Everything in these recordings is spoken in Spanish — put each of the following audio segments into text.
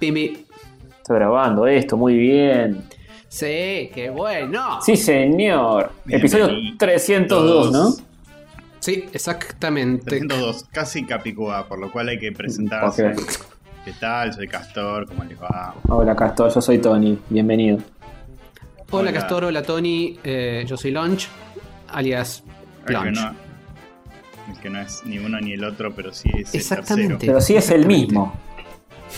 Peme. Estoy grabando esto, muy bien. Sí, qué bueno. Sí, señor. Episodio Bienvenidos. 302, ¿no? Sí, exactamente. 302, casi Capicúa, por lo cual hay que presentarse. ¿Qué tal? Soy Castor, ¿cómo les va? Hola, Castor, yo soy Tony. Bienvenido. Hola, Hola. Castor, hola Tony. Eh, yo soy Launch, alias El que, Launch. no, el que no es ni uno ni el otro, pero sí es el Exactamente. tercero. Pero sí es el mismo.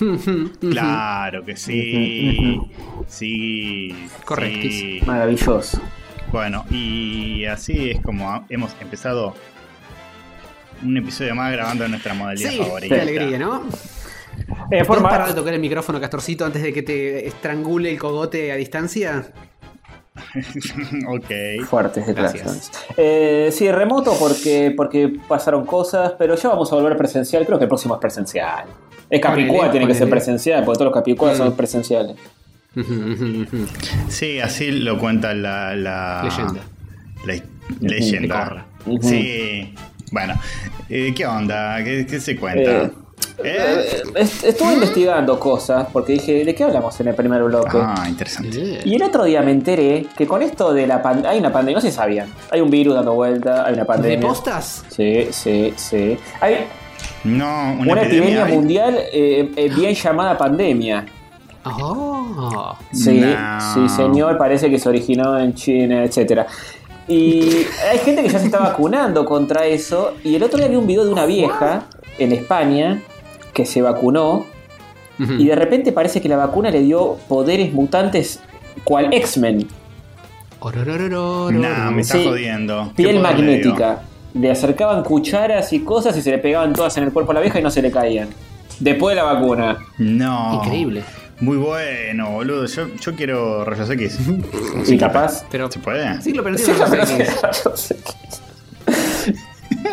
Claro que sí. Sí. Correctísimo. sí. Maravilloso. Bueno, y así es como hemos empezado un episodio más grabando en nuestra modalidad Sí, favorita. qué alegría, ¿no? Eh, ¿Puedes forma- parar de tocar el micrófono, Castorcito, antes de que te estrangule el cogote a distancia? ok. Fuertes Gracias. declaraciones. Eh, sí, remoto porque, porque pasaron cosas, pero ya vamos a volver presencial. Creo que el próximo es presencial. Es Capicúa, tiene que ser presencial, porque todos los Capicúas Mm. son presenciales. Sí, así lo cuenta la, la Leyenda. La leyenda. Sí. Bueno, eh, ¿qué onda? ¿Qué, qué se cuenta? Eh, ¿Eh? Eh, est- Estuve investigando cosas porque dije, ¿de qué hablamos en el primer bloque? Ah, interesante. Y el otro día me enteré que con esto de la pandemia. Hay una pandemia, no se sabían. Hay un virus dando vuelta, hay una ¿De pandemia. postas? Sí, sí, sí. Hay No, una, una, epidemia, mundial eh, eh, bien llamada pandemia. Oh. Sí, No. sí, señor, parece que se originó en China, etcétera. Y hay gente que ya se está vacunando contra eso. Y el otro día vi un video de una vieja en España que se vacunó. Y de repente parece que la vacuna le dio poderes mutantes cual X-Men. Nah, me está Sí. jodiendo. ¿Qué Piel poder le dio? magnética. Le acercaban cucharas y cosas y se le pegaban todas en el cuerpo a la vieja y no se le caían. Después de la vacuna. No. Increíble. Muy bueno, boludo. Yo, yo quiero rayos X. Y capaz. Pero, ¿Se puede? sí, lo pero no Sí.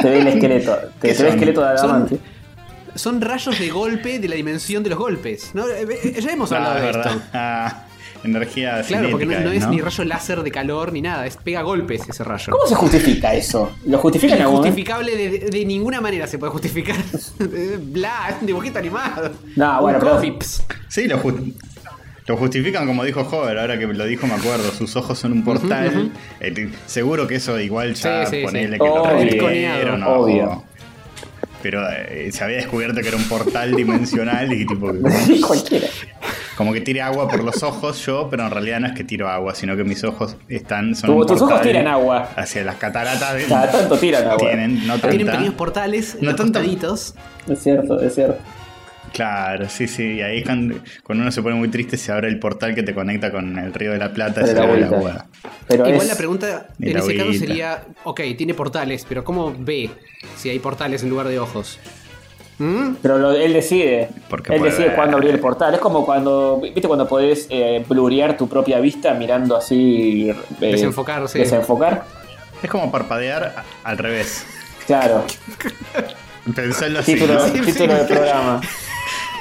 Te ve el esqueleto. Te, ¿Qué te ve el esqueleto de adamante. Son rayos de golpe de la dimensión de los golpes. ¿no? Eh, eh, Ya hemos Ah, hablado de verdad. esto. Energía Claro, porque no, no es ni rayo láser de calor ni nada, es pega golpes ese rayo. ¿Cómo se justifica eso? ¿Lo algún momento? Injustificable de, de ninguna manera se puede justificar. Bla, es un dibujito animado. No, bueno, Un pero-. Sí, lo, ju- lo justifican como dijo Hover, ahora que lo dijo me acuerdo, sus ojos son un portal. Eh, seguro que eso igual ya Sí, sí, ponele sí. que lo Obvio. o- Obvio. Pero eh, se había descubierto que era un portal dimensional y tipo cualquiera. Como que tire agua por los ojos yo, pero en realidad no es que tiro agua, sino que mis ojos están son Tu- tus ojos portal tiran agua. hacia las cataratas de Cada tanto tiran agua. tienen, no Tienen tanta. pequeños portales No costaditos. Es cierto, es cierto. Claro, sí, sí. Y ahí cuando, cuando uno se pone muy triste se abre el portal que te conecta con el río de la Plata y se abre la agua. Pero Igual es- la pregunta en la ese caso sería, ok, tiene portales, pero ¿cómo ve si hay portales en lugar de ojos? ¿Mm? Pero lo- él decide. Porque él puede decide ver. cuándo abrir el portal. Es como cuando. ¿Viste cuando podés eh, blurear tu propia vista mirando así. eh, Desenfocar, sí. Desenfocar. Es como parpadear al revés. Claro. Pensarlo así. Título. Sí, título sí. del programa.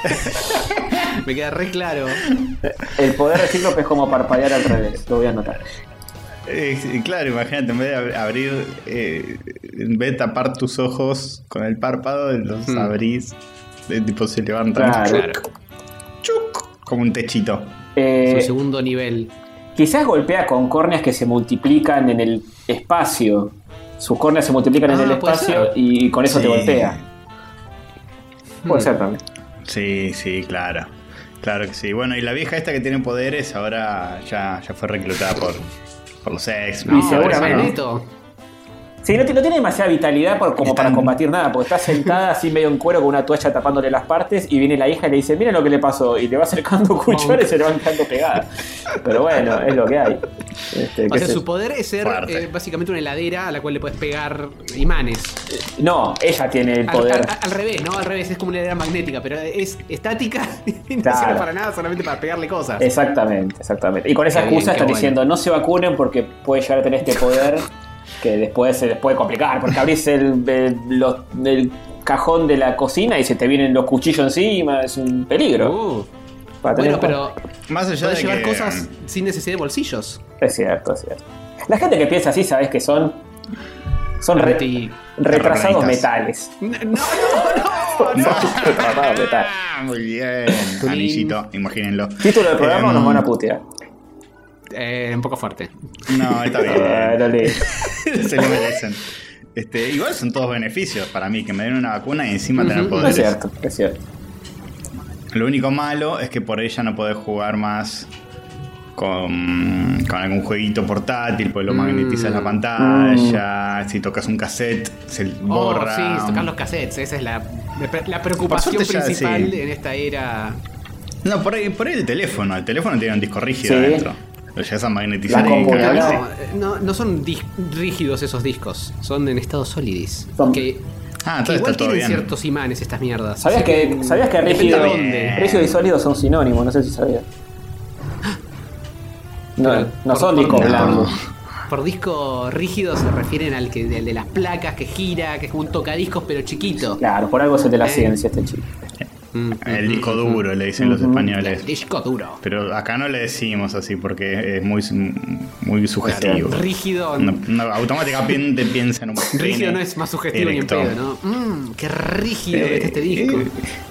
Me queda re claro. El poder decirlo que es como parpadear al revés. Lo voy a anotar. Eh, claro, imagínate, en vez de ab- abrir, eh, en vez de tapar tus ojos con el párpado, los Hmm. abrís, de tipo se levantan Claro. Claro. chuc, como un techito. Eh, Su segundo nivel. quizás golpea con córneas que se multiplican en el espacio. Sus córneas se multiplican en Ah, el espacio ser. y con eso te golpea. Puede Hmm. ser también. Sí, sí, claro. Claro que sí. Bueno, y la vieja esta que tiene poderes ahora ya, ya fue reclutada por, por los. Y seguramente. Sí, no, ti- no tiene demasiada vitalidad por- como para combatir nada, porque está sentada así medio en cuero con una toalla tapándole las partes y viene la hija y le dice, miren lo que le pasó, y le va acercando cuchara y se le van quedando pegadas. Pero bueno, es lo que hay. Este, O sea, su poder es ser eh, básicamente una heladera a la cual le puedes pegar imanes. No, ella tiene el poder. al- al revés, ¿no? Al revés, es como una heladera magnética, pero es estática y no Claro. sirve para nada, solamente para pegarle cosas. Exactamente, exactamente. Y con esa excusa están bueno. diciendo, no se vacunen porque puede llegar a tener este poder que después se les puede complicar, porque abrís el, el- los- el cajón de la cocina y se te vienen los cuchillos encima, es un peligro. Uh, Para tener bueno, en pero Más allá de llevar que, cosas sin necesidad de bolsillos. Es cierto, es cierto. La gente que piensa así, ¿sabes que son? Son re- retrasados metales. No, no, no. no. Retrasados metales. Ah, muy bien. Anillito, imagínenlo. Título del programa Em, nos van a putear. Eh, un poco fuerte. No, está Ah, bien. dale. Se lo merecen. Este, igual son todos beneficios para mí, que me den una vacuna y encima tener Ujú. poderes. Es cierto, es cierto. Lo único malo es que por ella no podés jugar más con, con algún jueguito portátil, pues lo Mm. magnetizas la pantalla. Si tocas un cassette, se borra. Oh, sí, tocar los cassettes. Esa es la, la preocupación ya, principal sí. en esta era. No, por ahí, por ahí el teléfono. El teléfono tiene un disco rígido Sí. adentro. Lo llegas a magnetizar y. No, eh, no, no son rígidos esos discos, son en estado solidis. Son- Que, Ah, que igual está todo tienen bien. ciertos imanes estas mierdas. ¿Sabías que, ¿sabías que rígido, de y sólido son sinónimos? No sé si sabías. No, Pero, no por- son por- discos blandos. Por disco rígido se refieren al que del de las placas que gira, que es como un tocadiscos pero chiquito. Claro, por algo es el de la Eh. ciencia este chico. Mm, El mm, disco mm, duro, le dicen los españoles. El disco duro. Pero acá no le decimos así porque es muy, muy sugestivo. Rígido. No, no, automáticamente piensa en un Rígido no es más sugestivo ni en pedo, ¿no? Mmm, qué rígido Eh, que está este disco. eh,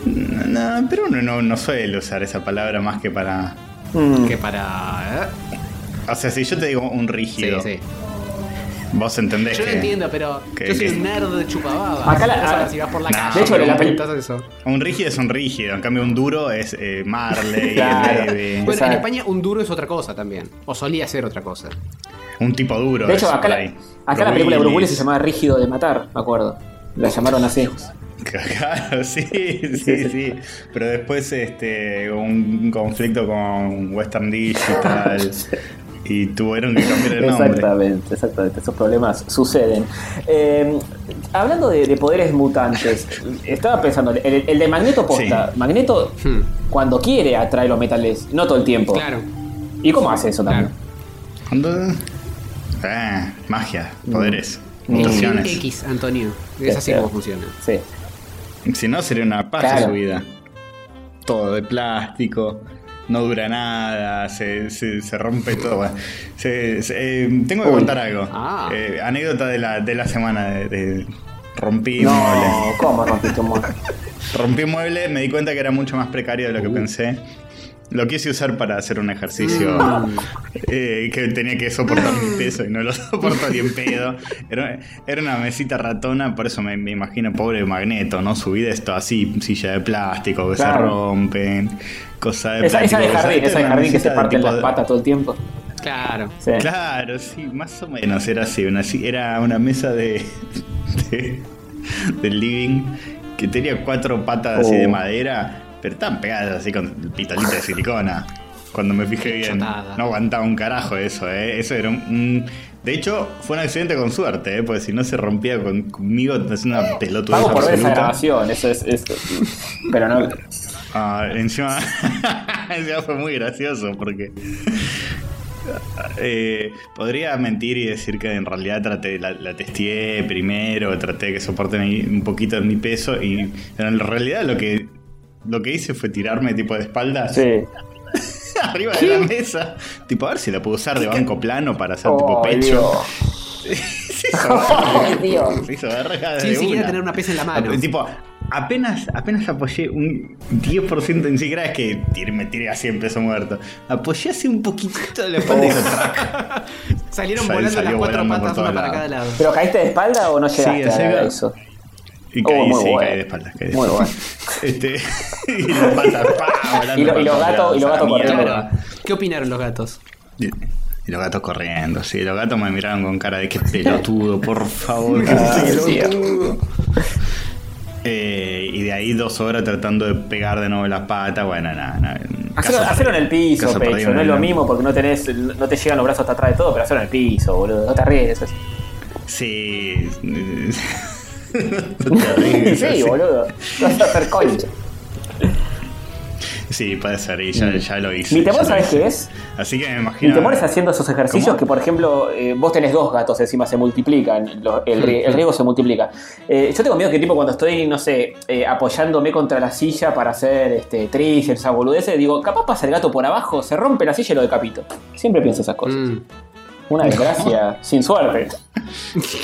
no, pero uno no, no suele usar esa palabra más que para. Mm. que para. ¿eh? O sea, si yo te digo un Sí, rígido, sí. Vos entendés Yo que. lo entiendo, pero que- yo soy que- un nerd de chupababas. Acá la- O sea, si vas por la no, calle, de hecho, la eso. Un rígido es un rígido, en cambio un duro es eh, Marley, Claro. Bueno, Exacto. en España un duro es otra cosa también. O solía ser otra cosa. un tipo duro. De hecho, acá, la, ahí. acá la Los película de Bruce Willis se llamaba Rígido de Matar, me acuerdo. La llamaron así. Claro, sí, sí, sí. Pero después este un conflicto con Western Digital y tuvieron que cambiar el nombre. Exactamente, exactamente. Esos problemas suceden. Eh, hablando de, de poderes mutantes, estaba pensando, el, el de Magneto posta. Magneto, Hmm, cuando quiere, atrae los metales, no todo el tiempo. Claro, ¿Y cómo hace eso también? ¿Cuándo? Ah, magia, poderes, Mm. mutaciones. X, Antonio. Es así Claro. como funciona. Sí. Si no, sería una paja Claro. su vida. Todo de plástico, no dura nada, se, se- se rompe todo. Bueno, se- se- eh, tengo que Uy. contar algo. Ah. Eh, anécdota de la, de la semana. De, de- rompí mueble. No, ¿cómo rompiste un mueble? Rompí un mueble, me di cuenta que era mucho más precario de lo que pensé. Lo quise usar para hacer un ejercicio Mm. eh, que tenía que soportar mi peso y no lo soporto ni en pedo. Era, era una mesita ratona, por eso me, me imagino pobre Magneto, ¿no? Su vida esto así, silla de plástico que se rompen, cosas de Esa, esa plástico. de jardín, esa de jardín que se tipo las de- patas todo el tiempo. Claro. Sí. Claro, sí, más o menos era así. Una, era una mesa de, de- del living que tenía cuatro patas así Oh. de madera, pero estaban pegadas así con pitolita de silicona. Cuando me fijé bien, chotada. no aguantaba un carajo eso, ¿eh? Eso era un. un- De hecho, fue un accidente con suerte, ¿eh? Porque si no se rompía con- conmigo, es una pelota Vamos por ver esa grabación, eso es, Pero no. Ah, encima, encima fue muy gracioso porque eh, podría mentir y decir que en realidad traté, la, la testeé primero, traté de que soporte mi- un poquito de mi peso y pero en realidad lo que lo que hice fue tirarme tipo de espaldas Sí. arriba de la mesa, tipo a ver si la puedo usar de banco plano para hacer tipo Ay, pecho. Dios. Se hizo se hizo de siquiera una. tener una pesa en la mano. Tipo, apenas, apenas apoyé un 10%, ni siquiera es que tiré- me tiré así en peso muerto. Apoyé así un poquito de la espalda y. Salieron Sal- volando las cuatro patas, una para cada lado. ¿Pero caíste de espalda o no llegaste Sí, a eso? Y Oh, caí, muy sí, bueno. caí de espaldas. Caí de Muy espaldas. Este, y las patas, Y lo- por y los gatos- y los gatos corriendo. ¿Qué opinaron los gatos? Y, y los gatos corriendo, sí. Los gatos me miraron con cara de que pelotudo, por favor, que Ah, pelotudo. Eh, y de ahí dos horas tratando de pegar de nuevo las patas. Bueno, nada, nada. Hacerlo, en el piso, Caso pecho. perdido, No es lo mismo porque no tenés, no te llegan los brazos hasta atrás de todo, pero hacerlo en el piso, boludo. No te arriesgues. Sí. Terrible, sí, sí. boludo. Vas a hacer concha. Sí, puede ser, y ya, ya lo hice. Mi temor, ¿sabes qué es? Así que me Mi imagino. temor es haciendo esos ejercicios ¿Cómo? que, por ejemplo, eh, vos tenés dos gatos encima, se multiplican, lo- el, el riesgo se multiplica. Eh, yo tengo miedo que tipo cuando estoy, no sé, eh, apoyándome contra la silla para hacer este, tríceps, esa boludeces, digo, capaz pasa el gato por abajo, se rompe la silla y lo decapito. Siempre pienso esas cosas. Mm. Una desgracia sin suerte.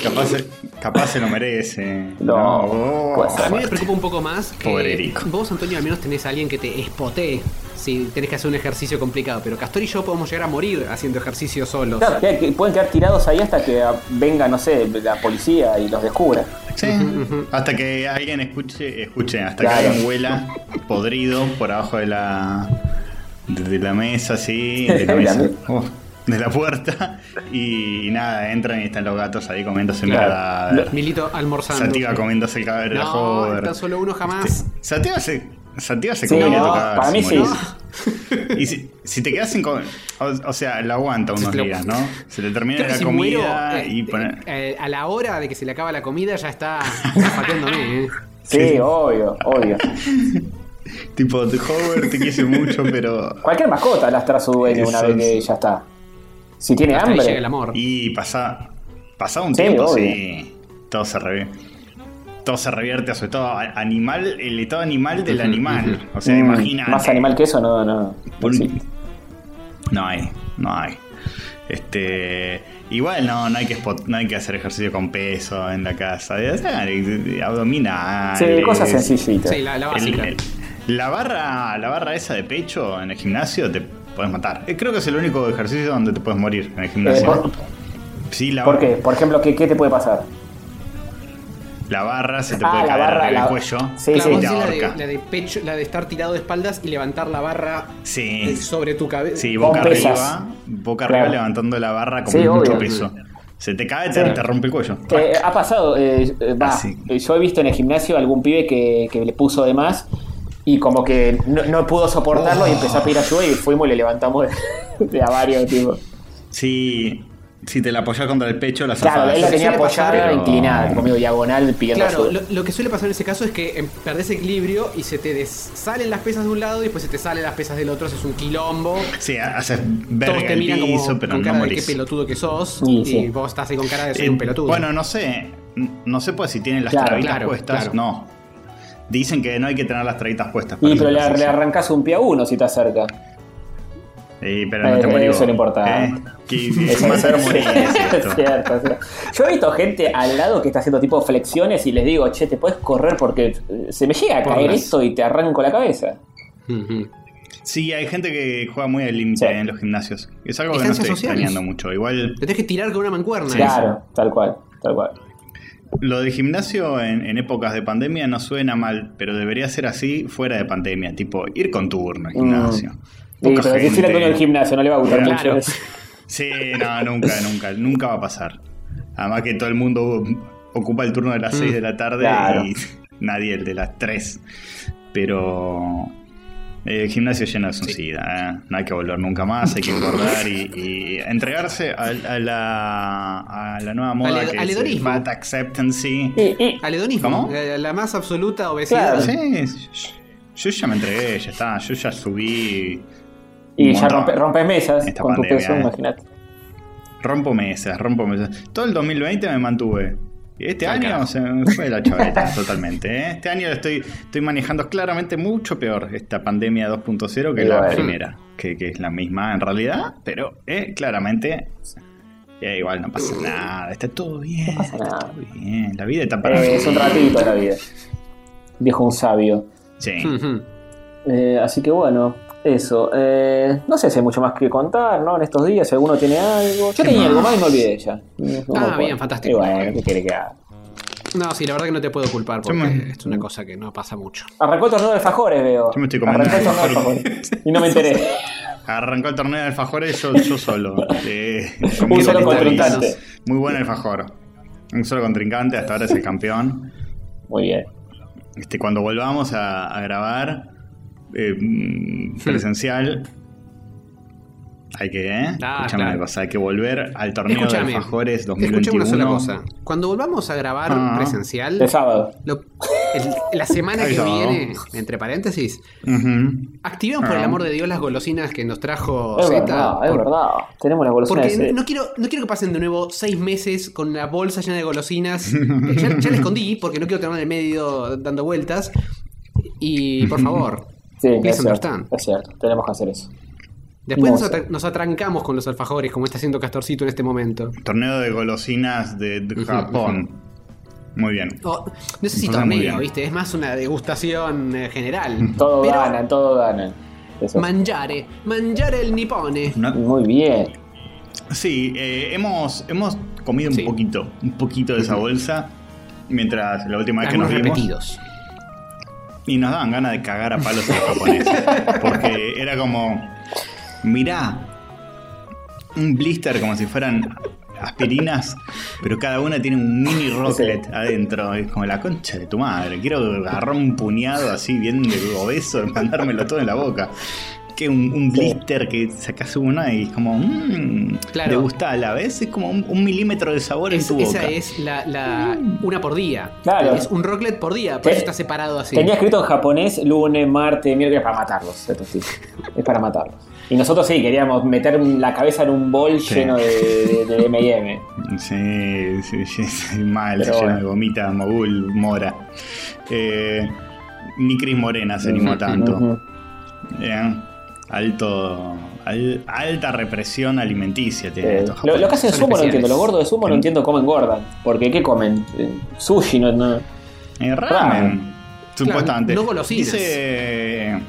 Capaz, se- capaz se lo merece. No, puede ser. A mí me preocupa un poco más que Pobre Eric. vos, Antonio, al menos tenés a alguien que te espotee si tenés que hacer un ejercicio complicado. Pero Castor y yo podemos llegar a morir haciendo ejercicio solos. Claro, que- que pueden quedar tirados ahí hasta que venga, no sé, la policía y los descubra. Sí. Hasta que alguien escuche, escuche, hasta Claro. que alguien huela podrido por abajo de la de la mesa, así, de la mesa. De la puerta y, nada, entran y están los gatos ahí comiéndose Claro. Milito almorzando. Sativa comiéndose el cadáver de la No, tan solo uno jamás. Sativa se, Sativa se Sí, no, tu cadáver. para mí sí. Y si, si te quedas sin comer, o, o sea, la aguanta unos lo- días, ¿no? Se le termina la si comida muero, eh, y poner... eh, a la hora de que se le acaba la comida ya está pateándome, ¿eh? Sí, Sí. obvio, obvio. Tipo, Howard te quise mucho, pero. Cualquier mascota lastra a su dueño una vez que ya está. Si tiene Hasta ahí llega el hambre. amor. Y pasa. Pasado un Sí, tiempo, obvio. sí. Todo se revierte. Todo se revierte, sobre todo animal, el estado animal del animal. O sea, Mm, imagina. Más animal que eso, no, no. no Un-. No hay, no hay. Este. Igual no, no hay que spot- no hay que hacer ejercicio con peso en la casa. O sea, abdominales. Sí, cosas sencillitas. Sí, la, la El- básica. el- la barra la barra esa de pecho en el gimnasio te puedes matar. Eh, Creo que es el único ejercicio donde te puedes morir en el Eh, gimnasio. ¿por, sí, la, por qué? Por ejemplo, ¿qué, qué te puede pasar? la barra se te Ah, puede la caer la- del cuello Sí, Claro, te decís la de, ahorca. la de pecho, la de estar tirado de espaldas y levantar la barra eh, Sí, sobre tu cabeza. sí, boca arriba, boca Claro. arriba levantando la barra con Sí, mucho obvio. peso. Se te cae, te, Sí. te rompe el cuello. Eh, ha pasado, eh, eh, Ah, sí. eh, yo he visto en el gimnasio algún pibe que, que le puso de más y como que no, no pudo soportarlo y empezó a pedir ayuda y fuimos y le levantamos de, de a varios, tipo. Sí, si te la apoyas contra el pecho, la Claro, zafás. él la tenía apoyada, pero- inclinada, medio diagonal, pidiendo Claro, ayuda. lo, lo que suele pasar en ese caso es que em, perdés equilibrio y se te des- salen las pesas de un lado y después se te salen las pesas del otro, haces un quilombo. Sí, haces Todos verga te el miran como piso, pero con no cara de qué pelotudo que sos Sí, y sí. vos estás ahí con cara de ser Eh, un pelotudo. Bueno, no sé. No sé pues si tienen las Claro, trabitas claro, puestas. claro. No. Dicen que no hay que tener las trabitas puestas. Y pero le, arrancas un pie a uno si te acerca. Sí, pero no Eh, te morís eso vos. no importa. ¿Eh? Más es cierto, esto. es cierto, es cierto. Yo he visto gente al lado que está haciendo tipo flexiones y les digo, che, te puedes correr porque eh, se me llega a caer esto y te arranco la cabeza. Sí, hay gente que juega muy al límite Sí. en los gimnasios. Es algo que no estoy sociales. extrañando mucho. Igual Te tenés que tirar con una mancuerna. Claro, tal cual, tal cual. Lo de gimnasio en, en épocas de pandemia no suena mal, pero debería ser así fuera de pandemia. Tipo, ir con turno al gimnasio. Mm. Sí, pero si gente. el del gimnasio no le va a gustar Claro. mucho. Sí, no, nunca, nunca, nunca va a pasar. Además que todo el mundo ocupa el turno de las 6 de la tarde Claro. y nadie el de las 3. Pero el gimnasio lleno de suicida, ¿eh? no hay que volver nunca más, hay que engordar y, y entregarse a, a la, a la nueva moda Al- que al es hedonismo. fat acceptancy. Y, y- Aledonismo, ¿Cómo? eh, la más absoluta obesidad. Claro. Sí, yo ya me entregué, ya está, yo ya subí. y ya rompe, mesas Esta con tu peso, eh. imagínate. Rompo mesas, rompo mesas. Todo el 2020 me mantuve. Y este año se me fue la chaveta totalmente. ¿eh? Este año estoy, estoy manejando claramente mucho peor esta pandemia 2.0 que Y la bueno. primera, que, que es la misma en realidad, pero eh, claramente eh, igual no pasa nada, está todo bien. pasa está nada. todo bien. La vida está para Eh, es un ratito la vida. Dijo un sabio. Sí. Eh, así que bueno, eso. Eh, no sé si hay mucho más que contar, ¿no? En estos días, si alguno tiene algo. Yo ¿Qué tenía más? algo más y me olvidé ya. No acuerdo. bien, fantástico. Y bueno, ¿qué quiere que haga? No, sí, la verdad que no te puedo culpar porque me- es una cosa que no pasa mucho. Arrancó el torneo de alfajores, veo. Yo me estoy comiendo Arrancó el torneo de alfajores. alfajores. Y no me enteré. Arrancó el torneo de alfajores yo, yo solo. eh, con Un solo contrincante. Muy buen alfajor. Un solo contrincante, hasta ahora es el campeón. Muy bien. Este, cuando volvamos a, a grabar eh, mm, presencial, hay que, ¿eh? Ah, Escuchame claro. una cosa, hay que volver al torneo Escúchame, de alfajores escúchame 2021. una sola cosa. Cuando volvamos a grabar Ah. presencial, El sábado. lo- el- la semana que viene, entre paréntesis, activen por el Ah. amor de Dios las golosinas que nos trajo Es Zeta. verdad, es verdad. Tenemos la golosina Porque de no quiero, no quiero que pasen de nuevo seis meses con la bolsa llena de golosinas. que ya, ya la escondí porque no quiero tenerla en el medio dando vueltas. Y por favor, Sí, please es cierto, understand. es cierto. Tenemos que hacer eso. Después nos, atrancamos con los alfajores, como está haciendo Castorcito en este momento. Torneo de golosinas de, Japón. Muy bien. Oh, no sé si torneo. ¿viste? Es más una degustación eh, general. Todo Pero ganan, todo ganan. Eso. mangiare, mangiare el nipone. No- Muy bien. sí, eh, hemos, hemos comido un poquito, un poquito de esa bolsa. Mientras la última vez que nos vimos. repetidos. Y nos daban ganas de cagar a palos a los japoneses. Porque era como. Mirá. Un blister como si fueran aspirinas. Pero cada una tiene un mini rocklet adentro. Es como la concha de tu madre. Quiero agarrar un puñado así bien de obeso y mandármelo todo en la boca. Que un, un blister que sacas uno y es como. Mmm, Claro. Te gusta a la vez. Es como un, un milímetro de sabor Es- en tu boca. esa es la, la- una por día. Claro. Es un rocklet por día, por eso está separado así. Tenía escrito en japonés lunes, martes, miércoles para matarlos. Estos tipos. Es para matarlos. Y nosotros sí, queríamos meter la cabeza en un bol Sí. lleno de, de, de M&M. Sí, sí, sí, sí, mal, Pero bueno. de gomita, mogul, mora. Eh, ni Cris Morena se animó tanto. Ujú. Eh, alto, al- alta represión alimenticia tiene Eh, estos lo, lo que hacen sumo no entiendo. Los gordos de sumo no entiendo cómo engordan. Porque ¿qué comen? Eh, Sushi, no. no. Eh, ramen, Ramen. supuestamente. no golosinas. Dice,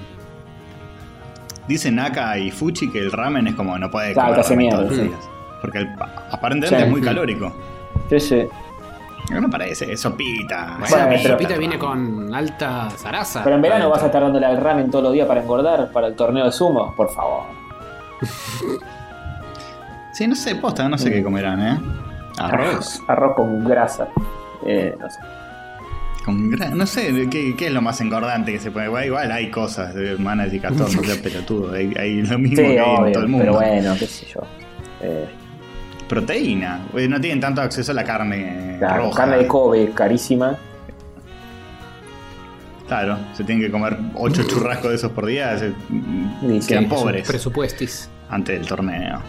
dice Naka y Fuchi que el ramen es como no puede Claro, comer ramen todos los sí. días. Porque el- aparentemente Sí. es muy calórico. Sí, sí. No parece, sopita. Bueno, Bueno, pero- sopita viene con alta zaraza. Pero en verano vas a estar dándole al ramen todos los días para engordar para el torneo de sumo. Por favor. Sí, no sé, posta, no sé qué comerán, ¿eh? Arroz. Arroz con grasa. Eh, no sé. Con gra- no sé, ¿qué, qué es lo más engordante que se puede? Igual, igual hay cosas de manas y castor, no sea pelotudo. Hay, hay lo mismo Sí, que hay en todo el mundo. pero bueno, qué sé yo. Eh, Proteína. Güey, No tienen tanto acceso a la carne claro, roja. carne de Kobe, carísima. Claro, se tienen que comer ocho churrascos de esos por día. Se, Sí, sí, quedan un pobres Presupuestis. antes del torneo.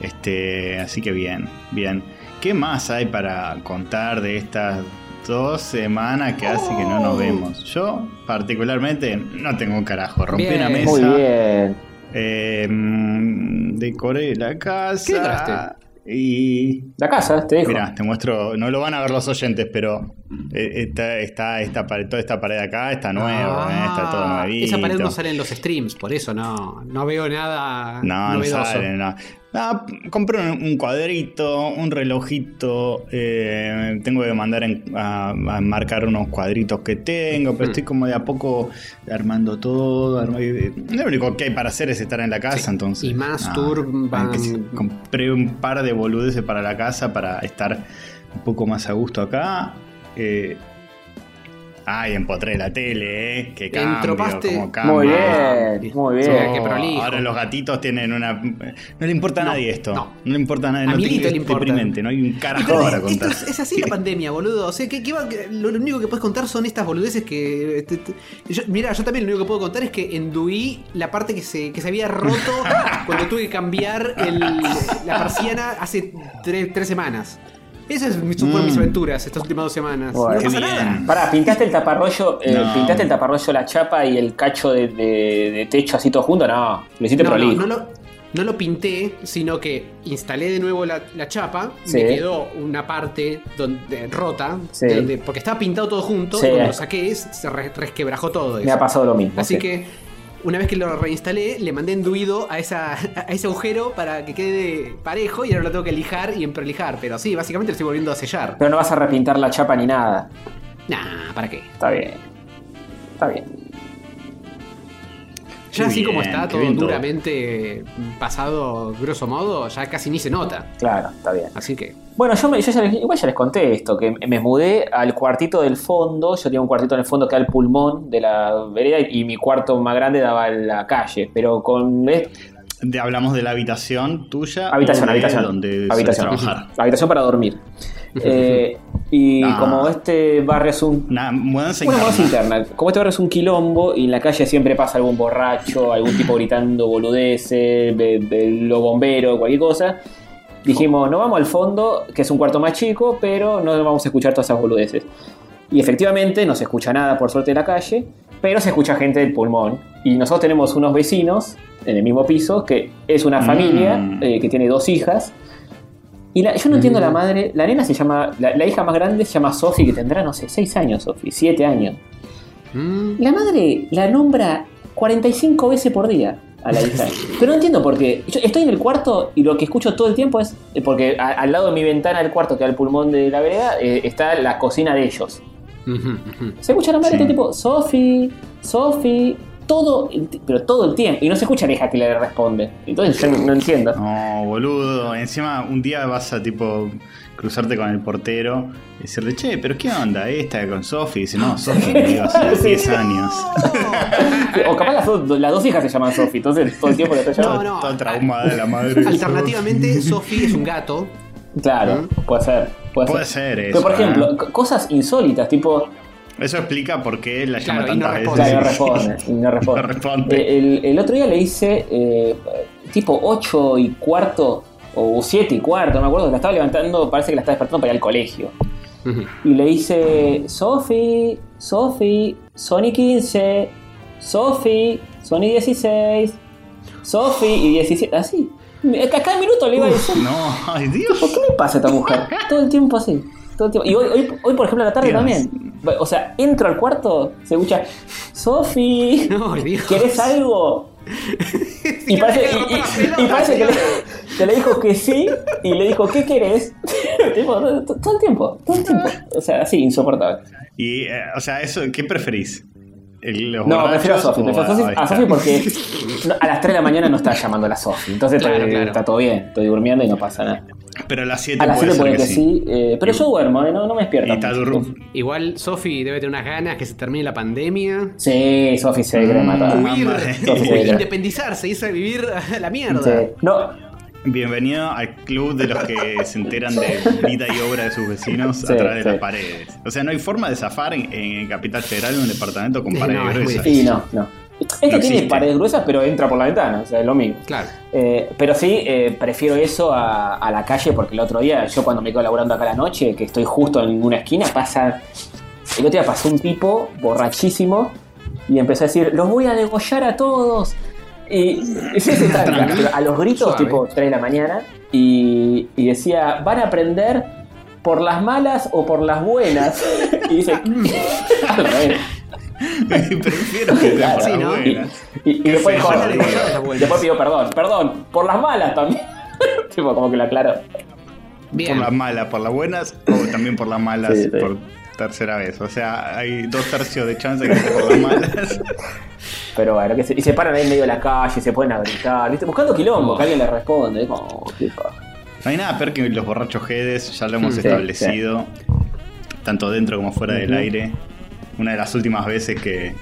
Este, así que bien, bien. ¿Qué más hay para contar de estas dos semanas que hace que no nos vemos? Yo, particularmente, no tengo un carajo. Rompí Bien. una mesa. Muy bien. Eh, mm, decoré la casa. ¿Qué? Y. La casa, te dijo. Mira, te muestro. No lo van a ver los oyentes, pero eh, está, está esta pared, toda esta pared acá está nueva, eh, está todo Ah, nuevito. Esa pared no sale en los streams, por eso no, no veo nada No, no sale, no. Ah, compré un, un cuadrito, un relojito. eh, tengo que mandar en- a, a marcar unos cuadritos que tengo, pero Mm. estoy como de a poco armando todo. y- Lo único que hay para hacer es estar en la casa, Sí. entonces. Y más ah, tour van- Compré un par de boludeces para la casa para estar un poco más a gusto acá. Eh, Ay, empotré la tele, ¿eh? Que cambio, Entropaste. cómo cambia. Muy bien, muy bien. qué prolijo. Ahora los gatitos tienen una. No le importa a No, nadie esto. no. No, le importa a nadie. A no tiene- le importa. deprimente. No hay un carajo pero para esto contar. es, es así la pandemia, boludo. O sea, que, que va- lo, lo único que puedes contar son estas boludeces que. te- te- yo- mira, yo también lo único que puedo contar es que enduí la parte que se, que se había roto cuando tuve que cambiar el- la persiana hace tres, tres semanas. Esas mis- fueron mis Mm. aventuras estas últimas dos semanas. Bueno. no Qué pasa bien. nada. Pará, pintaste el taparrollo, eh, No. pintaste el taparrollo, la chapa y el cacho de, de- de techo así todo junto, no. Lo hiciste No, no, prolijo. no lo, no lo pinté, sino que instalé de nuevo la, la chapa. Sí. Me quedó una parte donde, rota, Sí. donde- porque estaba pintado todo junto. Sí. Y cuando lo saqué, se re- resquebrajó todo Me eso. ha pasado lo mismo. Así sí. que una vez que lo reinstalé, le mandé enduido a, esa, a ese agujero para que quede parejo y ahora lo tengo que lijar y emprolijar. Pero sí, básicamente lo estoy volviendo a sellar. Pero no vas a repintar la chapa ni nada. Nah, ¿para qué? Está bien. Está bien. Ya Qué así como está todo bien todo. duramente pasado, grosso modo, ya casi ni se nota. Claro, está bien. Así que. Bueno, yo, me- yo ya les, igual ya les conté esto, que me mudé al cuartito del fondo. Yo tenía un cuartito en el fondo que era el pulmón de la vereda y mi cuarto más grande daba a la calle. Pero con es- De- hablamos de la habitación tuya. habitación, habitación. Donde habitación. trabajar. Habitación para dormir. Eh, y Ah. como este barrio es un Una mudanza interna. interna. Como este barrio es un quilombo y en la calle siempre pasa algún borracho, algún tipo gritando boludeces, de, de los bomberos, cualquier cosa. Dijimos, no vamos al fondo, que es un cuarto más chico, pero no vamos a escuchar todas esas boludeces. Y efectivamente no se escucha nada por suerte de la calle, pero se escucha gente del pulmón. Y nosotros tenemos unos vecinos en el mismo piso que es una familia Mm. eh, que tiene dos hijas. Y la- yo no entiendo la madre. La nena se llama. La, la hija más grande se llama Sofi, que tendrá, no sé, 6 años, Sofi, 7 años. Mm. La madre la nombra 45 veces por día a la hija. Pero no entiendo por qué. Yo estoy en el cuarto y lo que escucho todo el tiempo es. eh, Porque a- al lado de mi ventana del cuarto, que el pulmón de la vereda, eh, está la cocina de ellos. Se escucha la madre Sí. todo el tiempo, Sofi, Sofi, todo, el pero todo el tiempo. Y no se escucha la hija que le responde. Entonces yo no, no entiendo. No, boludo. Encima, un día vas a tipo cruzarte con el portero y decirle, che, pero ¿qué onda? Esta con Sofi. Y dice, no, Sofi, me hace Sí. 10 años. O capaz las dos, las dos hijas se llaman Sofi, entonces todo el tiempo le No, llamando. no. Toda traumada de la madre. Alternativamente, Sophie es un gato. Claro, puede ser. Puede, Puede ser. ser eso. Pero por ejemplo, ¿eh? cosas insólitas, tipo. Eso explica por qué él la llama Claro, y no tantas responde. veces. Claro, no responde. y no responde. No responde. Eh, el, el otro día le hice eh, tipo 8 y cuarto o 7 y cuarto, no me acuerdo, la estaba levantando, parece que la estaba despertando para ir al colegio. Y le hice, Sofi, Sofi, Sony 15, Sofi, Sony 16, Sofi y 17, así. A cada minuto le iba a decir, No, ay Dios. ¿por qué le pasa a esta mujer? Todo el tiempo así. Todo el tiempo. Y hoy, hoy, hoy, por ejemplo, a la tarde Dios. también. O sea, entro al cuarto, se escucha, Sofi, No. ¿querés algo? Y parece, y- y- y parece que, le, que le dijo que sí y le dijo, ¿qué querés? Todo el tiempo, todo el tiempo. O sea, así, insoportable. Y, eh, o sea, eso, ¿qué preferís? ¿El- ¿Los No, prefiero a Sofi, a Sofi, porque a las 3 de la mañana no está llamando a la Sofi. Entonces Claro, estoy- claro. está todo bien, estoy durmiendo y no pasa nada. Pero a las 7 A las puede 7 ser puede que, que sí, eh, pero yo duermo, eh, no, no me despierto. Igual Sophie debe tener unas ganas que se termine la pandemia. Sí, Sofi se quiere Mm. matar. Huir, mamá. Sí. independizarse, irse a vivir a la mierda. Sí. No, Bienvenido al club de los que se enteran de vida y obra de sus vecinos Sí, a través de sí. las paredes. O sea, no hay forma de zafar en, en Capital Federal en un departamento con Eh, paredes no, es muy gruesas. sí, no, no. No tiene paredes gruesas, pero entra por la ventana, o sea, es lo mismo. Claro. Eh, pero sí, eh, prefiero eso a, a la calle porque el otro día, yo cuando me quedo laburando acá a la noche, que estoy justo en una esquina, pasa. El otro día pasó un tipo borrachísimo y empezó a decir: Los voy a degollar a todos. Y, y sí, a los gritos, Suave. tipo 3 de la mañana, y, y decía: Van a aprender por las malas o por las buenas. y dice. Prefiero que sea Claro, por sí, las ¿no? Y, buenas. y- y después, dijo- después pidió perdón. Perdón, por las malas también. tipo, como que lo aclaró. Bien. Por las malas, por las buenas o también por las malas Sí, sí. por tercera vez. O sea, hay dos tercios de chance que sea por las malas. Pero bueno, que se, y se paran ahí en medio de la calle, se pueden a gritar, ¿viste? buscando quilombo, que alguien le responde. Es como. No hay nada peor que los borrachos jedes, ya lo hemos Sí, establecido, tanto dentro como fuera del aire. Una de las últimas veces que,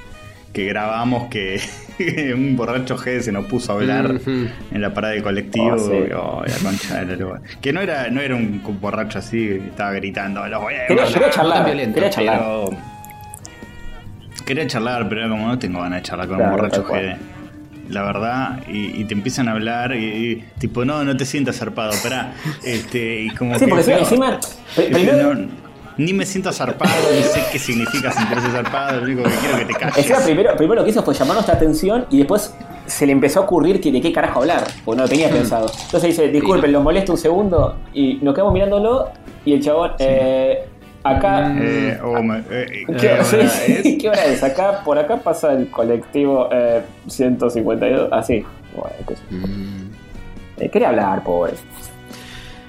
que grabamos que un borracho jede se nos puso a hablar en la parada de colectivo. Oh, sí. Oh, la concha de la lora. Que no era, no era un borracho así estaba gritando, los voy a Quería, matar", quería charlar, violento, quería charlar. pero- Quería charlar, pero era como no tengo ganas de charlar con Claro, un borracho jede. La verdad, y, y te empiezan a hablar y, y tipo, no, no te sientas zarpado, pará. Este, y como Sí, que, porque pero- encima, primero, no, ni me siento zarpado, ni sé qué significa sentirse zarpado, lo único que quiero es que te calles. encima primero, primero lo que hizo fue llamar nuestra atención y después se le empezó a ocurrir que de qué carajo hablar, porque no lo tenía pensado. Entonces dice, disculpen, lo molesto un segundo y nos quedamos mirándolo y el chabón, eh, acá... Eh, oh, eh, ¿Qué, ¿qué hora sí, es? ¿Qué hora es? Acá, por acá pasa el colectivo eh, 152. Así. Bueno, qué sé. Mm. Eh, quería hablar, pobre.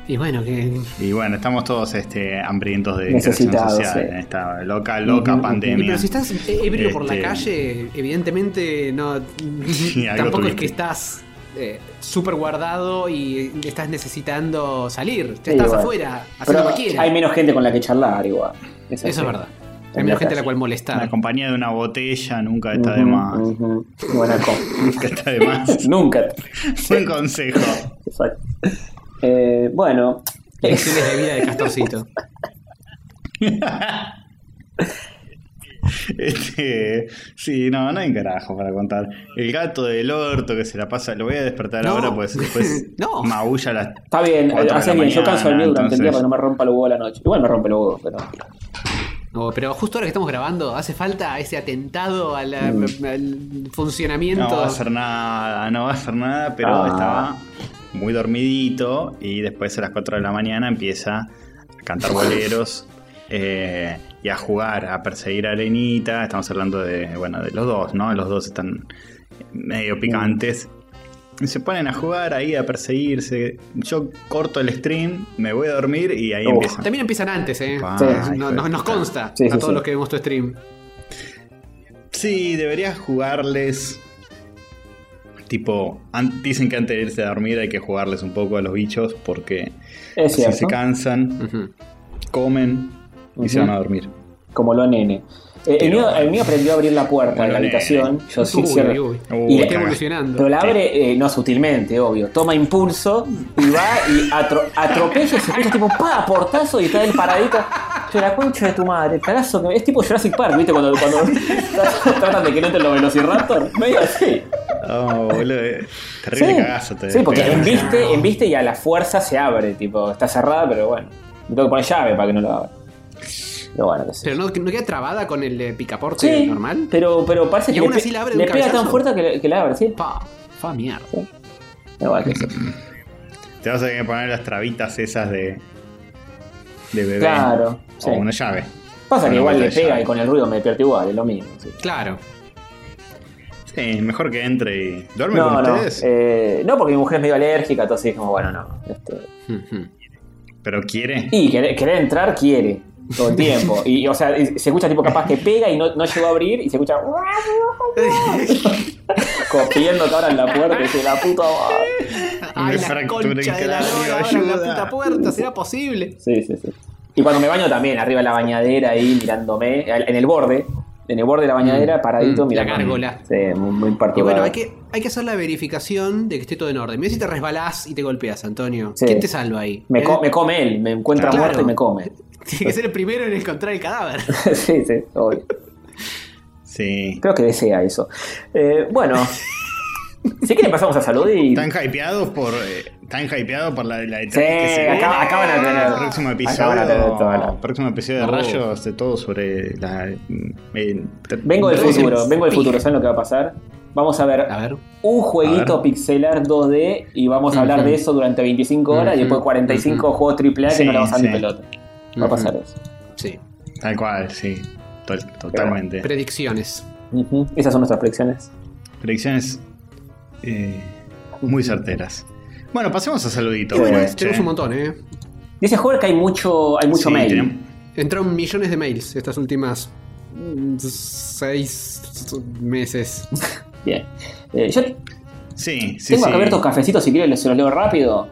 Y bueno, que. Y bueno, estamos todos este, hambrientos de interacción social sí. en esta loca, loca pandemia. pero si estás ebrio por la Este- calle, evidentemente no. Sí, tampoco es que estás eh, súper guardado y estás necesitando salir. Ya estás afuera, haciendo Pero cualquiera. hay menos gente con la que charlar, igual. Eso es verdad. Hay menos la gente a la cual La molestar. compañía de una botella nunca está de más. Buena Nunca está de más. Nunca. Buen consejo. Exacto. Eh, bueno. Lecciones de vida de Castorcito. Este, sí, no, no hay carajo para contar. El gato del orto que se la pasa, lo voy a despertar No. ahora, pues después No. maulla las Está bien, hace bien. Yo canso el mío durante el día entonces- para que no me rompa los huevos a la noche. Igual me rompe los huevos, pero. No, pero justo ahora que estamos grabando, hace falta ese atentado al, Mm. al funcionamiento. No va a hacer nada, no va a hacer nada, pero Ah. estaba muy dormidito y después a las 4 de la mañana empieza a cantar boleros eh, y a jugar, a perseguir a Arenita. Estamos hablando de, bueno, de los dos, ¿no? Los dos están medio picantes. Y se ponen a jugar ahí, a perseguirse. Yo corto el stream, me voy a dormir y ahí Uf. empiezan. También empiezan antes, ¿eh? Sí. No- nos consta Sí, a sí, todos sí. los que vemos tu stream. Sí, deberías jugarles. Tipo, dicen que antes de irse a dormir hay que jugarles un poco a los bichos porque cierto. se cansan, comen y se van a dormir. Como lo nene. Eh, el, mío, el mío aprendió a abrir la puerta de la lo habitación. Yo sí Uy, cierro. uy, Y Está evolucionando. Pero la abre, eh, no sutilmente, obvio. Toma impulso y va y atro- atropella y se escucha tipo pa, portazo y está él paradito. Yo la concha de tu madre, cagazo es tipo Jurassic Park, ¿viste? Cuando, cuando tratan de que no entren los Velociraptor. Medio así. Oh, boludo. eh, Terrible Sí, cagazo te sí porque te- embiste, embiste y a la fuerza se abre, tipo, está cerrada, pero bueno. Me tengo que poner llave para que no lo abra. Pero bueno, qué sé. Pero no, no queda trabada con el eh, picaporte Sí, normal. pero, pero parece ¿Y que aún le, así pe- la abre le pega tan fuerte que, le- que la abre, sí. Pa, fa mierda. Pero bueno, qué sé. Te vas a tener que poner las trabitas esas de. de bebé. Claro, sí. O una llave. Pasa que igual le pega llave. y con el ruido me despierto igual, es lo mismo. sí. Claro. Sí, mejor que entre y. ¿Duerme No, con no, ustedes? eh, no, porque mi mujer es medio alérgica, entonces es como, bueno, no. este. Pero quiere. y querer, querer entrar quiere todo el tiempo. Y, o sea, y se escucha tipo capaz que pega y no, no llegó a abrir y se escucha pidiendo que abran la puerta y dice, la puta. Ay, la concha de la la puta puerta, ¿será posible? Sí, sí, sí. Y cuando me baño también, arriba de la bañadera ahí mirándome, en el borde, en el borde de la bañadera, Mm, paradito, mm, la mirando. gárgola. Sí, muy, muy Y perturbado. bueno, hay que, hay que hacer la verificación de que esté todo en orden. Mira si te resbalás y te golpeas, Antonio. Sí. ¿Quién te salva ahí? Me, co- me come él, me encuentra Claro. muerto y me come. Tiene que ser el primero en encontrar el cadáver. sí, sí, obvio. Sí. Creo que desea eso. Eh, bueno, si quieren pasamos a salud y... Están hypeados por. eh, Están hypeados por la, la Sí, que se acá- acaban de tener... El próximo acaban de tener episodio, próximo episodio de Oh. Rayos, de todo sobre la. eh, Vengo del futuro, vengo del futuro, ¿saben lo que va a pasar? Vamos a ver A ver. un jueguito ver. pixelar 2D y vamos a hablar de eso durante 25 horas y después 45 Ujú. juegos AAA que Sí, no le vamos a dar ni sí. pelota. Va a pasar eso. Sí. Tal cual, sí. Totalmente. Predicciones. Esas son nuestras predicciones. Predicciones eh, muy certeras. Bueno, pasemos a saludito. Sí. pues, Tenemos che. un montón, ¿eh? Dice Joder que hay mucho, hay mucho Sí, mail. tenemos- Entraron millones de mails estas últimas seis meses. Bien. Eh, yo Sí, sí, tengo sí. acá abiertos cafecitos, si quieren se los leo rápido.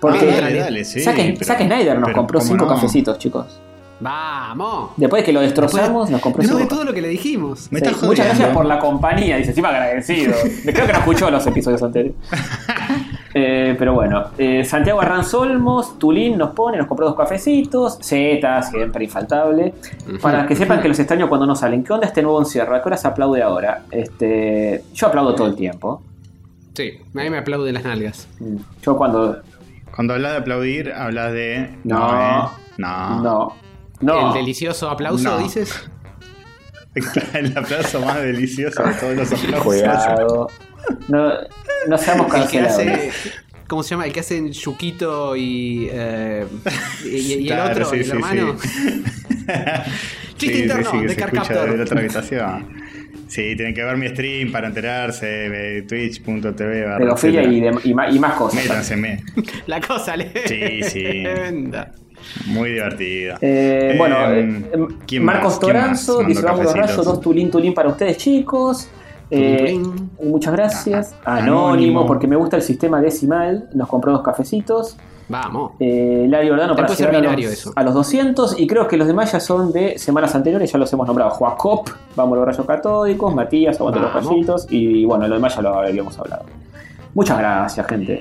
Porque Ah, dale, dale, sí, Zack, pero- Zack Snyder nos compró ¿cómo 5 no? cafecitos, chicos. ¡Vamos! Después de que lo destrozamos, nos compró Después 5 de todo lo que le dijimos. Me Sí, estás muchas gracias por la compañía, dice, encima agradecido. Creo que no escuchó los episodios anteriores. Eh, pero bueno, eh, Santiago Arranz Olmos, Tulín nos pone, nos compró dos cafecitos, Z, siempre infaltable. Para que sepan que los extraño cuando no salen. ¿Qué onda este nuevo encierro? ¿A qué hora se aplaude ahora? Este, yo aplaudo todo el tiempo. Sí, a mí me aplaude las nalgas. Yo cuando. Cuando hablas de aplaudir, hablas de. No. eh. No. No. No. El delicioso aplauso, No. dices. El aplauso más delicioso de todos los aplausos. Cuidado. No, no seamos El que cancelados. hace. ¿Cómo se llama? El que hace Yuquito y. eh, y, y el Claro, otro, sí, el sí, hermano. sí. Chiste Sí, interno sí, sí, que de se Car escucha Captor. de la otra habitación. Sí, tienen que ver mi stream para enterarse de twitch.tv. Pedofilia y, de- y, más, y más cosas. Métanse, me. La cosa le. Sí, sí. Muy divertido. Eh, Eh, bueno, eh, ¿quién Marcos Toranzo dice: Vamos los cafecitos. rayos, dos tulín tulín para ustedes, chicos. Eh, muchas gracias. Ah, Anónimo, anónimo. porque me gusta el sistema decimal. Nos compró dos cafecitos. Vamos. Eh, Lari Ordano para llegar a los, eso. a los 200. Y creo que los demás ya son de semanas anteriores, ya los hemos nombrado. Joacop, Vamos los rayos catódicos. Matías, Aguante los rayitos. Y bueno, lo demás ya lo habíamos hablado. Muchas gracias, gente.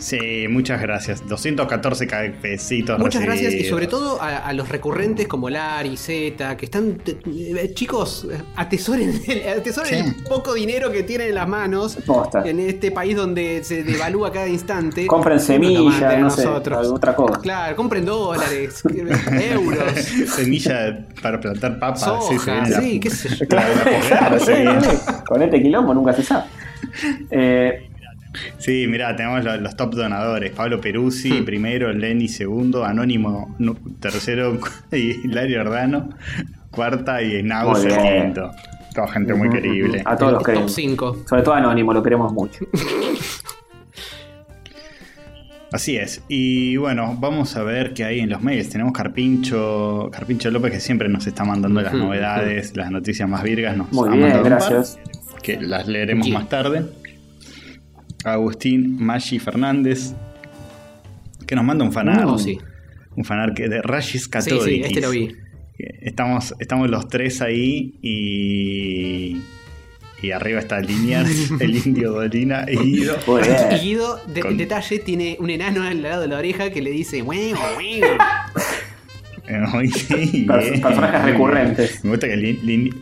Sí, muchas gracias. 214 pesitos. Muchas gracias y sobre todo a, a los recurrentes como Lari, Z, que están. eh, chicos, atesoren, el, atesoren Sí. el poco dinero que tienen en las manos Posta. en este país donde se devalúa cada instante. Compren semillas, no sé, otra cosa. Claro, compren dólares, euros, Semilla para plantar papas. sí, la- sí, qué sé yo. Claro, sí. Con este quilombo nunca se sabe. Eh, Sí, mirá, tenemos los, los top donadores. Pablo Hmm. Peruzzi, primero, Lenny, segundo, Anónimo, tercero, y Hilario Ordano, cuarta y bien. quinto. Toda gente muy querible. A todos los Top queremos. 5. Sobre todo Anónimo, lo queremos mucho. Así es. Y bueno, vamos a ver qué hay en los mails. Tenemos Carpincho, Carpincho López que siempre nos está mandando las novedades, las noticias más virgas. Nos Muy ha bien, par, gracias. que las leeremos más tarde. Agustín Maggi Fernández, que nos manda un fanart. Oh, sí. Un fanart que de Rayis Sí, Católicos. sí, este lo vi. Estamos, estamos los tres ahí y. Y arriba está Liniers, el indio Dolina y Guido. Y. Guido, de, Con- detalle, tiene un enano al lado de la oreja que le dice, "Huevo, huevo". Bien. Pers- personajes recurrentes. Me gusta que Lin- Lin-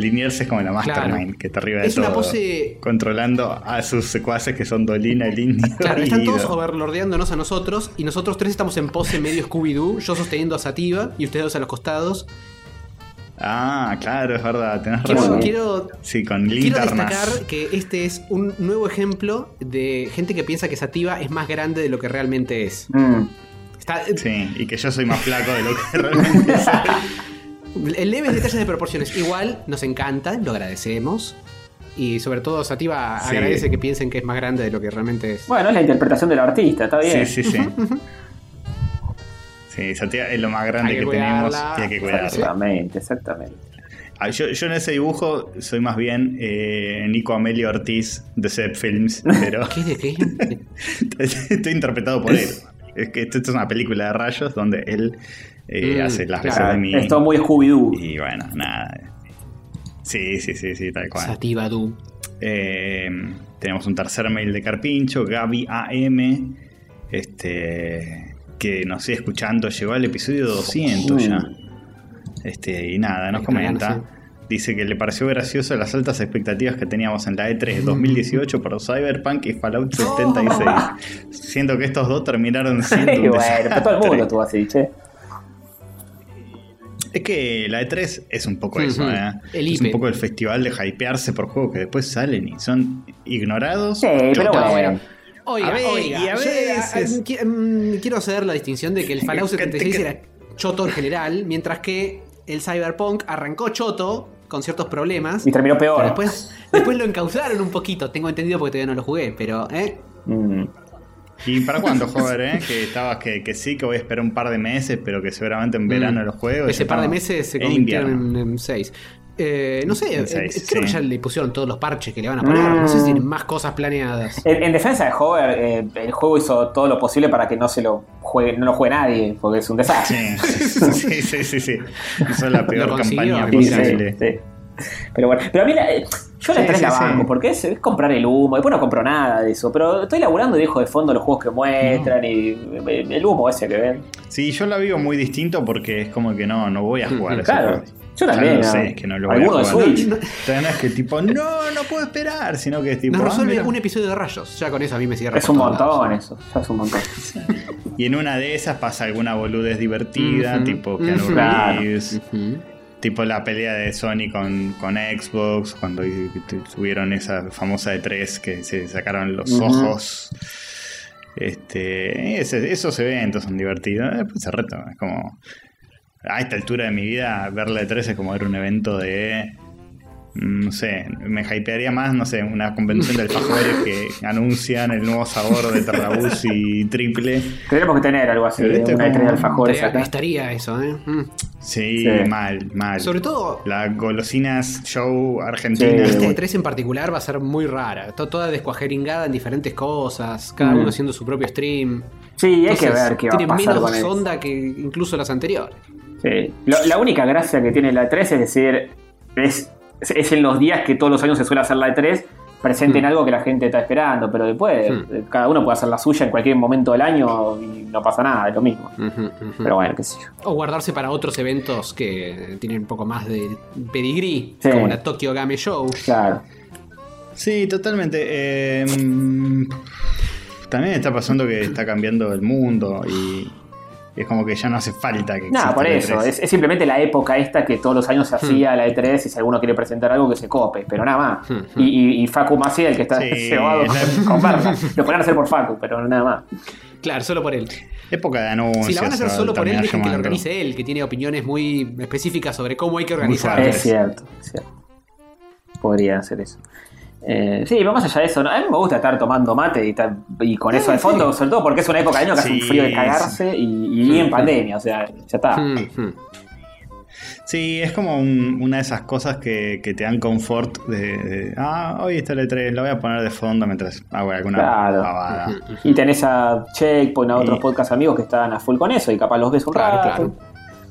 Liniers es como la mastermind Claro. que está arriba de Es una todo, pose- Controlando a sus secuaces que son Dolina, el indio. Claro, y están todos overlordeándonos a nosotros y nosotros tres estamos en pose medio Scooby-Doo, yo sosteniendo a Sativa y ustedes dos a los costados. Ah, claro, es verdad, tenés Quiero, razón. quiero, Sí, con quiero destacar que este es un nuevo ejemplo de gente que piensa que Sativa es más grande de lo que realmente es. Mm. Está, Sí, y que yo soy más flaco de lo que realmente soy. En leves detalles de proporciones. Igual nos encanta, lo agradecemos. Y sobre todo Sativa Sí. agradece que piensen que es más grande de lo que realmente es. Bueno, es la interpretación del artista, está bien. Sí, sí, sí. Sí, Sativa es lo más grande que que, tenemos y hay que cuidarla. Exactamente, exactamente. Ah, Yo, yo en ese dibujo soy más bien eh, Nico Amelio Ortiz de Zep Films, pero ¿Qué de qué? estoy interpretado por él. Es que esto, esto es una película de rayos donde él eh, Mm, hace las claro. veces de mí. Es todo muy Scooby-Doo. Y bueno, nada. Sí, sí, sí, sí, tal cual. Sativa. Eh, tenemos un tercer mail de Carpincho, Gaby AM, este, que nos sigue escuchando, llegó al episodio 200 ya. Este, y nada, nos comenta. Dice que le pareció gracioso las altas expectativas que teníamos en la E3 2018 por Cyberpunk y Fallout 76. Siento que estos dos terminaron siendo un bueno, pero todo el mundo estuvo así, che. Es que la E3 es un poco eso. ¿eh? El es un poco el festival de hypearse por juegos que después salen y son ignorados. Sí, pero bueno. Oiga, A ver, oiga, y a yo, veces- eh, qui- mm, quiero hacer la distinción de que el Fallout Que- que- 76 que- era choto en general, mientras que el Cyberpunk arrancó choto con ciertos problemas. Y terminó peor. después, después lo encauzaron un poquito, tengo entendido porque todavía no lo jugué, pero ¿eh? Mm. ¿Y para cuándo, joder, eh? Que estabas que, que sí, que voy a esperar un par de meses, pero que seguramente en verano Mm. los juegos. Ese par de meses se convirtieron en, en seis. Eh, no sé, En eh, seis, creo que ya le pusieron todos los parches que le van a poner. No sé si tienen más cosas planeadas. En, en defensa de Hover, eh, el juego hizo todo lo posible para que no se lo juegue, no lo juegue nadie, porque es un desastre. Sí, sí, sí, sí, sí. Hizo la peor campaña sí, posible. sí. Pero bueno, pero a mí la- eh, yo la Sí, 3 sí, la sí. banco, porque es, es comprar el humo, después no compro nada de eso, pero estoy laburando y dejo de fondo los juegos que muestran y el humo ese que ven. Sí, yo la vivo muy distinto porque es como que no, no voy a jugar a ese Claro, yo también. lo ¿no? sé, que no lo voy a jugar. Switch. No, no es que tipo, no, no puedo esperar, sino que es tipo. Nos ah, resuelve mira. un episodio de rayos. Ya con eso a mí me cierra. Es un lados. montón eso, ya es un montón. Y en una de esas pasa alguna boludez divertida, tipo Keanu. Reeves, Ujú. Tipo la pelea de Sony con, con Xbox, cuando tuvieron esa famosa de 3 que se sacaron los ojos. Este, ese- esos eventos son divertidos. Después se reto, es como. A esta altura de mi vida, ver la de 3 es como ver un evento de. Mm, No sé, me hypearía más, no sé, una convención de alfajores que anuncian el nuevo sabor de Terrabuzzi y triple. Tenemos que tener algo así, este una como- alfajores Estaría, acá. estaría eso, ¿eh? Mm. Sí, Sí. mal, mal. Sobre todo, La golosinas show argentina. Sí. Esta de 3 en particular va a ser muy rara. To- Toda descuajeringada en diferentes cosas. Cada Mm. uno haciendo su propio stream. Sí, hay que ver qué va a tiene pasar menos con eso. onda que incluso las anteriores. Sí. Lo- la única gracia que tiene la E3 es decir, es, es en los días que todos los años se suele hacer la E3 presenten Hmm. algo que la gente está esperando, pero después Hmm. eh, cada uno puede hacer la suya en cualquier momento del año y no pasa nada, es lo mismo. Pero bueno, qué sé yo. O guardarse para otros eventos que tienen un poco más de pedigrí, Sí. como la Tokyo Game Show. Claro. Sí, totalmente. Eh, mm, también está pasando que está cambiando el mundo y es como que ya no hace falta que Nada, exista por eso. E3. Es, es simplemente la época esta que todos los años se hacía la E3 y si alguno quiere presentar algo que se cope, pero nada más. Hmm, Y, y, y Facu Maciel, que está Sí, cebado con, la- con. Lo podrán hacer por Facu, pero nada más. Claro, solo por él. Época de anuncios. Si la van a hacer solo por él, dejen que lo organice él, que tiene opiniones muy específicas sobre cómo hay que organizar. Es cierto, es cierto. Podrían hacer eso. Eh, sí, más allá de eso, ¿no? a mí me gusta estar tomando mate y, y con eso de fondo, sobre todo porque es una época de año que hace un frío de cagarse y, y en pandemia, o sea, ya está. Hmm, hmm. Sí, es como un- una de esas cosas que, que te dan confort de, de, ah, hoy está el E3, lo voy a poner de fondo mientras hago alguna Claro. pavada. Y tenés a Checkpoint, a otros Y- podcast amigos que están a full con eso y capaz los ves un Claro, rato. claro.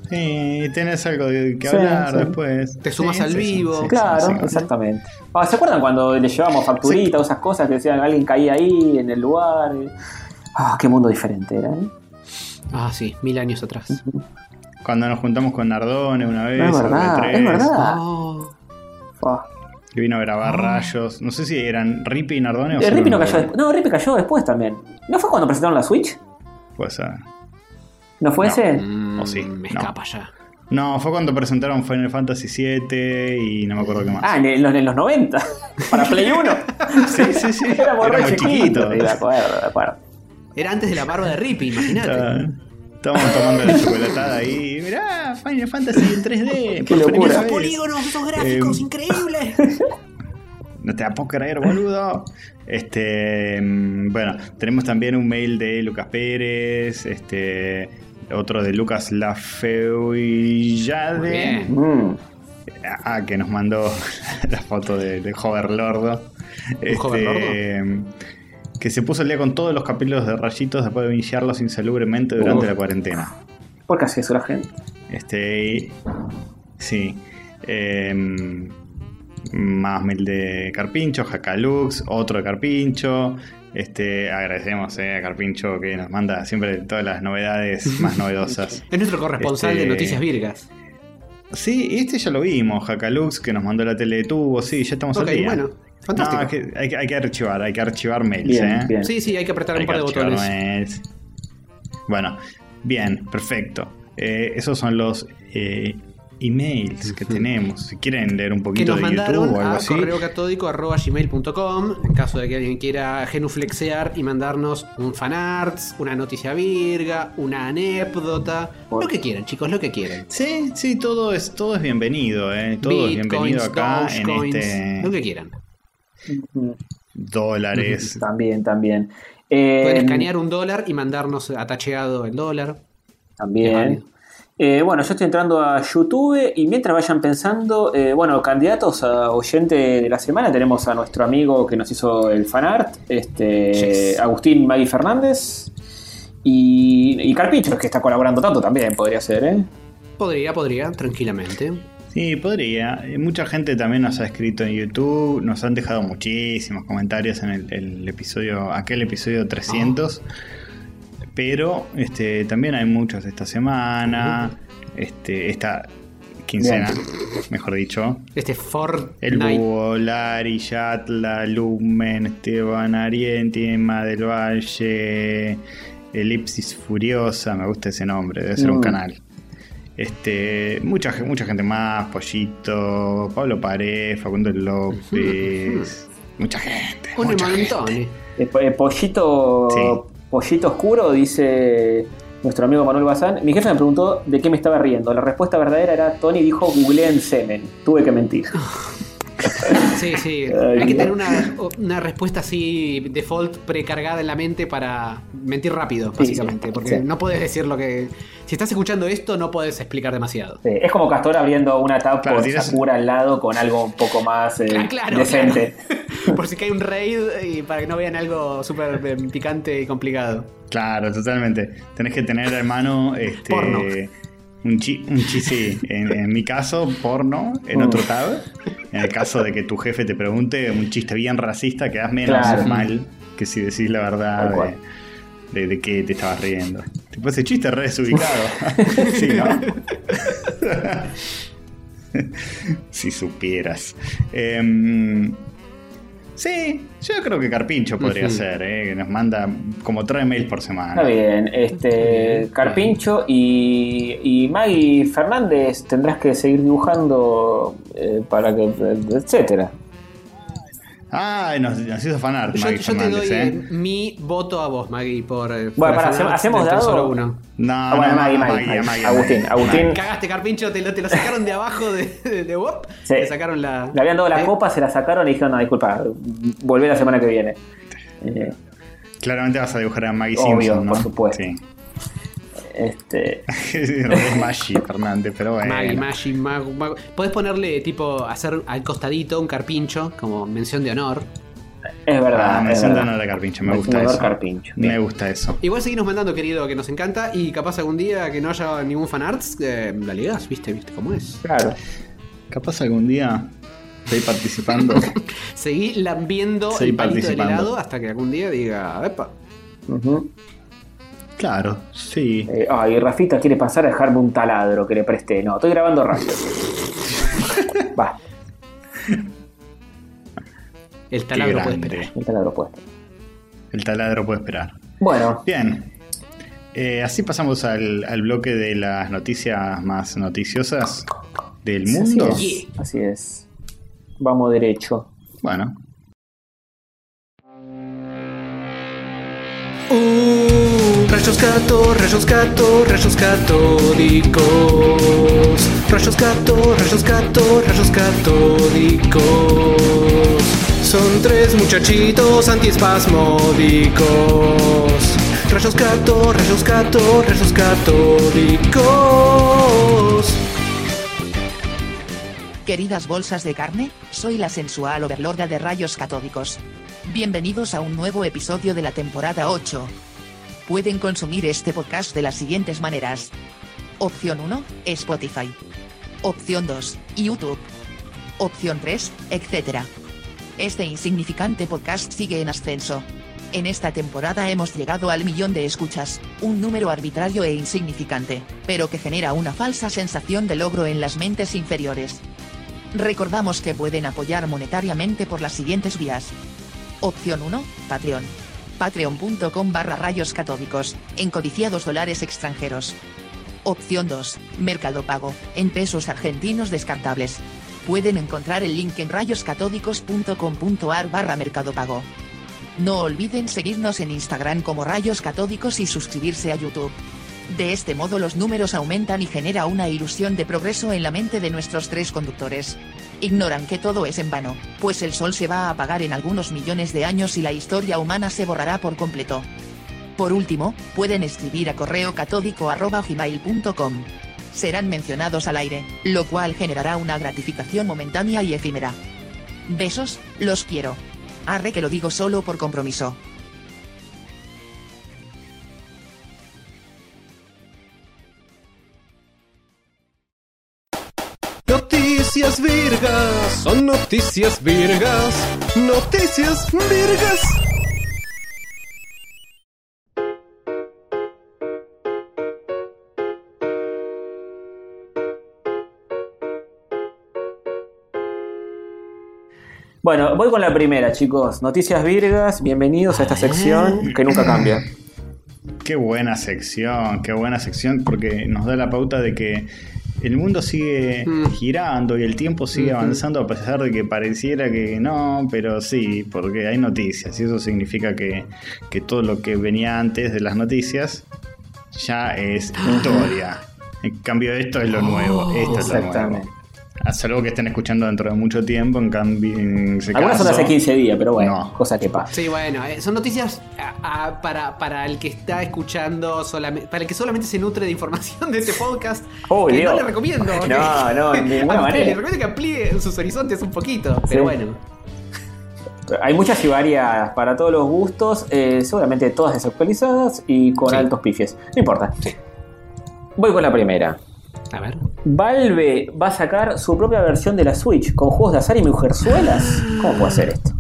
Sí, y tenés algo de que Sí, hablar sí. después. Te sumas Sí, al vivo. sí, sí, Claro, exactamente. Ah, ¿Se acuerdan cuando le llevamos facturita o esas cosas que decían alguien caía ahí en el lugar? Ah, qué mundo diferente era, ¿eh? Ah, sí, mil años atrás. Cuando nos juntamos con Nardone una vez, es o verdad, E3, es verdad. Oh. Que vino a grabar rayos. No sé si eran Rippy y Nardone o Eh, Rippy no cayó después. No, Rippy cayó después también. ¿No fue cuando presentaron la Switch? Puede ser. ¿No fue No. ese? Mm, O sí, me no. escapa ya. No, fue cuando presentaron Final Fantasy VII y no me acuerdo qué más. Ah, en, el- en los 90. Para Play 1. sí, sí, sí. Éramos chiquitos. chiquitos. Sí, de acuerdo, de acuerdo. Era antes de la barba de Rippy, imagínate. Está- Estábamos tomando la chocolatada ahí. Mirá, Final Fantasy en 3D. por locura. Esos polígonos, esos gráficos, Eh, increíbles. No te la puedo creer, boludo. Este, mm, bueno, tenemos también un mail de Lucas Pérez, este, otro de Lucas Lafeuillade. Mm. Ah, que nos mandó la foto de, de Hoverlordo. Este, Hoverlordo? Que se puso al día con todos los capítulos de rayitos después de iniciarlos insalubremente durante Uf. la cuarentena. ¿Por qué hace eso la gente? Este, y- sí. Em, más mail de Carpincho, Jacalux, otro de Carpincho. Este, agradecemos eh, a Carpincho que nos manda siempre todas las novedades más novedosas. Es nuestro corresponsal Este- de Noticias Virgas. Sí, este ya lo vimos, Jacalux, que nos mandó la tele de tubo, sí, ya estamos Ok, al día. bueno, fantástico. No, es que hay, que hay que archivar, hay que archivar mails, Bien, ¿eh? bien. Sí, sí, hay que apretar Hay un par que de archivar botones. mails. Bueno, bien, perfecto. Eh, esos son los eh, emails que tenemos. Si quieren leer un Que poquito nos de YouTube o algo a así. correocatódico.gmail.com en caso de que alguien quiera genuflexear y mandarnos un fanarts, una noticia virga, una anécdota, lo que quieran, chicos, lo que quieran. Sí, sí, todo es, todo es bienvenido, eh. Todo es bienvenido acá en este lo que quieran. Dólares. También, también. Eh, Pueden escanear un dólar y mandarnos atacheado el dólar. Es También. Eh, bueno, yo estoy entrando a YouTube y mientras vayan pensando, eh, bueno, candidatos a oyente de la semana tenemos a nuestro amigo que nos hizo el fanart, este, Yes. Agustín Magui Fernández y, y Carpicho, que está colaborando tanto también, podría ser, ¿eh? Podría, podría, tranquilamente. Sí, podría. Eh, Mucha gente también nos ha escrito en YouTube, nos han dejado muchísimos comentarios en el, el episodio, aquel episodio 300. Pero este, también hay muchos esta semana, este, esta quincena, mejor dicho. Este Ford El. Búho, Lari, Yatla, Lumen, Esteban Arienti, Emma del Valle, Elipsis Furiosa, me gusta ese nombre, debe ser un Mm. canal. Este, mucha, mucha gente más, Pollito, Pablo Pared, Facundo López, mucha gente. Un montón. Eh, eh, pollito, Sí. Pollito oscuro, dice nuestro amigo Manuel Bazán. Mi jefe me preguntó de qué me estaba riendo. La respuesta verdadera era, Tony dijo, googleen semen. Tuve que mentir. Sí, sí. Ay, Hay que tener una, una respuesta así default precargada en la mente para mentir rápido, básicamente. sí, porque sí. no puedes decir lo que. Si estás escuchando esto, no puedes explicar demasiado. Sí, es como Castor abriendo una tapa Claro, por tienes- Sakura al lado con algo un poco más eh, claro, decente. claro. Por si cae un raid y para que no vean algo súper eh, picante y complicado. Claro, totalmente. Tenés que tener a mano este, Porno. Un chi, un chi sí. En, en mi caso, porno, en otro tab. En el caso de que tu jefe te pregunte un chiste bien racista, quedas menos Claro. mal que si decís la verdad de, de, de qué te estabas riendo. Tipo, ese chiste re desubicado. sí, ¿no? si supieras. Em, sí, yo creo que Carpincho podría Ujú. ser, ¿eh? que nos manda como tres mails por semana. Está bien, este Carpincho y, y Maggie Fernández tendrás que seguir dibujando eh, para que, etcétera. Ah, nos, nos hizo fanart, Yo, Maggie yo te doy ¿eh? eh, mi voto a vos, Maggie, por. Bueno, por ¿hacemos dado? Tesoro uno. No, Ah, bueno, no, Maggie, no, Maggie, Maggie, Maggie, Agustín, Maggie. Agustín. Cagaste, Carpincho, te lo, te lo sacaron de abajo de, de, de Wop. Sí. Te sacaron la. Le habían dado la ¿Eh? copa, se la sacaron y dijeron, no, disculpa, volvé la semana que viene. Eh, Claramente vas a dibujar a Maggie Obvio, Simpson, ¿no? por supuesto. Sí. Este, es Maggie Fernández, pero bueno. Maggie, Maggie, Mago, Mago. Podés ponerle, tipo, hacer al costadito un carpincho, como mención de honor. es verdad. Ah, me es verdad. honor a Carpincho, me Me gusta eso. Carpincho, Me gusta eso. Igual seguimos mandando, querido, que nos encanta. Y capaz algún día que no haya ningún fanarts, eh, la ligás, ¿viste? ¿Viste cómo es? Claro. Capaz algún día estoy participando. Seguí lambiendo Seguí el palito del participando. helado hasta que algún día diga, epa. Ujú. Claro, sí. Eh, ay, Rafita quiere pasar a dejarme un taladro que le presté. No, estoy grabando rápido. Va, El taladro puede esperar. el taladro puesto. El taladro puede esperar. Bueno, Bien. Eh, así pasamos al, al bloque de las noticias más noticiosas del mundo. Así es. Así es. Vamos derecho. Bueno, Uh, rayos gato, rayos gato, rayos catódicos. Rayos gato, rayos gato, rayos catódicos. Son tres muchachitos antiespasmódicos. Rayos gato, rayos gato, rayos catódicos. Queridas bolsas de carne, soy la sensual overlorda de rayos catódicos. Bienvenidos a un nuevo episodio de la temporada 8. Pueden consumir este podcast de las siguientes maneras. Opción 1, Spotify. Opción 2, YouTube. Opción 3, etc. Este insignificante podcast sigue en ascenso. En esta temporada hemos llegado al millón de escuchas, un número arbitrario e insignificante, pero que genera una falsa sensación de logro en las mentes inferiores. Recordamos que pueden apoyar monetariamente por las siguientes vías. Opción 1, Patreon. Patreon.com barra rayos catódicos, en codiciados dólares extranjeros. Opción 2, Mercado Pago, en pesos argentinos descartables. Pueden encontrar el link en rayoscatódicos.com.ar barra Mercado Pago. No olviden seguirnos en Instagram como Rayos Catódicos y suscribirse a YouTube. De este modo los números aumentan y genera una ilusión de progreso en la mente de nuestros tres conductores. Ignoran que todo es en vano, pues el sol se va a apagar en algunos millones de años y la historia humana se borrará por completo. Por último, pueden escribir a correo catódico.gmail.com. Serán mencionados al aire, lo cual generará una gratificación momentánea y efímera. Besos, los quiero. Arre que lo digo solo por compromiso. Noticias virgas, son noticias virgas, noticias virgas. Bueno, voy con la primera, chicos. Noticias Virgas, bienvenidos a esta sección que nunca cambia. qué buena sección, qué buena sección, porque nos da la pauta de que el mundo sigue Mm. girando y el tiempo sigue avanzando a pesar de que pareciera que no, pero sí, porque hay noticias y eso significa que, que todo lo que venía antes de las noticias ya es historia. En cambio, esto es lo nuevo. Esto es lo nuevo. A salvo que estén escuchando dentro de mucho tiempo, en cambio, en Algunas son caso, hace 15 días, pero bueno, No. cosa que pasa. Sí, bueno, eh, son noticias a- a- para, para el que está escuchando, solamente, para el que solamente se nutre de información de este podcast. Oh, que Dios. no le recomiendo. No, que- no, de ninguna Le manera. recomiendo que amplíe sus horizontes un poquito, pero Sí. bueno. Hay muchas y varias para todos los gustos, eh, seguramente todas desactualizadas y con Sí. altos pifies. No importa. Voy con la primera. A ver. Valve va a sacar su propia versión de la Switch con juegos de azar y mujerzuelas. ¿Cómo puede ser esto?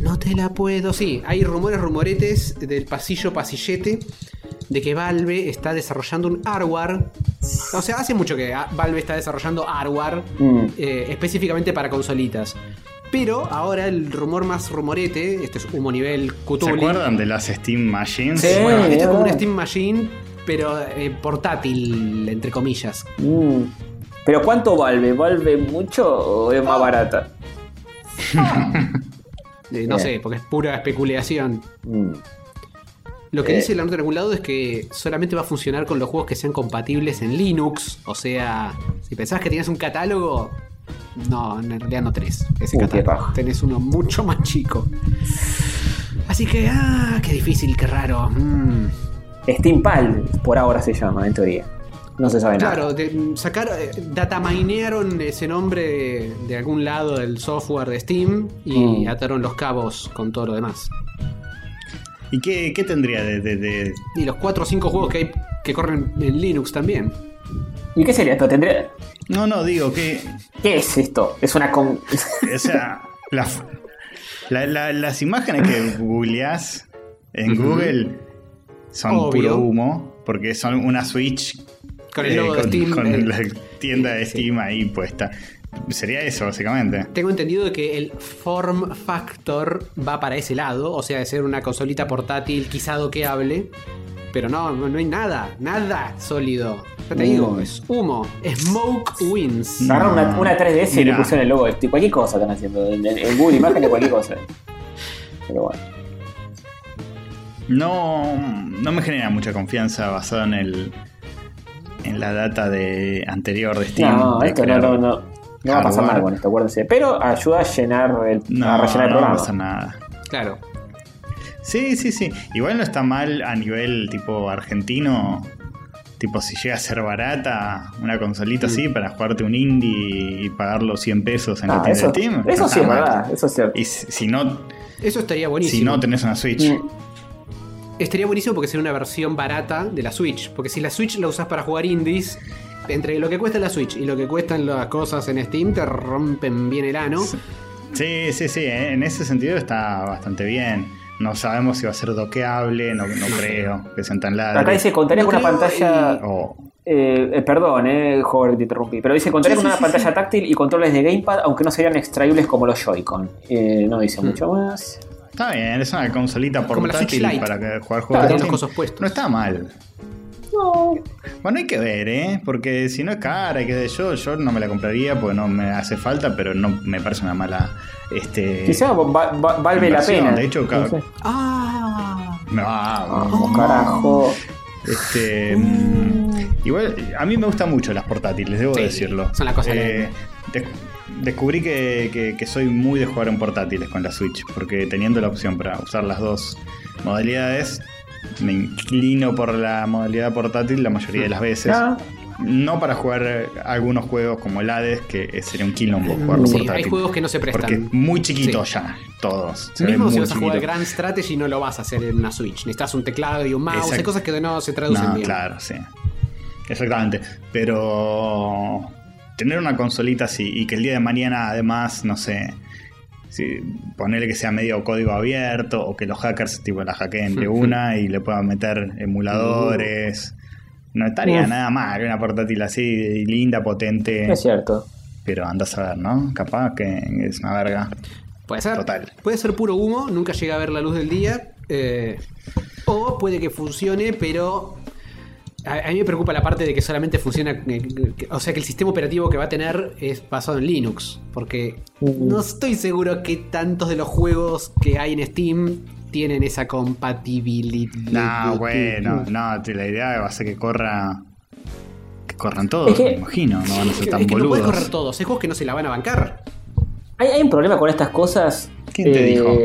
No te la puedo. Sí, hay rumores, rumoretes del pasillo pasillete de que Valve está desarrollando un hardware. O sea, hace mucho que ah, Valve está desarrollando hardware Mm. eh, específicamente para consolitas. Pero ahora el rumor más rumorete, este es humo nivel ¿Se Cthulhu. acuerdan de las Steam Machines? Sí. Bueno, este es como una Steam Machine, pero eh, portátil, entre comillas. Mm. Pero ¿cuánto Valve? ¿Valve mucho o es más barata? Eh, no Bien. sé, porque es pura especulación. Mm. Lo que Eh. dice la nota en algún lado es que solamente va a funcionar con los juegos que sean compatibles en Linux. O sea, si pensabas que tenías un catálogo, no, en realidad no tenés ese Uh, catálogo. Tenés uno mucho más chico. Así que, ah, qué difícil, qué raro. Mm. Steam Pal, por ahora se llama, en teoría. No se sabe nada. Claro, de- sacar, eh, dataminearon ese nombre de, de algún lado del software de Steam y Mm. ataron los cabos con todo lo demás. ¿Y qué, qué tendría de, de- de- Y los 4 o 5 juegos que hay que corren en Linux también. ¿Y qué sería esto? ¿Tendría... No, no, digo que. ¿Qué es esto? Es una... con- O sea, la- la- la- las imágenes que googleás en. Google son Obvio. puro humo, porque son una Switch Con el eh, logo de Steam. con eh, la tienda de Steam ahí puesta. Sería eso, básicamente. Tengo entendido de que el form factor va para ese lado, o sea, de ser una consolita portátil quizá doqueable. Pero no, no no hay nada, nada sólido. Ya te digo, es humo. Smoke wins. No. Agarraron una, una 3DS y le pusieron el logo de Steam. Cualquier cosa están haciendo. En, en- en Google Imágenes, cualquier cosa. Pero bueno. No, no me genera mucha confianza basado en el en la data de anterior de Steam. No, de esto no, no, no. No va a pasar nada con esto, acuérdense. Pero ayuda a llenar el, No, a rellenar el no programa. pasar nada. Claro. Sí, sí, sí. Igual no está mal a nivel tipo argentino. Tipo, si llega a ser barata, una consolita así para jugarte un indie y pagarlo 100 pesos en la Ah, tienda eso, de Steam. no eso sí es verdad, eso es cierto. Y si, si no, Eso estaría buenísimo. si no tenés una Switch. Mm. Estaría buenísimo porque sería una versión barata de la Switch. Porque si la Switch la usas para jugar indies, entre lo que cuesta la Switch y lo que cuestan las cosas en Steam, te rompen bien el ano. Sí, sí, sí. eh, En ese sentido está bastante bien. No sabemos si va a ser doqueable, no, no creo que sean tan largos. Acá dice, contaría No con una pantalla... O- Eh, eh, perdón, eh, joder, te interrumpí. Pero dice contaría Sí, con sí, una sí, pantalla táctil y controles de gamepad, aunque no serían extraíbles como los Joy-Con. Eh, no dice Mm. mucho más. Está bien, es una consolita portátil para que jugar Claro, juegos de los puestos. No está mal. No. Bueno, hay que ver, ¿eh? Porque si no es cara y qué sé yo, yo no me la compraría porque no me hace falta, pero no me parece una mala. Este, Quizá va- va- valve la pena. de hecho, No sé. Ah. No, Vamos, carajo. Este, mm, igual, a mí me gustan mucho las portátiles, debo Sí, decirlo. son la cosa Eh, descubrí que, que- que soy muy de jugar en portátiles con la Switch, porque teniendo la opción para usar las dos modalidades, me inclino por la modalidad portátil la mayoría de las veces. Ah, No para jugar algunos juegos como el Hades, que sería un quilombo jugarlo Sí, portátil. hay juegos que no se prestan. Porque es muy chiquito Sí. ya, todos. Se Mismo si vas a jugar. Grand Strategy no lo vas a hacer en una Switch. Necesitas un teclado y un mouse. Hay cosas que no se traducen No, bien. claro, sí. Exactamente. Pero tener una consolita así y que el día de mañana además, no sé, si ponerle que sea medio código abierto o que los hackers tipo la hackeen de una y le puedan meter emuladores. No estaría Uf. nada mal, una portátil así linda, potente. es cierto. Pero andas a ver, ¿no? Capaz que es una verga. Puede ser. Total. Puede ser puro humo, nunca llega a ver la luz del día. eh, o puede que funcione, pero. A, a mí me preocupa la parte de que solamente funciona. eh, que- o sea, que el sistema operativo que va a tener es basado en Linux. Porque Mm. no estoy seguro que tantos de los juegos que hay en Steam tienen esa compatibilidad. No, bueno, no, la idea va a ser que corra. Que corran todos, Es que- me imagino, no van a Es ser que, tan es que no puedes boludos. correr todos. Hay juegos que no se la van a bancar. Hay, hay un problema con estas cosas. ¿Quién te dijo?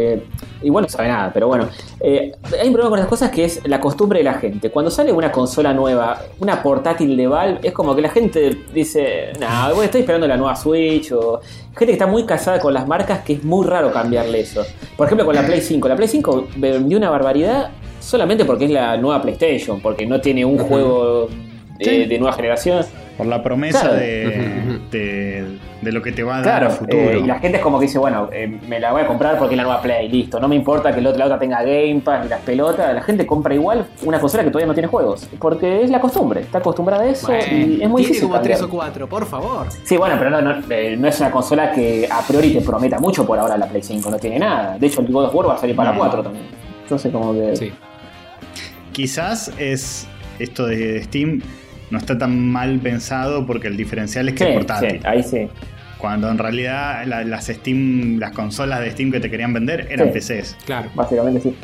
Igual no sabe nada, pero bueno. Eh, hay un problema con estas cosas que es la costumbre de la gente. Cuando sale una consola nueva, una portátil de Valve, es como que la gente dice, no, bueno, estoy esperando la nueva Switch. O gente que está muy casada con las marcas que es muy raro cambiarle eso. Por ejemplo, con la Play 5. La Play 5 vendió una barbaridad solamente porque es la nueva PlayStation, porque no tiene un juego de, de nueva generación. Por la promesa Claro. de, de, de lo que te va a dar a futuro. eh, y la gente es como que dice, bueno, eh, me la voy a comprar porque es la nueva Play, listo. No me importa que la otra, la otra tenga Game Pass ni las pelotas. La gente compra igual una consola que todavía no tiene juegos. Porque es la costumbre, está acostumbrada a eso Bueno, y es muy tiene difícil. como cambiar. tres o cuatro, por favor. Sí, bueno, pero no, no, eh, no es una consola que a priori te prometa mucho por ahora la Play 5, no tiene nada. De hecho, el God of War va a salir para No. 4 también. Entonces, como que. Sí. Quizás es esto de Steam no está tan mal pensado porque el diferencial es que Sí, es portátil. sí, ahí sí. Cuando en realidad la- las Steam, las consolas de Steam que te querían vender eran Sí. PCs. Claro. Básicamente sí.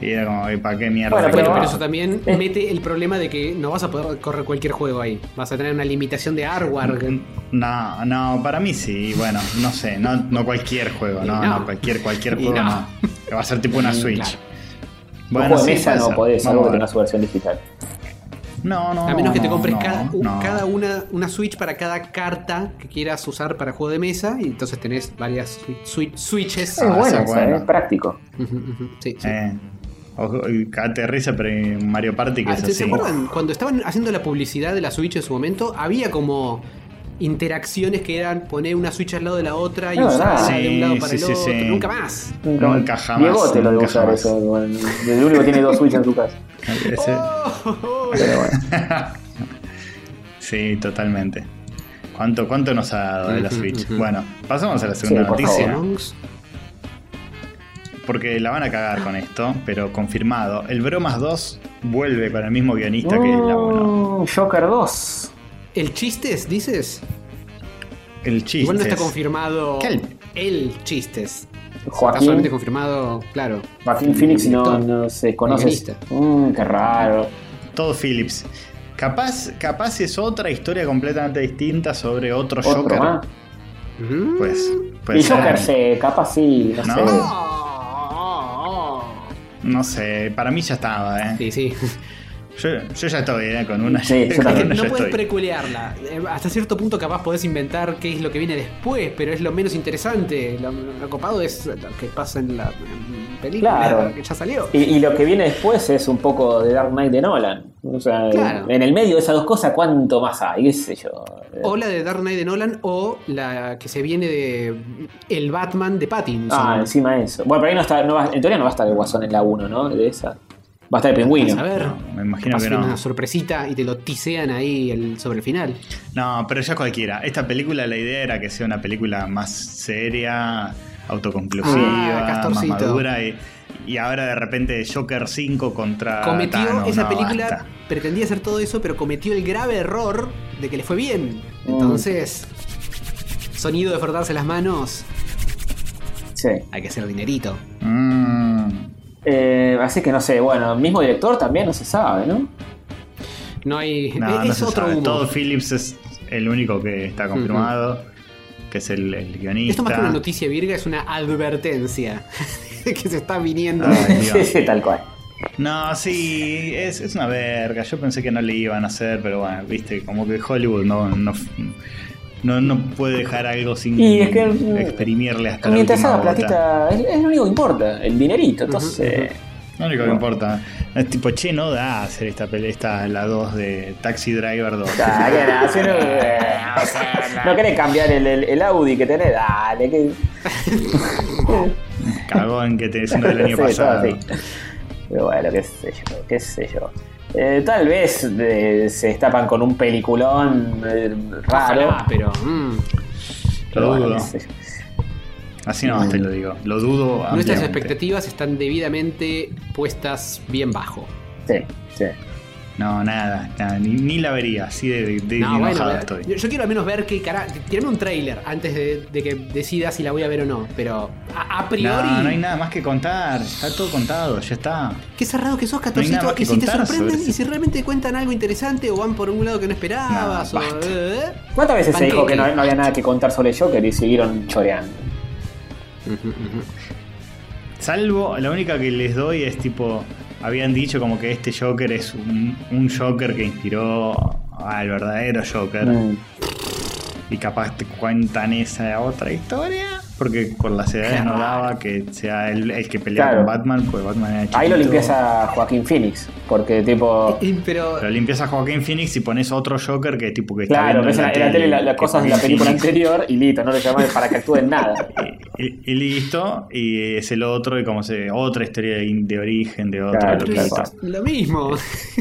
Y era como, ¿para qué mierda? Bueno, Bueno, pero- pero eso también Eh. mete el problema de que no vas a poder correr cualquier juego ahí. Vas a tener una limitación de hardware. No, no, para mí sí, bueno, no sé, no, no cualquier juego, no, no. no, cualquier, cualquier juego no. no. Que Va a ser tipo una Switch. Claro. un juego de sí, mesa no podés, algo que su versión digital. No, no. A menos que te compres no, cada, u- no. cada una, una Switch para cada carta que quieras usar para juego de mesa. Y entonces tenés varias swi- swi- Switches. Es Ah, bueno, es eso, bueno. es práctico. Sí, sí. Eh, pero Mario Party que Ah, es ¿se, así. se acuerdan? Cuando estaban haciendo la publicidad de la Switch en su momento, había como interacciones que eran poner una Switch al lado de la otra y usarla verdad. de un lado para sí, el sí, otro. sí. Nunca más. Nunca jamás, Diego te lo debe usar jamás. eso. bueno, El único que tiene dos Switch en su casa. Oh, Pero bueno. sí, totalmente. ¿Cuánto, ¿Cuánto nos ha dado de la Ujú, Switch? Bueno, pasamos a la segunda Sí, por noticia. favor. Porque la van a cagar con esto, pero confirmado. El Bromas 2 vuelve con el mismo guionista que la 1. Mm, Joker 2. ¿El chistes, dices? El chiste. Igual no está confirmado ¿Qué el- chistes. Está Joaquín, solamente confirmado, claro. Joaquín Phoenix no, no se conoce. Mm, qué raro. Todo Phillips. Capaz, capaz es otra historia completamente distinta sobre otro, Otro Joker. más. Mm. Pues, puede Y. Joker se, capaz sí, no, No. sé. No sé, para mí ya estaba, ¿eh? Sí, sí. Yo, yo ya estoy, ¿eh? Con una, Sí, yo también. no puedes preculearla. Eh, Hasta cierto punto capaz podés inventar qué es lo que viene después, pero es lo menos interesante. Lo, lo copado es lo que pasa en la película Claro. que ya salió. Y, y lo que viene después es un poco de Dark Knight de Nolan. O sea, Claro. en el medio de esas dos cosas, ¿cuánto más hay? ¿Qué sé yo? O la de Dark Knight de Nolan o la que se viene de el Batman de Pattinson. Ah, encima de eso. Bueno, pero ahí no está, no va- en teoría no va a estar el guasón en la 1, ¿no? De esa. Va a estar el pingüino. a ver. No, me imagino que no. una sorpresita y te lo tisean ahí el- sobre el final. No, pero ya cualquiera. Esta película, la idea era que sea una película más seria, autoconclusiva, Ah, más Castorcito. madura. Y, y ahora de repente Joker 5 contra. cometió Thanos. esa No, película, basta. pretendía hacer todo eso, pero cometió el grave error de que le fue bien. Mm. Entonces, sonido de frotarse las manos, Sí. hay que hacer dinerito. Mm. Eh, así que no sé, bueno, mismo director también no se sabe, ¿no? No hay. No, es no otro humo. Todd Phillips es el único que está confirmado, que es el, el guionista. Esto más que una noticia virga es una advertencia que se está viniendo. Ay, sí, Dios. sí, tal cual. No, sí, es, es una verga. Yo pensé que no le iban a hacer, pero bueno, viste, como que Hollywood no, no, no, no puede dejar algo sin Y es que- exprimirle hasta la Mientras última haga platita, es, es lo único que importa, el dinerito. Entonces, Lo único que importa. Es tipo, che, no da hacer esta pelea, esta, la 2 de Taxi Driver 2. ah, que nada, si no, no querés cambiar el, el- el Audi que tenés, dale. Que... Cagón que te uno del año Sí, pasado. todo así. Pero bueno, qué sé yo, qué sé yo. Eh, tal vez eh, se destapan con un peliculón eh, raro. Ojalá, pero. mm, Lo bueno, dudo. sé. Así nomás te lo digo. Lo dudo. nuestras expectativas están debidamente puestas bien bajo. Sí, sí. No, nada, nada, ni, ni la vería. Así de, de- de No, enojado bueno, estoy. yo, yo quiero al menos ver qué cara. Tirarme un trailer antes de, de que decida si la voy a ver o no. Pero a, a priori. No, no hay nada más que contar. Está todo contado, ya está. Qué cerrado que sos, No hay 14 nada más que si te sorprenden y si realmente cuentan algo interesante o van por un lado que no esperabas. No, o, basta. eh, ¿Cuántas veces se dijo que no, no había nada que contar sobre Joker y siguieron choreando? Salvo, la única que les doy es tipo. Habían dicho como que este Joker es un, un Joker que inspiró al verdadero Joker. Mm. y capaz te cuentan esa otra historia. Porque por las edades no daba que sea el, el que pelea Claro. con Batman, pues Batman era chiquito. Ahí lo limpias a Joaquín Phoenix, porque tipo... Y- Pero. Lo limpias a Joaquín Phoenix y pones otro Joker que tipo que está Claro, viendo ves en la, en la tele la- las cosas de la película Phoenix. anterior y listo, no le llamas para que actúe en nada. Y, y listo, y es el otro, y como se. Otra historia de, de origen de otro. Claro, lo que es mismo.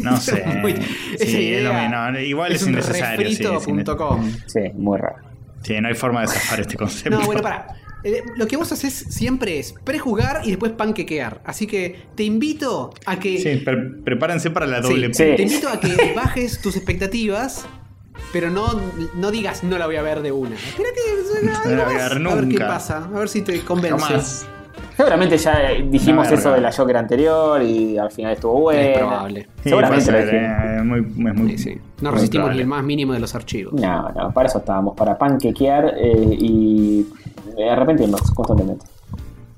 No sé. Muy- Sí, es lo mismo. Igual es innecesario, sí, refrito.com. Sí, muy raro. Sí, no hay forma de zafar este concepto. No, bueno, para. Eh, Lo que vos haces siempre es prejugar y después panquequear. Así que te invito a que. Sí, pre- prepárense para la doble sí. Te invito a que bajes tus expectativas, pero no, no digas no la voy a ver de una. No la voy a ver A ver qué pasa, a ver si te convence. Jamás. Seguramente ya eh, dijimos eso de la Joker anterior y al final estuvo bueno. Es probable. Sí, Seguramente lo dijimos. eh, muy, es muy- Sí, sí. No muy resistimos ni el más mínimo de los archivos. No, no, para eso estábamos, para panquequear eh, y eh, arrepentirnos constantemente.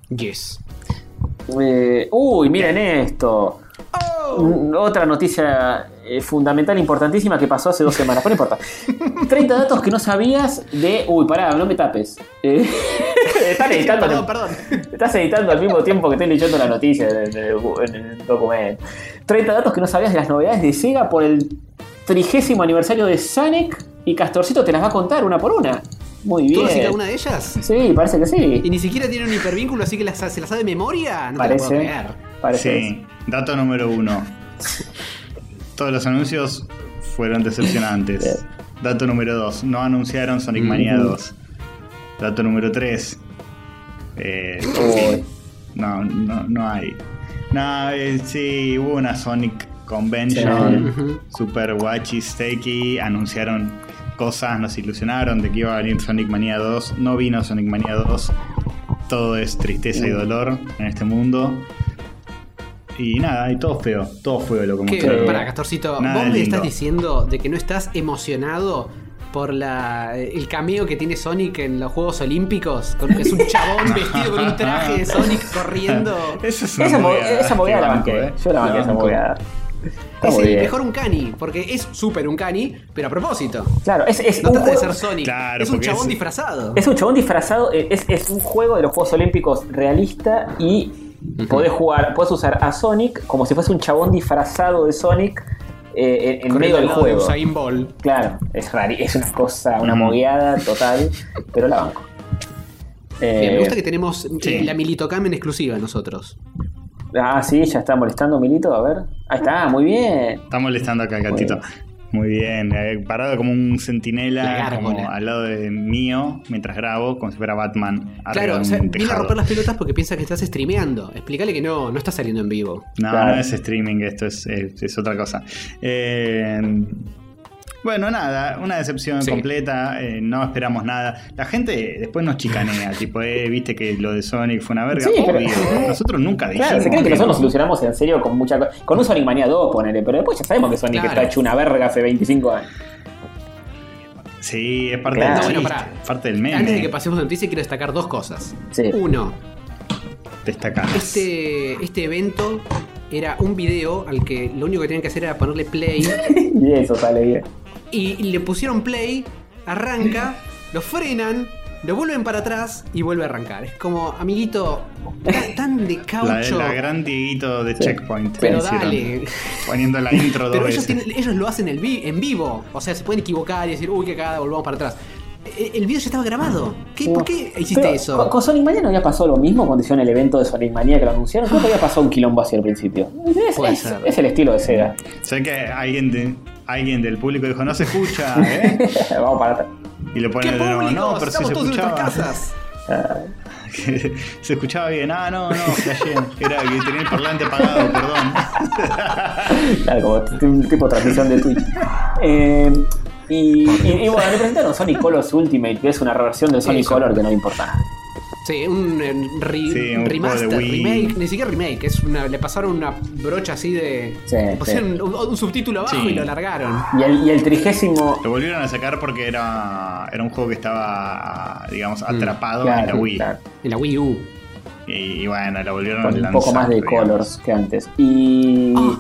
Yes. Eh, uy, miren esto. Mm, Otra noticia eh, fundamental, importantísima que pasó hace dos semanas, pero no importa. 30 datos que no sabías de. Uy, pará, no me tapes. Eh, están editando. Perdón, perdón. Estás editando al mismo tiempo que estoy leyendo la noticia en el, en el documento. 30 datos que no sabías de las novedades de Sega por el trigésimo aniversario de Sonic y Castorcito te las va a contar una por una. Muy bien. ¿Todas y cada una de ellas? Sí, parece que sí. Y ni siquiera tiene un hipervínculo, así que las- se las sabe de memoria. No te lo Parece. puedo creer. Parece Sí, dato número uno. Todos los anuncios fueron decepcionantes. Dato número dos, no anunciaron Sonic Mania Ujú. 2. Dato número tres, eh, Uy. no, no, no hay. No, eh, sí, hubo una Sonic Convention, Sí. Super Watchy Stakey, anunciaron cosas, nos ilusionaron de que iba a venir Sonic Mania 2. No vino Sonic Mania 2. Todo es tristeza y dolor en este mundo. Y nada, y todo feo, todo feo lo. Sí. Pará, Castorcito, Nada ¿vos me lindo. estás diciendo de que no estás emocionado por la, el cameo que tiene Sonic en los Juegos Olímpicos? Con- Es un chabón vestido con un traje de Sonic corriendo. Eso es una Esa, mo- movida, esa movida la banco, banqué. eh. Yo la banqué esa movida. Es muy el mejor Uncani, porque es súper Uncani, pero a propósito. Claro, es, es No un trata de ser Sonic, Claro, es un chabón es- disfrazado. Es un chabón disfrazado, eh, es, es un juego de los Juegos Olímpicos realista y podés jugar, podés usar a Sonic como si fuese un chabón disfrazado de Sonic eh, en, medio del de juego. Usain Bolt. Claro, es raro, es una cosa, una mogueada total, pero la banco. Eh, Bien, me gusta que tenemos eh, sí. la Militocam en exclusiva nosotros. Ah, sí, ya está molestando Milito, a ver. Ahí está, muy bien. Está molestando acá el gatito. Muy bien, eh, parado como un La centinela como al lado de mío mientras grabo, como si fuera Batman. Claro, o sea, viene a romper las pelotas porque piensa que estás streameando. Explícale que no, no está saliendo en vivo. No, Claro. no es streaming, esto es, es- es otra cosa. Eh, bueno, nada, una decepción Sí. completa, eh, no esperamos nada. La gente después nos chicanea, tipo, eh, viste que lo de Sonic fue una verga. Sí, pero- nosotros nunca dijimos. Claro, se creen que que nosotros nos no. ilusionamos en serio con mucha cosa. Con un Sonic Mania 2, ponele, pero después ya sabemos que Sonic Claro. está hecho una verga hace 25 años. Sí, es parte Claro. del No, bueno, parte del meme. Antes de que pasemos de noticia, quiero destacar dos cosas. Sí. Uno, Destacadas. este, este evento era un video al que lo único que tenían que hacer era ponerle play y eso sale bien. Y le pusieron play, arranca, lo frenan, lo vuelven para atrás y vuelve a arrancar. Es como, amiguito, tan, tan de La, caucho. la gran diguito de Sí. Checkpoint. Pero dale. Poniendo la intro dos Pero ellos, veces. tienen- ellos lo hacen el vi- en vivo. O sea, se pueden equivocar y decir, uy, que cagada, volvamos para atrás. E- El video ya estaba grabado. ¿Qué, ¿Por qué hiciste Pero, eso? Con, Sonic Mania no había pasado lo mismo cuando hicieron el evento de Sonic Mania que lo anunciaron. Creo que había pasado un quilombo así al principio. Es el estilo de Sega. Sé que alguien, de, alguien del público dijo, no se escucha, ¿eh? Vamos para atrás. Y lo ¿Qué ponen de nuevo, no, pero sí Estamos se escuchaba. casas. se escuchaba bien. Ah, no, no, flashé. Era que tenía el parlante apagado, perdón. Claro, como un tipo de transmisión de Twitch. Eh, y, y- y bueno, le presentaron Sonic Colors Ultimate, que es una reversión del Sonic Eso. Color que no le importa nada. Sí, un eh, re- Sí, un remaster, remake, ni siquiera remake, es una, le pasaron una brocha así de. Sí, le sí. pusieron un, un subtítulo abajo Sí. y lo largaron. Y el, y el trigésimo. Lo volvieron a sacar porque era, era un juego que estaba, digamos, atrapado en la Mm, Wii. claro, En la Wii U. Y, y bueno, lo volvieron a con un lanzar. poco más de digamos. colors que antes. Y. Ah.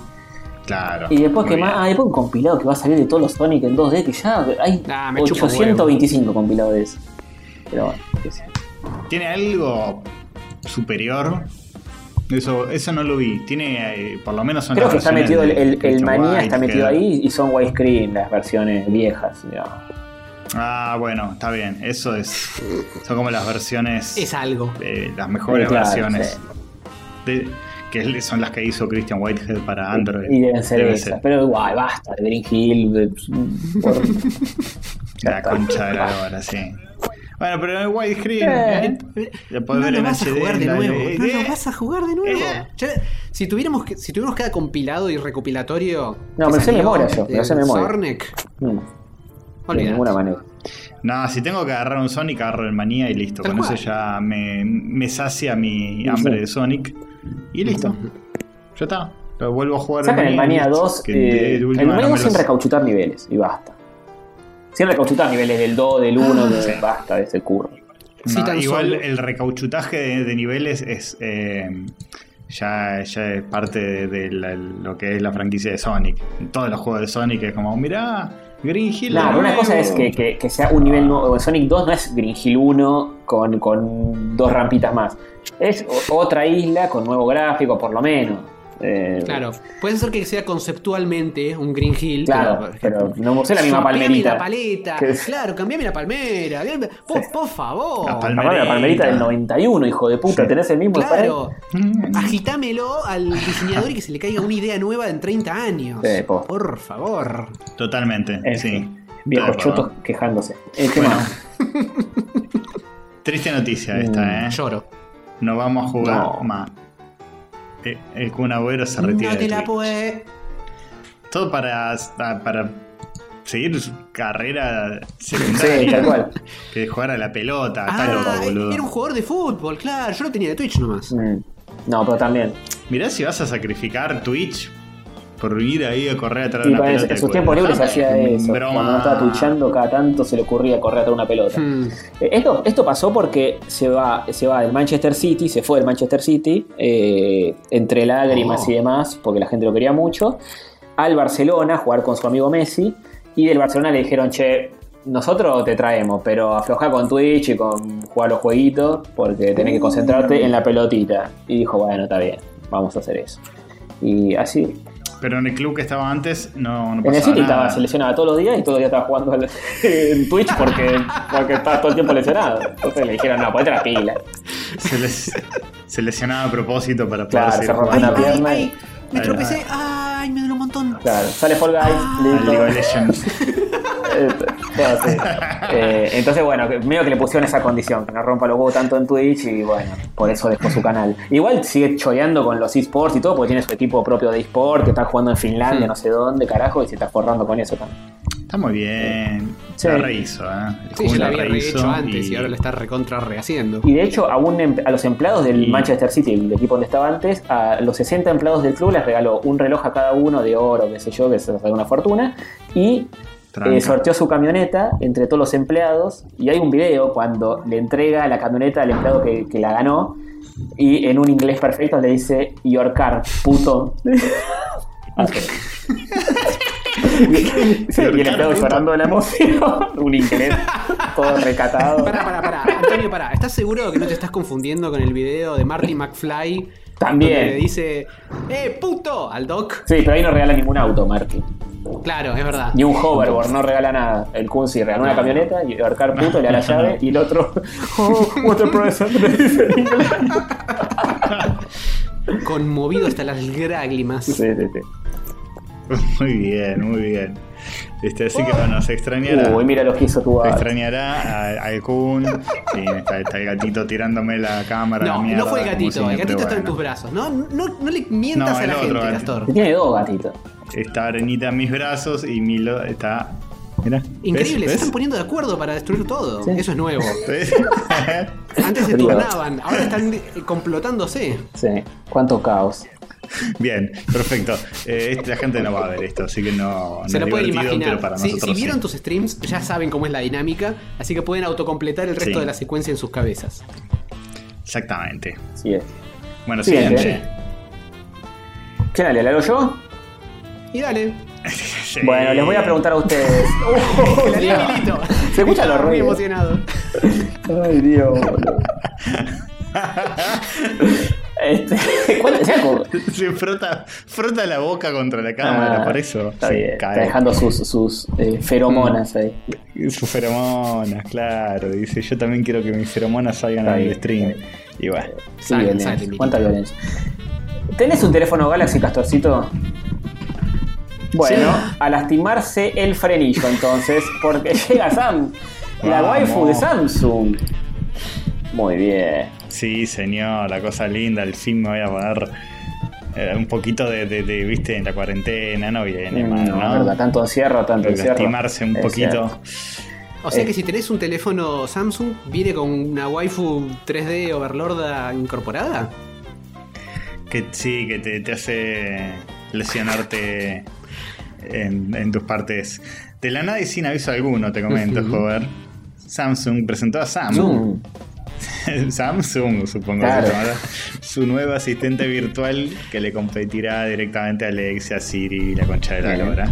Claro. Y después que más, ah, después un compilado que va a salir de todos los Sonic en 2D, que ya hay Ah, un 825 compilados de eso. Pero bueno, qué sé. ¿Tiene algo superior? Eso, eso no lo vi. Tiene, eh, por lo menos son Creo las que está metido el, manía, está metido ahí y son widescreen las versiones viejas. digamos. Ah, bueno, está bien. Eso es. Son como las versiones. Es algo. eh, las mejores Sí, claro, versiones. sí. de- que son las que hizo Christian Whitehead para Android. Y deben ser Debe esas. ser. Pero igual, basta, de Green Hill. de- por- La concha de la hora, sí. Bueno, pero en widescreen. Eh. ¿eh? No ver lo vas a jugar de nuevo. eh, No eh, lo vas a jugar de nuevo. eh. Ya- si tuviéramos que, si tuviéramos cada compilado y recopilatorio. No, me sé memoria yo, me sé memoria. Zornek, No, de ninguna manera. No, si tengo que agarrar un Sonic, agarro el manía y listo. Con eso ya me, me sacia mi hambre sí. de Sonic. Y listo. Ya está. Lo vuelvo a jugar. Sacan el Manía listo. 2. Que eh, de- de el Manía no me 2 sin recauchutar niveles y basta. Sin recauchutar niveles del 2, del 1, Ah, de- sí. basta de ese curro. Sí, No, tan igual solo. el recauchutaje de, de niveles es eh, ya, ya es parte de, de la- lo que es la franquicia de Sonic. En todos los juegos de Sonic es como, mirá, Green Hill. Claro, una nuevo". cosa es que, que- que sea un nivel nuevo. Sonic 2 no es Green Hill 1 con, con dos rampitas más. Es otra isla con nuevo gráfico, por lo menos. Eh, Claro, puede ser que sea conceptualmente un Green Hill. Claro, pero no usé la misma Cambiame palmerita. la paleta. Claro, cambiame la palmera. Por, por favor. La palmera. Aparte, la palmerita del 91, hijo de puta. Sí. ¿Tenés el mismo Claro, Mm. agitámelo al diseñador y que se le caiga una idea nueva en 30 años. Sí. Por favor. Totalmente, sí. Viejos chotos quejándose. Eh. Triste noticia Mm, esta, ¿eh? Lloro. No vamos a jugar No. más. Eh, El Kun Agüero se retira No te de la puede. Todo para, para seguir su carrera Sí, secundaria. tal cual. Que jugar a la pelota, Ah, loco, boludo. era un jugador de fútbol, claro. Yo lo tenía de Twitch nomás. Mm. No, pero también. Mirá si vas a sacrificar Twitch por ir ahí a correr atrás Sí, de una pelota. en sus tiempos libres hacía eso. broma. Cuando no estaba twitchando, cada tanto se le ocurría correr atrás de una pelota. Hmm. Eh, Esto, esto pasó porque se va, se va del Manchester City, se fue del Manchester City, eh, entre lágrimas Oh. y demás, porque la gente lo quería mucho, al Barcelona a jugar con su amigo Messi. Y del Barcelona le dijeron, che, nosotros te traemos, pero afloja con Twitch y con jugar los jueguitos, porque tenés que concentrarte en la pelotita. Y dijo, bueno, está bien, vamos a hacer eso. Y así, Pero en el club que estaba antes no, no en el pasaba City nada. estaba, se lesionaba todos los días y todos los días estaba jugando al- en Twitch porque, porque estaba todo el tiempo lesionado. Entonces le dijeron, no, ponete la pila. Se, les- se lesionaba a propósito para poder Claro, seguir se rompe Ay, jugando. una pierna ay, y- me tropecé. Ay, me duele un montón. Claro, sale Fall Guys, Ah. Al listo. League of Legends. Eh. Eh, entonces, bueno, medio que le pusieron esa condición, que no rompa los huevos tanto en Twitch y bueno, por eso dejó su canal. Igual sigue choreando con los esports y todo, porque tiene su equipo propio de esports, que está jugando en Finlandia, Hmm. no sé dónde, carajo, y se está forrando con eso también. Está muy bien. Sí. La rehizo, ¿eh? El Sí, yo la había rehizo rehecho antes y... ahora la está recontra rehaciendo. Y de hecho, a, un em- a los empleados del Y- Manchester City, el equipo donde estaba antes, a los 60 empleados del club les regaló un reloj a cada uno de oro, qué sé yo, que se les una fortuna, y eh, sorteó su camioneta entre todos los empleados. Y hay un video cuando le entrega la camioneta al empleado que, que la ganó, y en un inglés perfecto le dice, Your car, puto. Y el puto. llorando de la emoción, un inglés todo recatado. Pará, pará, pará. Antonio, pará. ¿Estás seguro que no te estás confundiendo con el video de Marty McFly? También. Donde le dice, ¡eh, puto! al Doc. Sí, pero ahí no regala ningún auto, Marty. Claro, es verdad. Ni un hoverboard, no regala nada. El Kun sí regaló una camioneta y Arcar puto le da la llave y el otro. Oh, a present, le dice en inglés. Conmovido hasta las lágrimas. Sí, sí, sí. Muy bien, muy bien. Este, así que bueno, se extrañará. Uy, mira lo que hizo tu Se extrañará a- al Kun. Sí, está, está el gatito tirándome la cámara. la No, mierda, no fue el gatito. El gatito está en tus brazos. No, no, no le mientas No, a la otro gente, gatito. Castor. Tiene dos gatitos. Está Arenita en mis brazos y Milo está. Mira. Increíble, se están poniendo de acuerdo para destruir todo. Sí. Eso es nuevo. Antes se turnaban, ahora están complotándose. Sí. Cuánto caos. Bien, perfecto. Eh, este- la gente no va a ver esto, así que no, no Se es lo pueden imaginar. pero para Si, nosotros si vieron sí. tus streams, ya saben cómo es la dinámica, así que pueden autocompletar el resto Sí. de la secuencia en sus cabezas. Exactamente. Sí es. Bueno, Siguiente. siguiente. ¿Quién le hago yo? Y dale. Sí. Bueno, les voy a preguntar a ustedes. Milito. Se escuchan los Estaba muy ruidos. emocionado. Ay, Dios. Este, ¿cuál- se acu- Se frota, frota la boca contra la cámara, Ah, por eso. Está se bien, está cae. dejando sus, sus eh, feromonas ahí. Sus feromonas, claro. Dice, yo también quiero que mis feromonas salgan Está al bien, stream. Y bueno. Sí, Sale, violencia. ¿Cuánta violencia? ¿Tenés un teléfono Galaxy, Castorcito? Bueno, a lastimarse el frenillo entonces, porque llega Sam, la Vamos. waifu de Samsung. Muy bien. Sí, señor, la cosa linda. Al fin me voy a poder. eh, un poquito de, de, de, viste, en la cuarentena, no viene mal, No, ¿no? verdad, tanto encierro, tanto encierro. Lastimarse un Es poquito. O sea Eh. que si tenés un teléfono Samsung, ¿viene con una waifu 3D Overlorda incorporada? Que sí, que te, te hace lesionarte en, en tus partes. De la nada y sin aviso alguno, te comento, Ujú. joder. Samsung presentó a Sam. Zoom. Samsung, supongo Claro. que se llamará. Su nuevo asistente virtual que le competirá directamente a Alexia, Siri y la concha de la lora.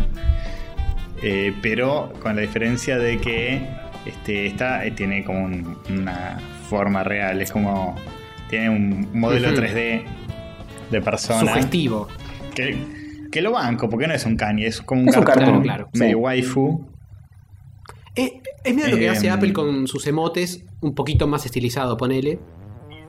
Eh, pero con la diferencia de que este, esta eh, tiene como un- una forma real, es como. Tiene un modelo Ujú. 3D de persona. Sugestivo. Que, que lo banco, porque no es un Kanye, es como un Es un cartón cartón, claro. medio Sí. waifu. Eh, es medio lo que Eh, hace Apple con sus emotes, un poquito más estilizado, ponele.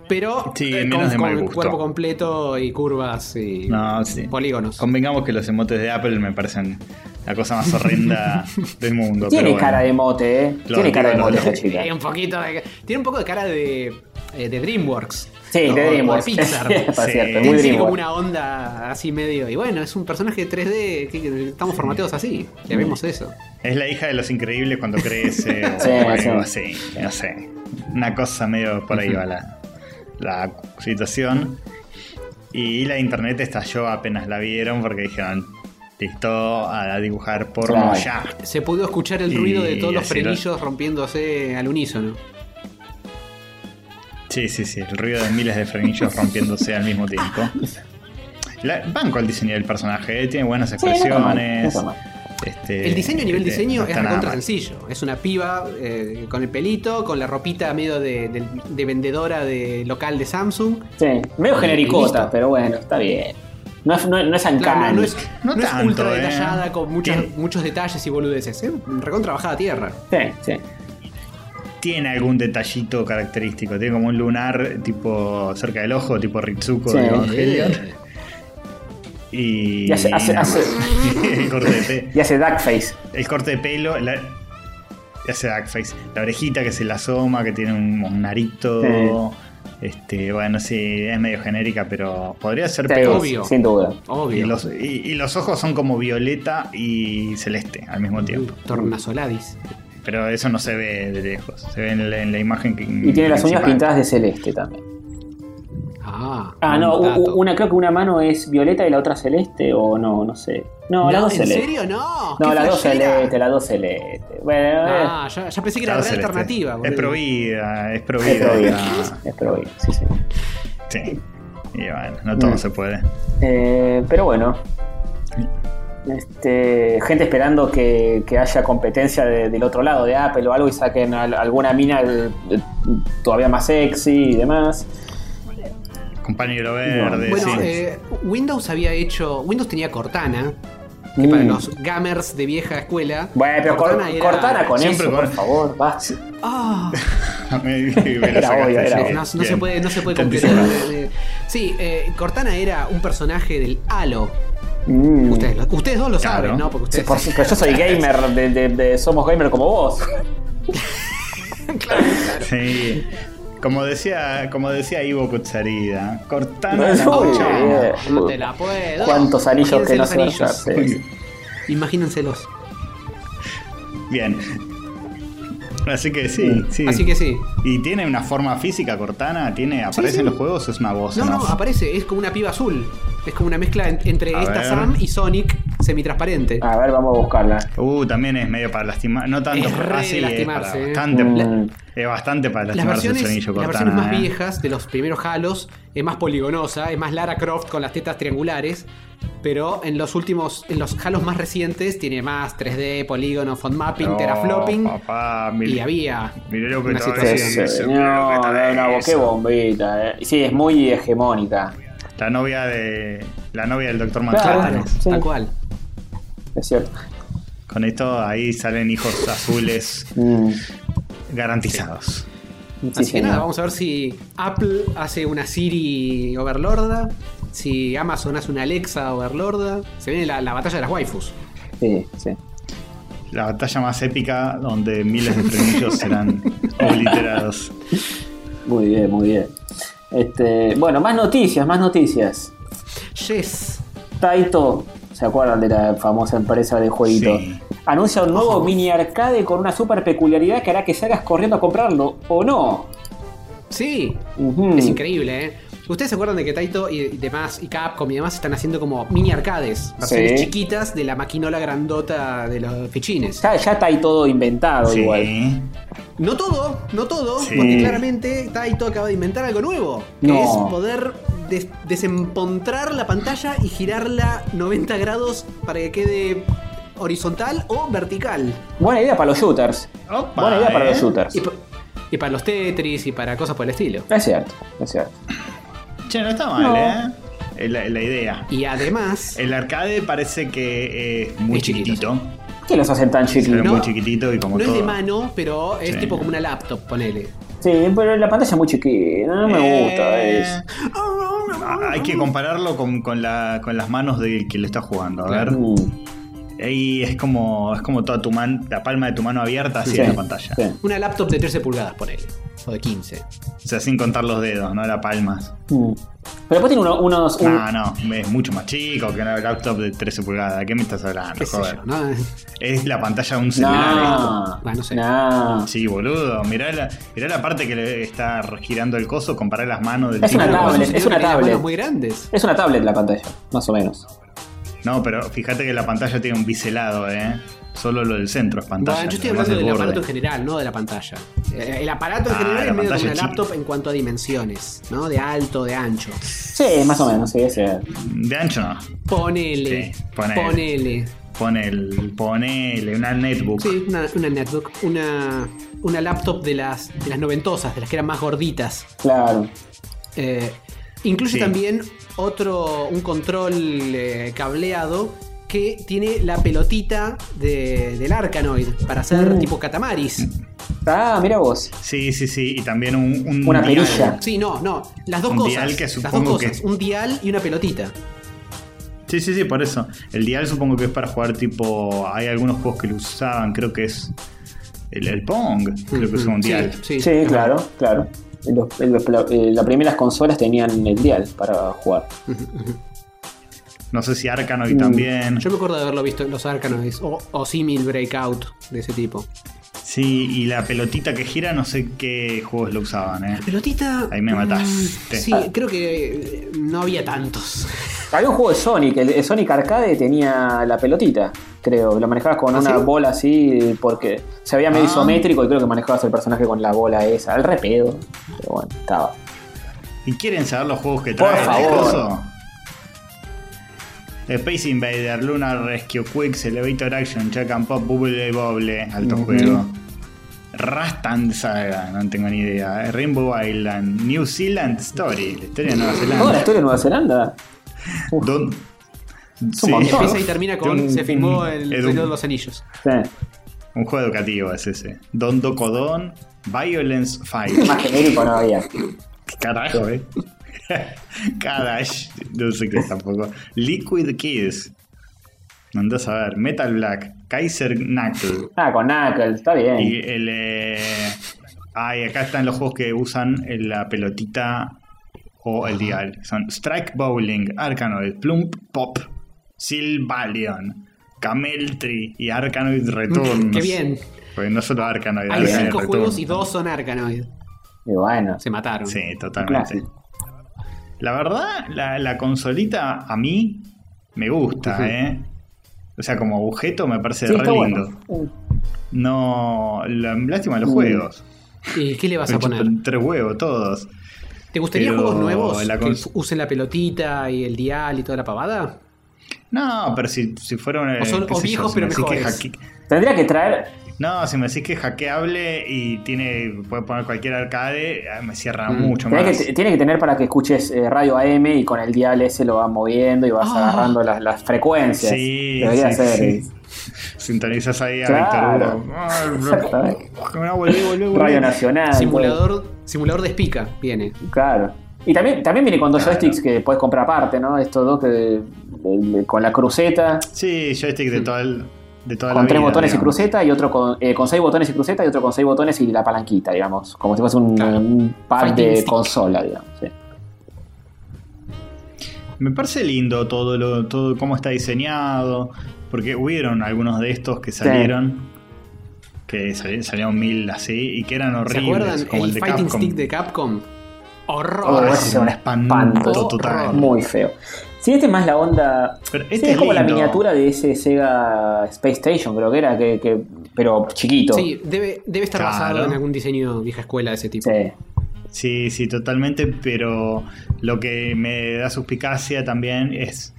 Pero Sí, eh, menos con, de con cuerpo completo y curvas y No, sí. polígonos. Convengamos que los emotes de Apple me parecen la cosa más horrenda del mundo. Tiene pero bueno. cara de mote, ¿eh? Tiene cara de entiendo, mote lo- esa chica. Tiene un poquito de, tiene un poco de cara de, eh, de DreamWorks. Sí, de DreamWorks. Pixar. Es Sí. cierto, muy Tiene como una onda así medio. Y bueno, es un personaje 3D que, estamos formateados así. Ya vemos eso. Es la hija de los increíbles cuando crece o Sí, algo sí. así. No sé. Una cosa medio por ahí va la, la situación. Y la internet estalló apenas la vieron porque dijeron, listo, a dibujar porno Claro. ya. Se pudo escuchar el Y ruido de todos los frenillos rompiéndose al unísono. Sí, sí, sí. El ruido de miles de frenillos rompiéndose al mismo tiempo. La, banco el diseño del personaje, eh, tiene buenas no no expresiones. este, El diseño a nivel eh, diseño no es recontra sencillo. Es una piba eh, con el pelito, con la ropita medio de, de- de vendedora de local de Samsung. Sí, medio Y genericota, pero bueno, está bien. No es, no, no es Claro, no, no es, No no es tanto, ultra eh. detallada con muchas- Tiene- muchos detalles y boludeces. Es recontra bajada a tierra. Sí, sí. Tiene algún detallito característico. Tiene como un lunar tipo cerca del ojo, tipo Ritsuko Sí. de Evangelion. Y, Y hace- hace- el, corte de pe- Y hace duckface. el corte de pelo, la, y hace duckface. La orejita que se la asoma, que tiene un, un narito. Este, bueno, sí, es medio genérica, pero podría ser Sí, peor. obvio. Sin duda. Y los, y- y los ojos son como violeta y celeste al mismo tiempo. Tornasoladis. Pero eso no se ve de lejos. Se ve en la, en la imagen que. Y tiene las uñas pintadas de celeste también. Ah, Ah, no, dato. una creo que una mano es violeta y la otra celeste, o no, no sé. No, las dos ¿En celeste. serio? No. No, las dos celeste, las dos celeste. Bueno, Ah, ya, ya pensé que era celeste. alternativa. Es provida, es es provida. prohibido. Ah, Es prohibido, sí, sí. sí. Y bueno, no todo Mm. se puede. Eh, pero bueno. Este, gente esperando que, que haya competencia de- del otro lado de Apple o algo y saquen al- alguna mina eh, todavía más sexy y demás. Compañero verde, Bueno, sí. eh, Windows había hecho. Windows tenía Cortana. Que Mm. para los gamers de vieja escuela. Bueno, pero Cortana, Cortana era- Cortana con siempre eso, con- por favor, basta. Era obvio, era obvio. no, se puede, no se puede anticipás. Eh, Sí, eh, Cortana era un personaje del Halo. Mm. Ustedes, lo- ustedes dos lo Claro. saben, ¿no? Porque Sí, ustedes. por- pero yo soy gamer, de, de- de- somos gamer como vos. claro, claro. Sí. Como decía, como decía Ivo Kutsarida, Cortana Uy, la. No te la puedo. ¿Cuántos anillos que no se van a. Imagínenselos. Bien. Así que sí, sí. Así que sí. ¿Y tiene una forma física Cortana? ¿Tiene, ¿Aparece sí. en los juegos o es una voz? No, no, off? aparece, es como una piba azul. Es como una mezcla en- entre A esta ver. Sam y Sonic. Semitransparente. A ver, vamos a buscarla. Uh, también es medio para lastimar. No tanto Es re así, es lastimarse, para eh. bastante. Mm. Es bastante para Las lastimarse el versiones, las Cortana. versiones más eh. viejas de los primeros Halos es más poligonosa, es más Lara Croft con las tetas triangulares. Pero en los últimos, en los Halos más recientes, tiene más 3D, polígono, font mapping, No, teraflopping. papá, mire- y había mire lo que una situación. Eso, lo que No, está no, no, eso. qué bombita. eh. Sí, es muy hegemónica. La novia de. La novia del Doctor. Manhattan. Claro, Sí. tal cual. Es cierto. Con esto ahí salen hijos azules Mm. garantizados. Sí, Así que señor. nada, vamos a ver si Apple hace una Siri Overlorda, si Amazon hace una Alexa Overlorda. Se viene la, la batalla de las waifus. Sí, sí. La batalla más épica donde miles de frenillos serán obliterados. Muy bien, muy bien. Este, bueno, más noticias, más noticias. Yes. Taito, ¿se acuerdan de la famosa empresa de jueguitos? Sí. Anuncia un nuevo mini arcade con una super peculiaridad que hará que salgas corriendo a comprarlo, ¿o no? Sí, es increíble, ¿eh? ¿Ustedes se acuerdan de que Taito y, y demás, y Capcom y demás están haciendo como mini arcades? Versiones Sí. chiquitas de la maquinola grandota de los fichines. Ya, ya está ahí todo inventado Sí. igual. No todo, no todo, Sí. porque claramente Taito acaba de inventar algo nuevo. Que No. es poder des- desempontrar la pantalla y girarla 90 grados para que quede horizontal o vertical. Buena idea para los shooters. Opa, Buena idea para eh. los shooters. Y, pa- y para los Tetris y para cosas por el estilo. Es cierto, es cierto. Che, no está mal, No. ¿eh? Es la, la idea. Y además, El arcade parece que es muy Es chiquito, chiquitito. ¿Qué los hacen tan chiquitos? No. muy chiquitito y como no es de mano, pero es Sí. tipo como una laptop, ponele. Sí, pero la pantalla es muy chiquita, no me gusta Eh, eso. Hay que compararlo con, con la- con las manos del que lo está jugando. A ver. Mm, Ahí es como, es como toda tu mano, la palma de tu mano abierta así sí, en la pantalla. sí. Una laptop de 13 pulgadas, ponele. O de 15. O sea, sin contar los dedos, no las palmas. Mm. Pero después tiene uno- unos. un- No, no, es mucho más chico que una laptop de 13 pulgadas. ¿De qué me estás hablando? ¿Qué sé Joder. yo, no? Es la pantalla de un celular. No, Ah, no sé. no. Sí, boludo. Mirá la, mirá la parte que le está girando el coso, comparar las manos del Es una tablet, es una tablet. muy grandes. Es una tablet la pantalla, más o menos. No, pero fíjate que la pantalla tiene un biselado, ¿eh? Solo lo del centro es pantalla. Bueno, yo estoy hablando del borde. aparato en general, no de la pantalla. Eh, El aparato en Ah, general es medio como una chica. laptop en cuanto a dimensiones, ¿no? De alto, de ancho. Sí, más o menos, sí, ese. De ancho no. Ponele. Sí, ponele. ponele. Pone el, ponele una netbook. Sí, una, una netbook. Una, una laptop de las, de las noventosas, de las que eran más gorditas. Claro. Eh, incluye Sí. también otro, un control eh, cableado que tiene la pelotita de- del Arkanoid para hacer Mm. tipo catamaris. Ah, mira vos. Sí, sí, sí. Y también un, un Una dial. perilla. Sí, no, no. Las dos Un cosas. dial que las dos cosas. que- Un dial y una pelotita. Sí, sí, sí, por eso. El dial supongo que es para jugar tipo. Hay algunos juegos que lo usaban, creo que es. El, el Pong, creo que es un Sí, dial. Sí, Sí, claro, claro. Los- los- la- eh, las primeras consolas tenían el dial para jugar. No sé si Arkanoid Mm. también. Yo me acuerdo de haberlo visto en los Arkanoids o, o Simil Breakout de ese tipo. Sí, y la pelotita que gira, no sé qué juegos lo usaban, ¿eh? Pelotita. Ahí me mataste. mm, Sí, creo que eh, no había tantos. Había un juego de Sonic, el, el Sonic Arcade tenía la pelotita, creo. Lo manejabas con ¿Ah, una sí? bola así, porque se veía medio Ah. isométrico y creo que manejabas el personaje con la bola esa. Al repedo. Pero bueno, estaba. ¿Y quieren saber los juegos que Por trae el favor. coso? Space Invader, Lunar Rescue, Quicks, Elevator Action, Check and Pop, Bubble Bobble, alto juego. Rastan Saga, no tengo ni idea. eh. Rainbow Island, New Zealand Story, la historia de Nueva ¿Toda la Zelanda. historia de Nueva Zelanda? Don- Sí, montón. Empieza y termina con. Un- se filmó el Señor de los Anillos. Sí. Un juego educativo es ese. Don Docodon, Violence Fight. Más genérico no había. Carajo, eh. Kadash, no sé qué tampoco. Liquid Kids. Andás a ver. Metal Black, Kaiser Knuckle. Ah, con Knuckles, está bien. Y el. Eh... Ah, y acá están los juegos que usan la pelotita o el dial. Son Strike Bowling, Arkanoid, Plump Pop, Silvalion, Cameltree y Arkanoid Returns. Qué bien. Porque no solo Arkanoid, Hay Arkanoid cinco Returns. juegos y dos son Arkanoid. Y bueno. Se mataron. Sí, totalmente. La verdad, la, la consolita a mí me gusta. ¿eh? O sea, como objeto me parece Sí, re está lindo. bueno. No. la- lástima de los Mm. juegos. ¿Y qué le vas a poner? Tres huevos, todos. ¿Te gustaría pero juegos nuevos la que usen la pelotita y el dial y toda la pavada? No, pero si, si fuera una. O son- o yo, viejos, si pero que hacke- Tendría que traer. No, si me decís que es hackeable y tiene puede poner cualquier arcade, ah, me cierra Mm. mucho Tiene más. que, tiene que tener para que escuches eh, radio AM y con el dial ese lo vas moviendo y vas Ah. agarrando las, las frecuencias. Sí, Debería sí, ser. sí. Sintonizas ahí a Claro. Víctor Hugo. Volví, volví. Radio Nacional. Simulador, simulador de espica viene. Claro. Y también, también viene con dos Claro. joysticks que puedes comprar aparte, ¿no? Estos dos que con la cruceta, Sí, joystick de toda, el, de toda con la tres vida, botones y cruceta, y otro con, eh, con seis botones y cruceta, y otro con seis botones y la palanquita, digamos. Como si fuese un, Claro. un pad Fighting de stick. consola, digamos. sí. Me parece lindo todo lo, todo cómo está diseñado. Porque hubieron algunos de estos que salieron. Que sali- salieron mil así y que eran ¿Se horribles. acuerdan? como El, el de Fighting Capcom. Stick de Capcom. Oh, Horror. ese es un espanto. total. Muy feo. Sí, este es más la onda. Pero sí, este es es como la miniatura de ese Sega Space Station, creo que era, que, que- pero chiquito. Sí, debe, debe estar Claro. basado en algún diseño vieja escuela de ese tipo. Sí. Sí, sí, totalmente, pero lo que me da suspicacia también es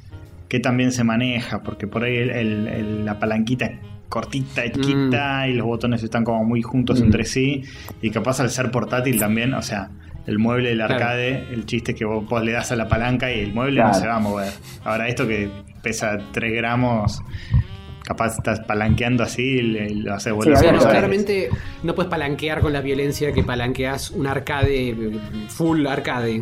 que también se maneja, porque por ahí el- el- el- la palanquita es cortita, y chiquita, y los botones están como muy juntos Mm. entre sí, y capaz al ser portátil también, o sea, el mueble del Claro. arcade, el chiste es que vos, vos le das a la palanca y el mueble Claro. no se va a mover. Ahora esto que pesa 3 gramos, capaz estás palanqueando así y le- lo haces volver que ver. claramente no puedes palanquear con la violencia que palanqueas un arcade, full arcade.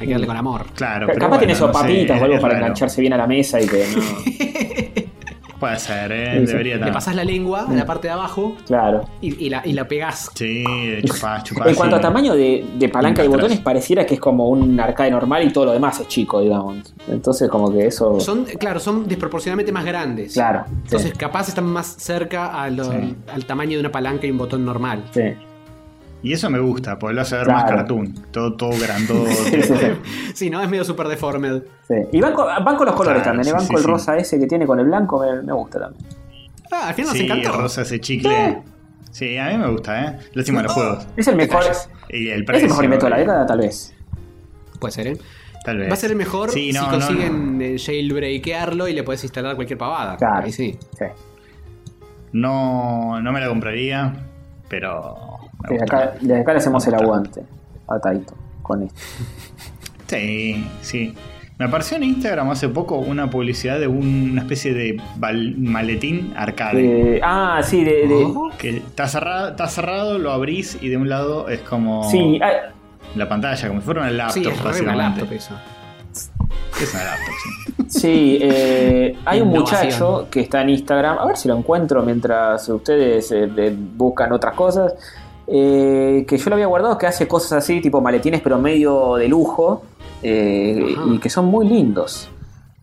Hay que darle con amor. Claro, Capaz pero bueno, tiene no es- o algo para raro. engancharse bien a la mesa y que no. Puede ser, ¿eh? Sí, sí. Debería Le pasas la lengua a la parte de abajo Claro. y, y la, y la pegás. Sí, de chupás, chupás. En cuanto a sí. tamaño de, de palanca y Atrás. botones, pareciera que es como un arcade normal y todo lo demás es chico, digamos. Entonces, como que eso. Son, claro, son desproporcionadamente más grandes. Claro. sí, Entonces, capaz están más cerca a lo- Sí. al tamaño de una palanca y un botón normal. sí. Y eso me gusta, porque lo hace ver Claro. más cartoon. Todo, todo grandote. Sí, sí, sí. Sí, no, es medio super deformed. Sí. Y van con, van con los colores Claro, también, ¿eh? sí, van sí, con el sí. rosa ese que tiene con el blanco, me, me gusta también. Ah, al final nos Sí, encantó. rosa ese chicle. Sí, a mí me gusta, ¿eh? Lástima los juegos. Es el mejor. Y el Es precio. el mejor invento de la década, tal vez. Puede ser, ¿eh? Tal vez. Va a ser el mejor Sí, no, si no, consiguen eh, jailbreakearlo y le puedes instalar cualquier pavada. Claro. Ahí sí. Sí. No, no me la compraría, pero. Desde acá, desde acá le hacemos el aguante a Taito con esto. Sí, sí. Me apareció en Instagram hace poco una publicidad de un- una especie de bal- maletín arcade. Eh, ah, sí, de. de- Ojo. Que está cerrado, está cerrado, lo abrís y de un lado es como Sí, ah, la pantalla, como si fuera una laptop. Sí, es una laptop eso. Es una laptop, sí. Sí, eh, hay un muchacho que está en Instagram, a ver si lo encuentro mientras ustedes eh, de- buscan otras cosas, eh, que yo lo había guardado, que hace cosas así, tipo maletines, pero medio de lujo, eh, y que son muy lindos.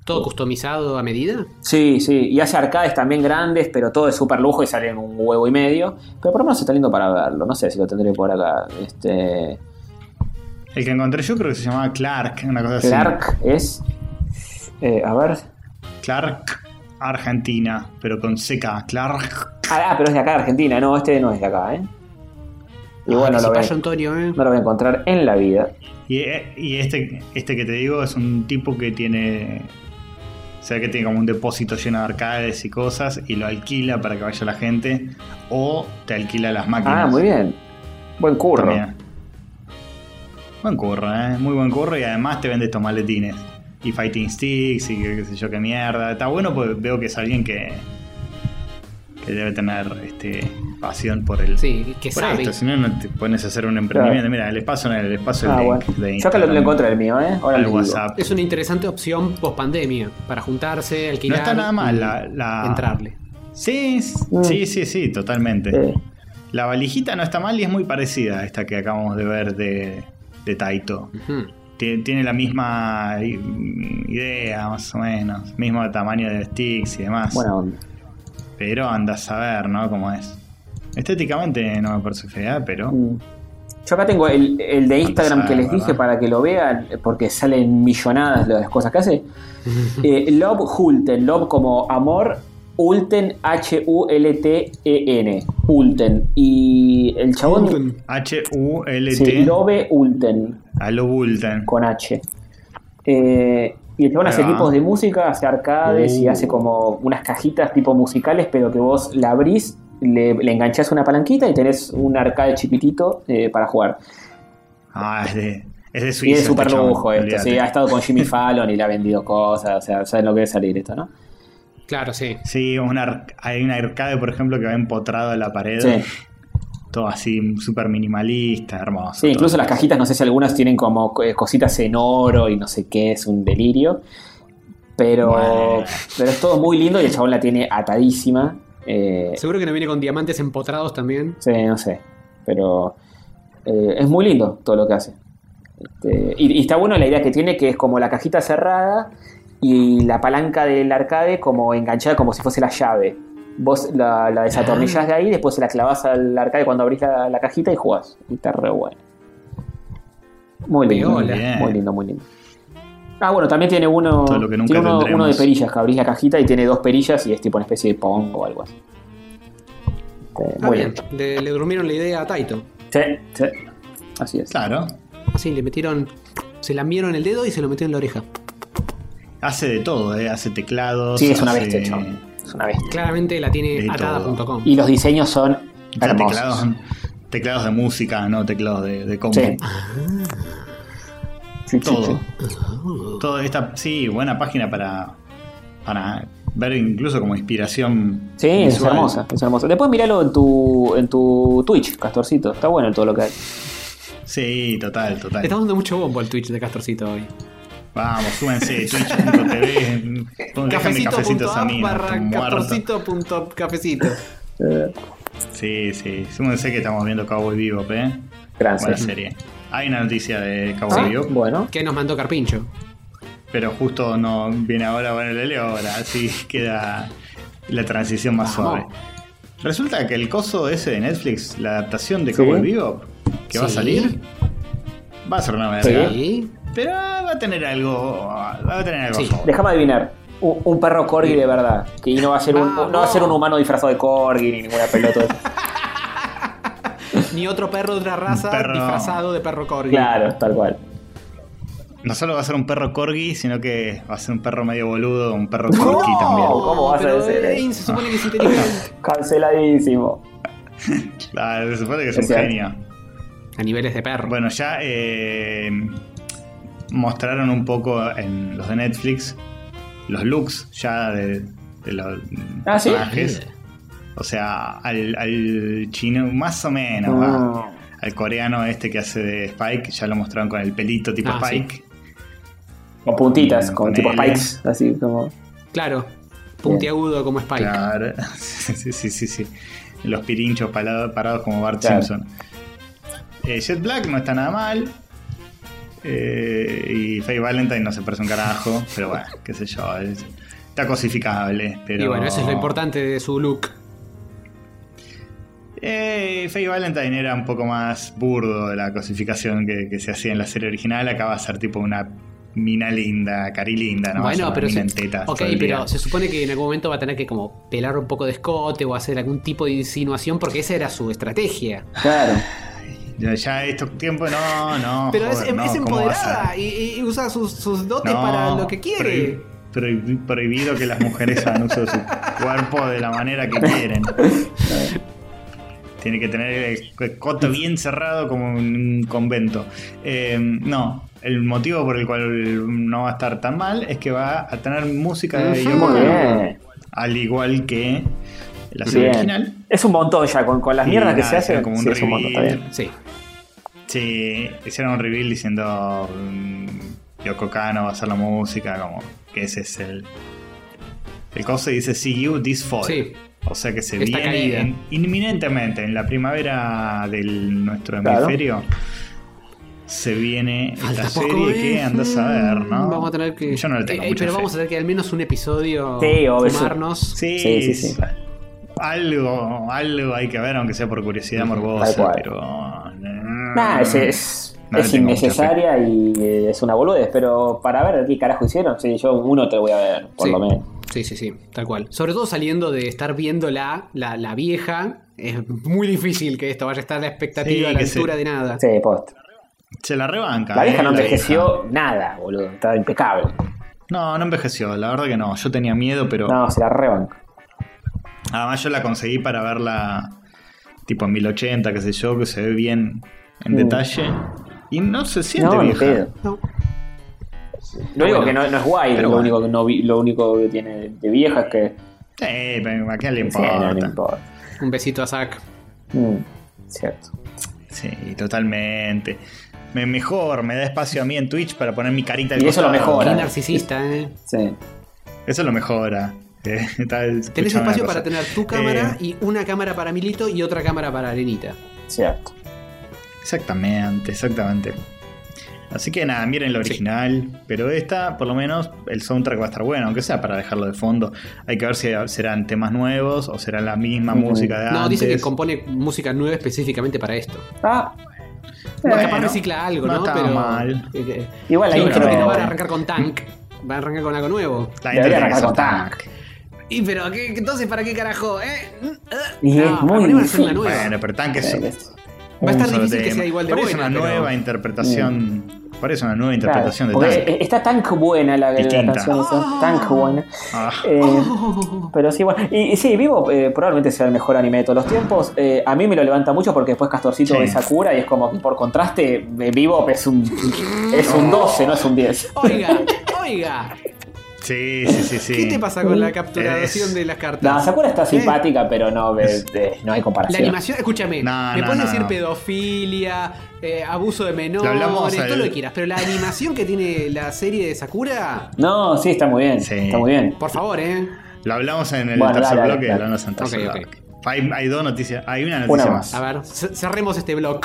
¿Todo customizado a medida? Sí, sí, y hace arcades también grandes, pero todo de súper lujo y salen un huevo y medio, pero por lo menos está lindo para verlo, no sé si lo tendré por acá. Este, El que encontré yo creo que se llamaba Clark, una cosa así. Clark es... eh, a ver... Clark Argentina, pero con seca. Clark. Ah, ah, pero es de acá de Argentina, no, este no es de acá, ¿eh? Y Ah, bueno, lo voy Antonio, ¿eh? no lo voy a encontrar en la vida. Y, eh, y este, este que te digo es un tipo que tiene. O sea, que tiene como un depósito lleno de arcades y cosas y lo alquila para que vaya la gente o te alquila las máquinas. Ah, muy bien. Buen curro. También. Buen curro, ¿eh? Muy buen curro y además te vende estos maletines. Y fighting sticks y qué, qué sé yo qué mierda. Está bueno porque veo que es alguien que, que debe tener este, pasión por el... Sí, que por sabe. esto, si no, no te pones a hacer un emprendimiento. Mira, les paso, en el, les paso el Ah, link bueno. de Yo acá lo, lo encontré el mío, ¿eh? Ahora al. WhatsApp. Es una interesante opción post pandemia para juntarse, No alquilar. está nada mal la, la- Entrarle. Sí, Mm. sí, sí, sí, totalmente. Sí. La valijita no está mal y es muy parecida a esta que acabamos de ver de, de Taito. Tie- Tiene la misma i- idea, más o menos. Mismo tamaño de sticks y demás. Buena onda. Pero anda a saber, ¿no? Cómo es. Estéticamente no me parece fea, pero. Mm. Yo acá tengo el, el de Instagram que les ¿verdad? dije para que lo vean, porque salen millonadas las cosas que hace. Eh, Love Hulten, Love como amor, Ulten, H-U-L-T-E-N, Ulten. Y el chabón. Ulten. H-U-L-T. Sí, Love Ulten, A lo Bulten. con H. Eh, y el chabón hace equipos de música, hace arcades y Uh. hace como unas cajitas tipo musicales, pero que vos la abrís, le, le enganchás una palanquita y tenés un arcade chiquitito eh, para jugar. Ah, es de, es de Y Suiza. es este súper chabón, lujo esto. Sí, ha estado con Jimmy Fallon y le ha vendido cosas. O sea, saben lo que debe salir esto, ¿no? Claro, sí. Sí, una ar- hay una arcade, por ejemplo, que va empotrado en la pared. Sí. Todo así, súper minimalista, hermoso. Sí, todo. incluso las cajitas, no sé si algunas tienen como eh, cositas en oro y no sé qué, es un delirio. Pero, Bueno. pero es todo muy lindo y el chabón la tiene atadísima. Eh, Seguro que no viene con diamantes empotrados también. sí, no sé. Pero eh, es muy lindo todo lo que hace. Este, y, y está bueno la idea que tiene, que es como la cajita cerrada y la palanca del arcade como enganchada como si fuese la llave. Vos la, la desatornillás de ahí, después se la clavas al arcade cuando abrís la, la cajita y jugás. Y está re bueno. Muy lindo. Muy lindo, muy lindo. Ah, bueno, también tiene uno, Todo lo que nunca tiene uno, de perillas, que abrís la cajita y tiene dos perillas y es tipo una especie de pong o algo así. Este, Está muy bien. bien. Le, le durmieron la idea a Taito. Sí, sí. Así es. Claro. Así, le metieron. Se lambieron el dedo y se lo metieron en la oreja. Hace de todo, ¿eh? Hace teclados. Sí, es una hace- bestia, chabón. Es una bestia. Claramente la tiene atada.com. Y los diseños son O sea, hermosos. teclados, teclados de música, no teclados de, de compu. Sí. Sí, sí, Todo. sí. Todo esta, sí, buena página para, para ver incluso como inspiración. Sí, es hermosa, es hermosa. Después míralo en tu, en tu Twitch, Castorcito. Está bueno todo lo que hay. Sí, total, total. Estamos dando mucho bombo al Twitch de Castorcito hoy. Vamos, súbense, twitch.tv. No, barra estoy muerto. castorcito.cafecito. Eh, Sí, sí, súbense que estamos viendo Cowboy Bebop, ¿eh? gran Buena serie. Hay una noticia de Cowboy Ah, Bebop, bueno. Que nos mandó Carpincho. pero justo no viene ahora, bueno, le leo ahora, así queda la transición más Vamos. suave. Resulta que el coso ese de Netflix, la adaptación de Sí. Cowboy Bebop, que va a Sí. salir, va a ser una verga. Sí. Pero va a tener algo. Va a tener algo Sí. Déjame adivinar. Un, un perro corgi de verdad. Que no va a ser un, Vamos. no va a ser un humano disfrazado de corgi ni ninguna pelota. Ni otro perro de otra raza perro. disfrazado de perro corgi. claro, tal cual. No solo va a ser un perro corgi, sino que va a ser un perro medio boludo, un perro corgi No. también. ¿Cómo vas a decir eso? se supone que es inteligente. Canceladísimo. Claro, se supone que es Es un cierto. genio. A niveles de perro. Bueno, ya eh, mostraron un poco en los de Netflix los looks ya de, de los Ah, ¿sí? personajes. O sea, al, al chino, más o menos. Al coreano este que hace de Spike, ya lo mostraron con el pelito tipo Ah, Spike. Con puntitas, Mm, con tipo spikes. Así como. Claro. Puntiagudo como Spike. Claro. sí, sí, sí, sí. Los pirinchos pala- parados como Bart Claro. Simpson. Eh, Jet Black no está nada mal. Eh, y Faye Valentine no se parece un carajo. Pero bueno, qué sé yo. es- está cosificable. Pero... Y bueno, eso es lo importante de su look. Eh, Faye Valentine era un poco más burdo de la cosificación que, que se hacía en la serie original. Acá va a ser tipo una mina linda, cari linda, ¿no? Bueno, pero se, en tetas ok, todo el día. pero se supone que en algún momento va a tener que como pelar un poco de escote o hacer algún tipo de insinuación porque esa era su estrategia. Claro. Ya, ya estos tiempos, no, no. Pero joder, es, no, es ¿cómo vas a- empoderada y, y usa sus, sus dotes No, para lo que quiere. prohib- prohib- prohibido que las mujeres hagan uso de su cuerpo de la manera que quieren. Tiene que tener el coto bien cerrado como un convento. Eh, no, el motivo por el cual no va a estar tan mal es que va a tener música de Ono, bien. al igual que la serie Bien. original. Es un montón ya, con, con las Y mierdas que nada, se hacen. como un sí, es un montón, está bien. Sí. Sí, hicieron un reveal diciendo mm, Yoko Kano va a hacer la música, como que ese es el. El coso dice See You This Fall. Sí. O sea que se Esta viene en- inminentemente en la primavera de nuestro Claro. hemisferio. Se viene Falta esta serie ¿eh? que andas a ver, ¿no? Vamos a tener que. Yo no le tengo Eh, eh, mucha pero fe. vamos a tener que al menos un episodio. Sí, Sí, sí, sí. Algo, algo hay que ver, aunque sea por curiosidad Tal morbosa, cual. pero. Nah, es, es, No es innecesaria y eh, es una boludez, pero para ver qué carajo hicieron, sí, yo uno te voy a ver, por Sí. lo menos. Sí, sí, sí, tal cual. Sobre todo saliendo de estar viendo la, la, la vieja, es muy difícil que esto vaya a estar a la expectativa Sí, a la altura de nada. Sí, post. Se la rebanca. La vieja eh, no envejeció nada, boludo, está impecable. No, no envejeció, la verdad que no. Yo tenía miedo, pero. No, se la rebanca. Además, yo la conseguí para verla tipo en 1080, qué sé yo, que se ve bien en Mm. detalle. Y no se siente No, vieja. No. Lo único Bueno. que no, no es guay, Pero lo, bueno. único que no vi- lo único que tiene de vieja es que. Sí, pero ¿a quién le sí, no, importa? Un besito a Zack. Mm, cierto. Sí, totalmente. Me mejor, me da espacio a mí en Twitch para poner mi carita Y eso lo costado. mejora. Qué narcisista, ¿eh? Sí. Eso lo mejora. Eh, está- Tenés espacio para tener tu cámara Eh, y una cámara para Milito y otra cámara para Arenita. Cierto. Exactamente, exactamente. Así que nada, miren la original. Pero esta, por lo menos, el soundtrack va a estar bueno, aunque sea para dejarlo de fondo. Hay que ver si serán temas nuevos o será la misma música de antes. No, dice que compone música nueva específicamente para esto. Ah, No, capaz Bueno, recicla algo, no ¿no? está Pero. mal. eh, eh, igual la sí, intro. creo que no van a arrancar con Tank. Van a arrancar con algo nuevo. La Debería intro arrancar con tan- Tank. Y pero, ¿qué, entonces, ¿para qué carajo? ¿Eh? Y No, es ¿para muy una difícil. nueva? Bueno, pero Sí, un- que es- Va a estar difícil que sea igual de Parece buena, una pero- nueva interpretación. Parece una nueva interpretación de Tank. está tan buena la, canción, esa, tan buena. Ah. Eh. Pero sí, bueno. Y, y sí, Vivo eh, probablemente sea el mejor anime de todos los tiempos. Eh, a mí me lo levanta mucho porque después Castorcito Sí. ve Sakura y es como que por contraste, eh, Vivo es un, es un 12, no es un 10. Oiga, oiga. Sí, sí, sí, sí. ¿Qué te pasa con la capturación Es- de las cartas? No, Sakura está ¿Eh? simpática, pero no, eh, no hay La comparación. animación, escúchame, No, me no, puedes no, decir no. pedofilia, eh, abuso de Lo menores, hablamos todo al- lo que quieras, pero la animación que tiene la serie de Sakura, No, sí, está muy bien. Sí. Está muy bien. por favor, ¿eh? Lo hablamos en el Bueno, tercer dale, bloque. dale. hablamos en el tercer Ok, ok. bloque. Hay, hay dos noticias. Hay una noticia Una más. más. A ver, cerremos este blog.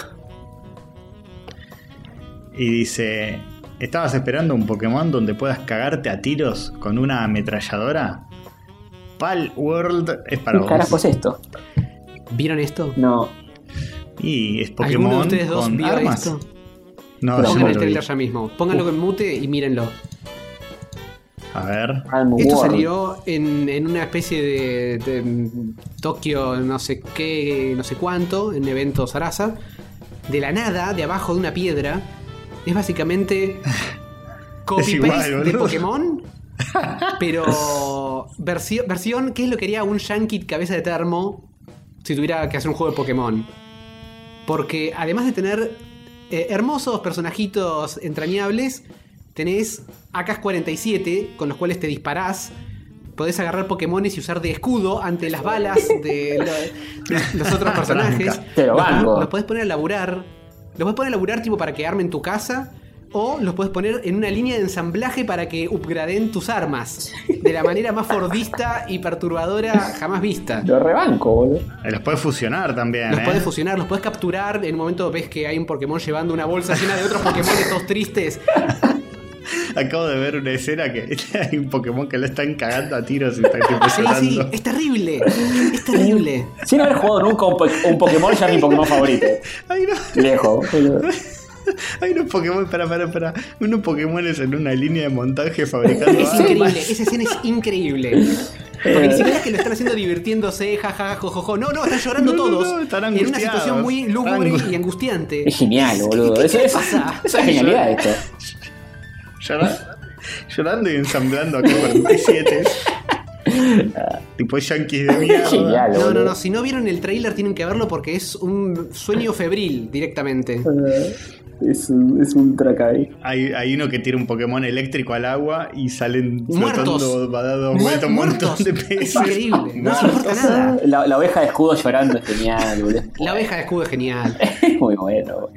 Y dice: ¿Estabas esperando un Pokémon donde puedas cagarte a tiros con una ametralladora? Pal World es para ¿Qué carajo vos. es esto? ¿Vieron esto? No. Y es ¿Alguno Pokémon de ustedes dos con vio armas. esto? No, Pero yo Pongan no el trailer ya mismo. Pónganlo en mute y mírenlo. A ver. Esto World. salió en, en una especie de, de, mm, Tokio no sé qué, no sé cuánto, en evento Sarasa. De la nada, de abajo de una piedra. Es básicamente copy-paste de. Pokémon. Pero versión, versión, ¿qué es lo que haría un yankee cabeza de termo si tuviera que hacer un juego de Pokémon? Porque además de tener eh, hermosos personajitos entrañables, tenés AK-47 con los cuales te disparás. Podés agarrar Pokémones y usar de escudo ante las balas de, lo- de los otros personajes. Te lo los podés poner a laburar. Los podés poner a laburar tipo para que armen tu casa. O los podés poner en una línea de ensamblaje para que upgraden tus armas. De la manera más fordista y perturbadora jamás vista. Lo rebanco, boludo. Eh, Los puedes fusionar también. Los ¿eh? podés fusionar, los podés capturar. En un momento ves que hay un Pokémon llevando una bolsa llena de otros Pokémon todos tristes. Acabo de ver una escena que hay un Pokémon que lo están cagando a tiros y está tipo Sí, sí, es terrible. Es terrible. Sin haber jugado nunca un, po- un Pokémon, ya es mi Pokémon favorito. Ay, no. Viejo, boludo. Hay unos Pokémon, para, para, para. Unos Pokémones en una línea de montaje fabricando Es armas. increíble, esa escena es increíble. Porque ni siquiera es que lo están haciendo divirtiéndose, jaja, jojojo. No, no, están llorando No, no, todos. no, están en una situación muy lúgubre Angu- y angustiante. Es genial, boludo. ¿Qué- Eso qué es, pasa? eso es genialidad esto. Llora- Llorando y ensamblando a 47. tipo yankees de mierda. Genial, No, no, no, si no vieron el tráiler tienen que verlo porque es un sueño febril directamente. Es, es ultra kai. Hay, hay uno que tira un Pokémon eléctrico al agua y salen Muertos. flotando, va dando Mu- vuelta un montón muertos. de Es peces. increíble, no se importa nada. La, la oveja de escudo llorando es genial, boludo. La oveja de escudo es genial. Es muy bueno. boludo.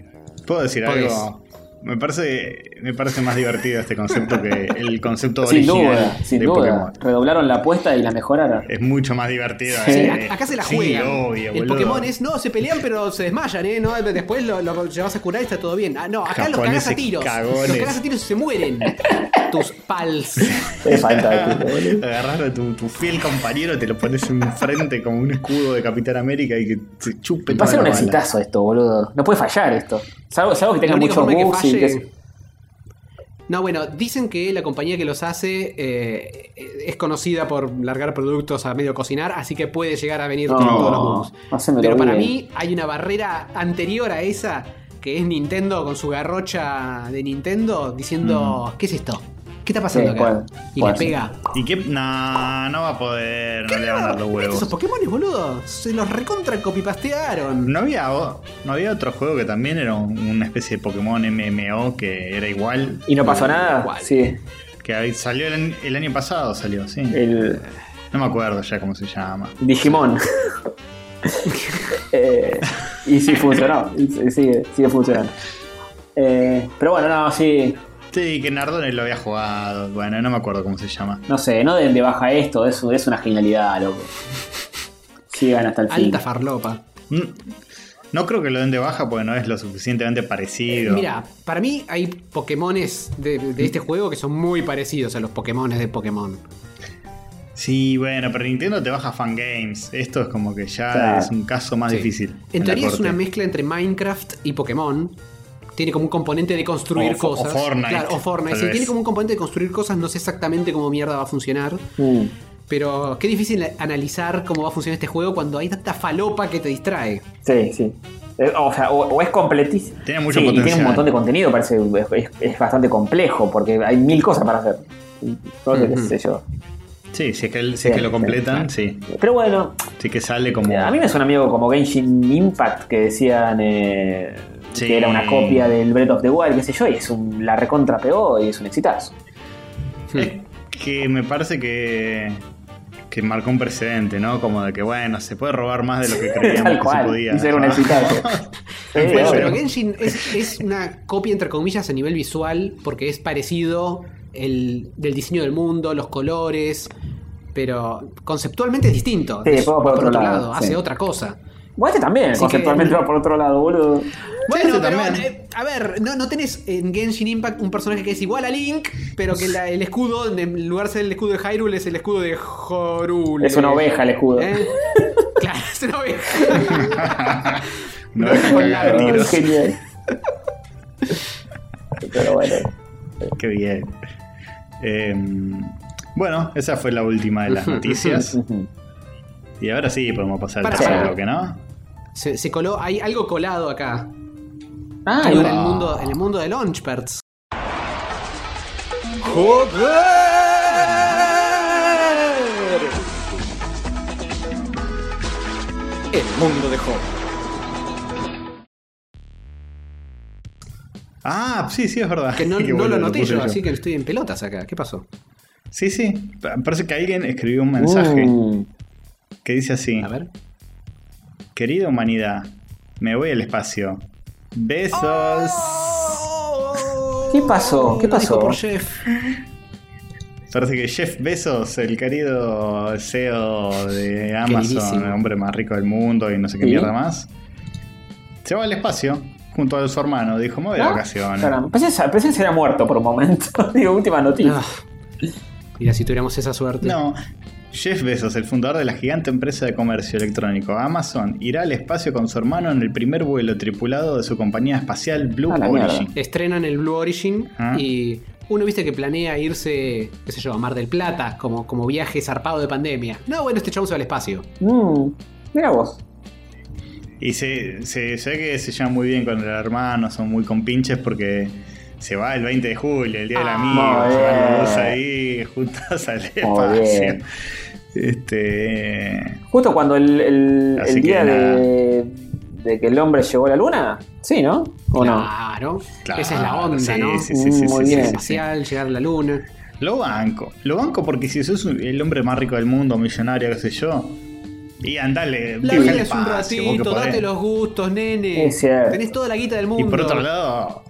¿Puedo decir algo? Me parece, me parece más divertido este concepto que el concepto Sin original duda, sin de duda. Pokémon. Redoblaron la apuesta y la mejoraron. Es mucho más divertido. Sí, eh. acá se la Sí, juegan. obvio, el boludo. Pokémon es, no, se pelean pero se desmayan, ¿eh? No, después lo, lo llevas a curar y está todo bien. Ah, no, acá los cagás a tiros. cagones. Los cagás a tiros y se mueren. tus pals. Es fantástico, boludo. Agarrar a tu, tu fiel compañero, te lo pones enfrente como un escudo de Capitán América y que se chupe Va a ser un bala. exitazo esto, boludo. No puede fallar esto. Salvo, salvo que tenga que bugs y que- No, bueno, dicen que la compañía que los hace eh, es conocida por largar productos a medio cocinar, así que puede llegar a venir No, con todos los hacémelo Pero para bien. mí hay una barrera anterior a esa, que es Nintendo con su garrocha de Nintendo diciendo, ¿qué es esto? ¿Qué está pasando Sí, acá? ¿cuál? Y ¿Cuál? le pega. ¿Y qué? No, no va a poder, no le van a dar los ¿Viste huevos. esos Pokémon, boludo? Se los recontra copipastearon. ¿No había, ¿No había otro juego que también era un- una especie de Pokémon MMO que era igual? ¿Y no pasó nada? Sí. Que salió el, año- el año pasado, salió, sí. El No me acuerdo ya cómo se llama. Digimon. Eh, y sí funcionó. Y sí- sigue, sigue funcionando. Eh, pero bueno, no, sí. Sí, que Nardone lo había jugado. Bueno, no me acuerdo cómo se llama. No sé, no den de baja esto. Es, es una genialidad, loco. Sigan hasta el fin. Alta farlopa. Mm, No creo que lo den de baja porque no es lo suficientemente parecido. Mira, para mí hay Pokémones de, de este juego que son muy parecidos a los Pokémones de Pokémon. Sí, bueno, pero Nintendo te baja fangames. Esto es como que ya Claro. es un caso más Sí. difícil. En la teoría es una mezcla entre Minecraft y Pokémon. Tiene como un componente de construir O fo- o cosas. Fortnite, Claro, o Fortnite. Sí, tiene como un componente de construir cosas. No sé exactamente cómo mierda va a funcionar. Mm. Pero qué difícil analizar cómo va a funcionar este juego cuando hay tanta falopa que te distrae. Sí, sí. Eh, O sea, o, o es completísimo. Tiene mucho sí, y tiene un montón de contenido, parece. Es, es- es bastante complejo porque hay mil cosas para hacer. Ujú. sé yo. Sí, si es que, si es que lo completan, sí. Pero bueno, Sí que sale como. a mí me suena amigo como Genshin Impact que decían eh, Sí. que era una copia del Breath of the Wild, qué sé yo, y es un, la recontra pegó y es un exitazo. Es que me parece que. que marcó un precedente, ¿no? Como de que, bueno, se puede robar más de lo que creíamos Tal que se podía. y ser un exitazo. Sí, Bueno, pero Genshin es, es una copia, entre comillas, a nivel visual, porque es parecido el, del diseño del mundo, los colores, pero conceptualmente es distinto. Sí, Es va por otro lado, hace sí. otra cosa. Bueno, este también, Así conceptualmente que- va por otro lado, boludo. Bueno, ese pero, también. eh, a ver, no, no tenés en Genshin Impact un personaje que es igual a Link, pero que la- el escudo, en lugar de ser el escudo de Hyrule, es el escudo de Horule. Es una oveja el escudo. ¿Eh? Claro, es una oveja. No cagar lágrimas. tiros. Genial. Pero bueno. Qué bien. Em, bueno, esa fue la última de las noticias. Y ahora sí podemos pasar al tercer bloque, ¿no? Se, se coló, hay algo colado acá. Ah, Algo en el mundo, en el mundo de Launchpads. ¡Joder! El mundo de Job. Ah, sí, sí, es verdad. Que no, no lo noté yo, así que estoy en pelotas acá. ¿Qué pasó? Sí, sí. Pa- Parece que alguien escribió un mensaje Mm. que dice así: A ver. Querida humanidad, me voy al espacio. Besos. ¿Qué pasó? ¿Qué pasó? por Jeff. Parece que Jeff Bezos, el querido CEO de Amazon, Queridísimo. el hombre más rico del mundo y no sé qué Sí. mierda más, se va al espacio junto a su hermano. Dijo: Me voy de Ah, vacaciones. caramba. Pensé, que se era muerto por un momento. Digo, última noticia. Ah. Mira, si tuviéramos esa suerte. No, Jeff Bezos, el fundador de la gigante empresa de comercio electrónico Amazon, irá al espacio con su hermano en el primer vuelo tripulado de su compañía espacial Blue A la mierda. Origin. Estrenan el Blue Origin Ah. y uno viste que planea irse, qué sé yo, a Mar del Plata, como, como viaje zarpado de pandemia. No, bueno, este chabón se va al espacio. Mm, mira vos. Y se, se, se ve que se llevan muy bien con el hermano, son muy compinches porque se va el 20 de julio, el día del Ah, amigo, se van los dos ahí juntos al espacio. Este. Justo cuando el, día de, de que el hombre llegó a la luna. Sí, ¿no? ¿O no? Claro. Claro, Esa es la onda, sí, ¿no? sí, sí, muy sí, bien. Espacial, llegar a la luna. Lo banco. Lo banco porque si sos el hombre más rico del mundo, millonario, qué sé yo. Y andale. La vida es un ratito, podés. date los gustos, nene. Es cierto. Tenés toda la guita del Y mundo. por otro lado.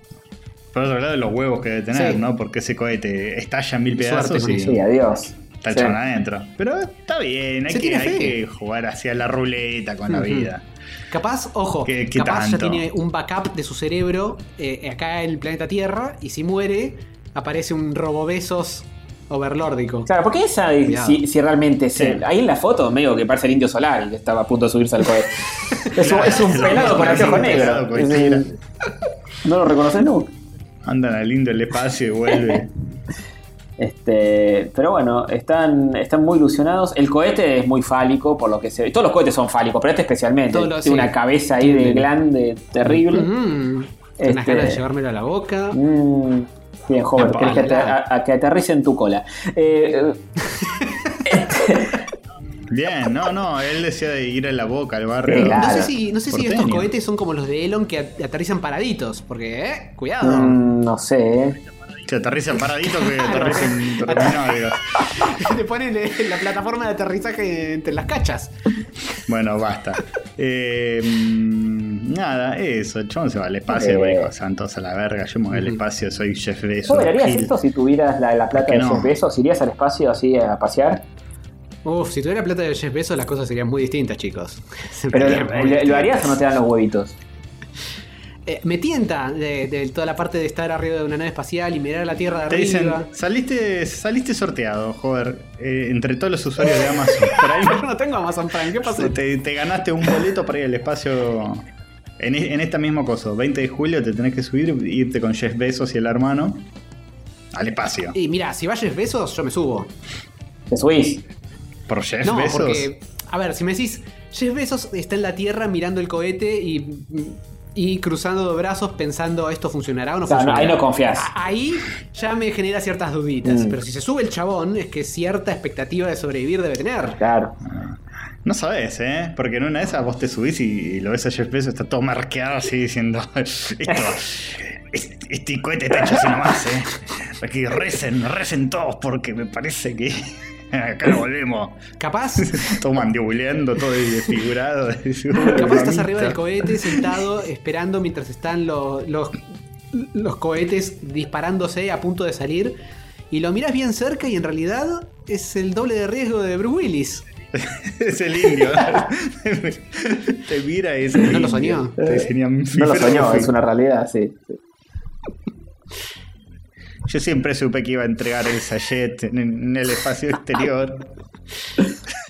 Por otro lado, los huevos que debe tener, Sí. ¿no? Porque ese cohete estalla en mil Suerte pedazos con y. Sí, adiós. Está el Sí. chabón adentro. Pero está bien, hay, Se que, hay que jugar hacia la ruleta con la vida. Capaz, ojo, ¿Qué- qué capaz ya tiene un backup de su cerebro eh, acá en el planeta Tierra y si muere, aparece un robobesos overlórdico. Claro, porque esa, si, si realmente es Sí. él. Ahí en la foto, medio que parece el indio solar y que estaba a punto de subirse al cohete. es, un, es un Claro, pelado con. Es un- no lo reconoces nunca. Andan al lindo el espacio y vuelve. Este, pero bueno, están, están muy ilusionados. El cohete es muy fálico, por lo que se ve. Todos los cohetes son fálicos, pero este especialmente. Todos los- Tiene sí. una cabeza ahí de glande terrible. Mm, Este- Unas ganas de llevármelo a la boca. Mm, bien, joven, que, te- a, a que aterrice en tu cola. Eh, Bien, no, no, él decía de ir a la boca al barrio. Sí, No sé si, no sé si estos cohetes son como los de Elon que at- aterrizan paraditos. Porque, eh, cuidado. mm, no sé. Eh. Se aterriza paradito que aterriza en terminal, digo. Te ponen eh, la plataforma de aterrizaje entre las cachas. Bueno, basta. Eh, nada, eso. El chabón se va al espacio, Eh. dijo Santos a la verga. Yo me voy al espacio, soy Jeff Bezos. ¿Vos harías Gil. esto si tuvieras la, la plata ¿Por de no? Jeff Bezos? ¿Irías al espacio así a pasear? Uf, si tuviera plata de Jeff Bezos, las cosas serían muy distintas, chicos. Pero ¿lo, harías o no te dan los huevitos? Eh, me tienta de, de toda la parte de estar arriba de una nave espacial y mirar la Tierra de Te dicen, arriba. saliste, saliste sorteado, joder, eh, entre todos los usuarios de Amazon Prime. Yo no tengo Amazon Prime, ¿qué pasó? Te, te ganaste un boleto para ir al espacio en, e- en esta misma cosa. 20 de julio te tenés que subir, irte con Jeff Bezos y el hermano al espacio. Y mira, si va Jeff Bezos, yo me subo. ¿Te subís? ¿Por Jeff No, Bezos? porque, a ver, si me decís, Jeff Bezos está en la Tierra mirando el cohete y, y cruzando de brazos pensando esto funcionará o no no, funcionará. ahí no confías. Ahí ya me genera ciertas duditas. Mm. Pero si se sube el chabón, es que cierta expectativa de sobrevivir debe tener. Claro. No sabes, ¿eh? Porque en una de esas vos te subís y lo ves a Jeff Bezos, está todo marqueado así diciendo: Esto, este, este cohete está hecho así nomás, ¿eh? Aquí recen, recen todos porque me parece que acá volvemos. Capaz, Todo mandibuleando, todo desfigurado. capaz estás arriba del cohete sentado esperando mientras están los, los, los cohetes disparándose a punto de salir. Y lo miras bien cerca y en realidad es el doble de riesgo de Bruce Willis. es el indio. te mira y es el No lo soñó. Te No lo soñó, es una realidad, sí. sí. Yo siempre supe que iba a entregar el sachet en, en el espacio exterior.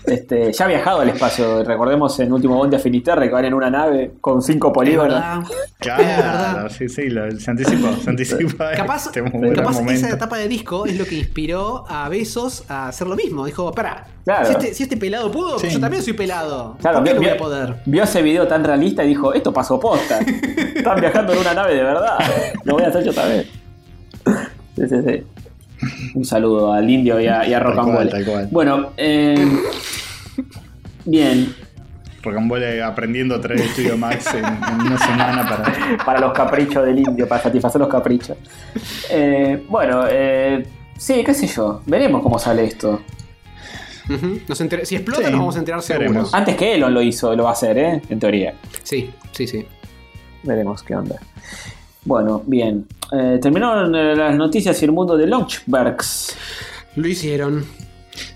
Este, ya ha viajado al espacio, recordemos en Último Bonde a Finisterre que van en una nave con cinco polígonos. Claro, sí, sí, lo- se anticipó, se anticipó. Capaz, este capaz esa etapa de disco es lo que inspiró a Besos a hacer lo mismo. Dijo, para, Claro. si, este, si este pelado pudo, Sí. yo también soy pelado. Claro, ¿Por qué vio, no voy a vio- poder? vio ese video tan realista y dijo, esto pasó posta. Están viajando en una nave de verdad. Lo voy a hacer yo también. Sí, sí, sí. Un saludo al indio y a, y a Tal cual, Rocambole. tal cual. Bueno, eh, bien. Rocambole aprendiendo a traer Estudio Max en, en una semana para. Para los caprichos del indio, para satisfacer los caprichos. Eh, bueno, eh, sí, qué sé yo. Veremos cómo sale esto. Ujú. Nos enter- si explota, Sí, nos vamos a enterar seguro. veremos. Antes que Elon lo hizo, lo va a hacer, ¿eh? En teoría. Sí, sí, sí. Veremos qué onda. Bueno, bien. Eh, terminaron eh, las noticias y el mundo de Launchbergs. Lo hicieron.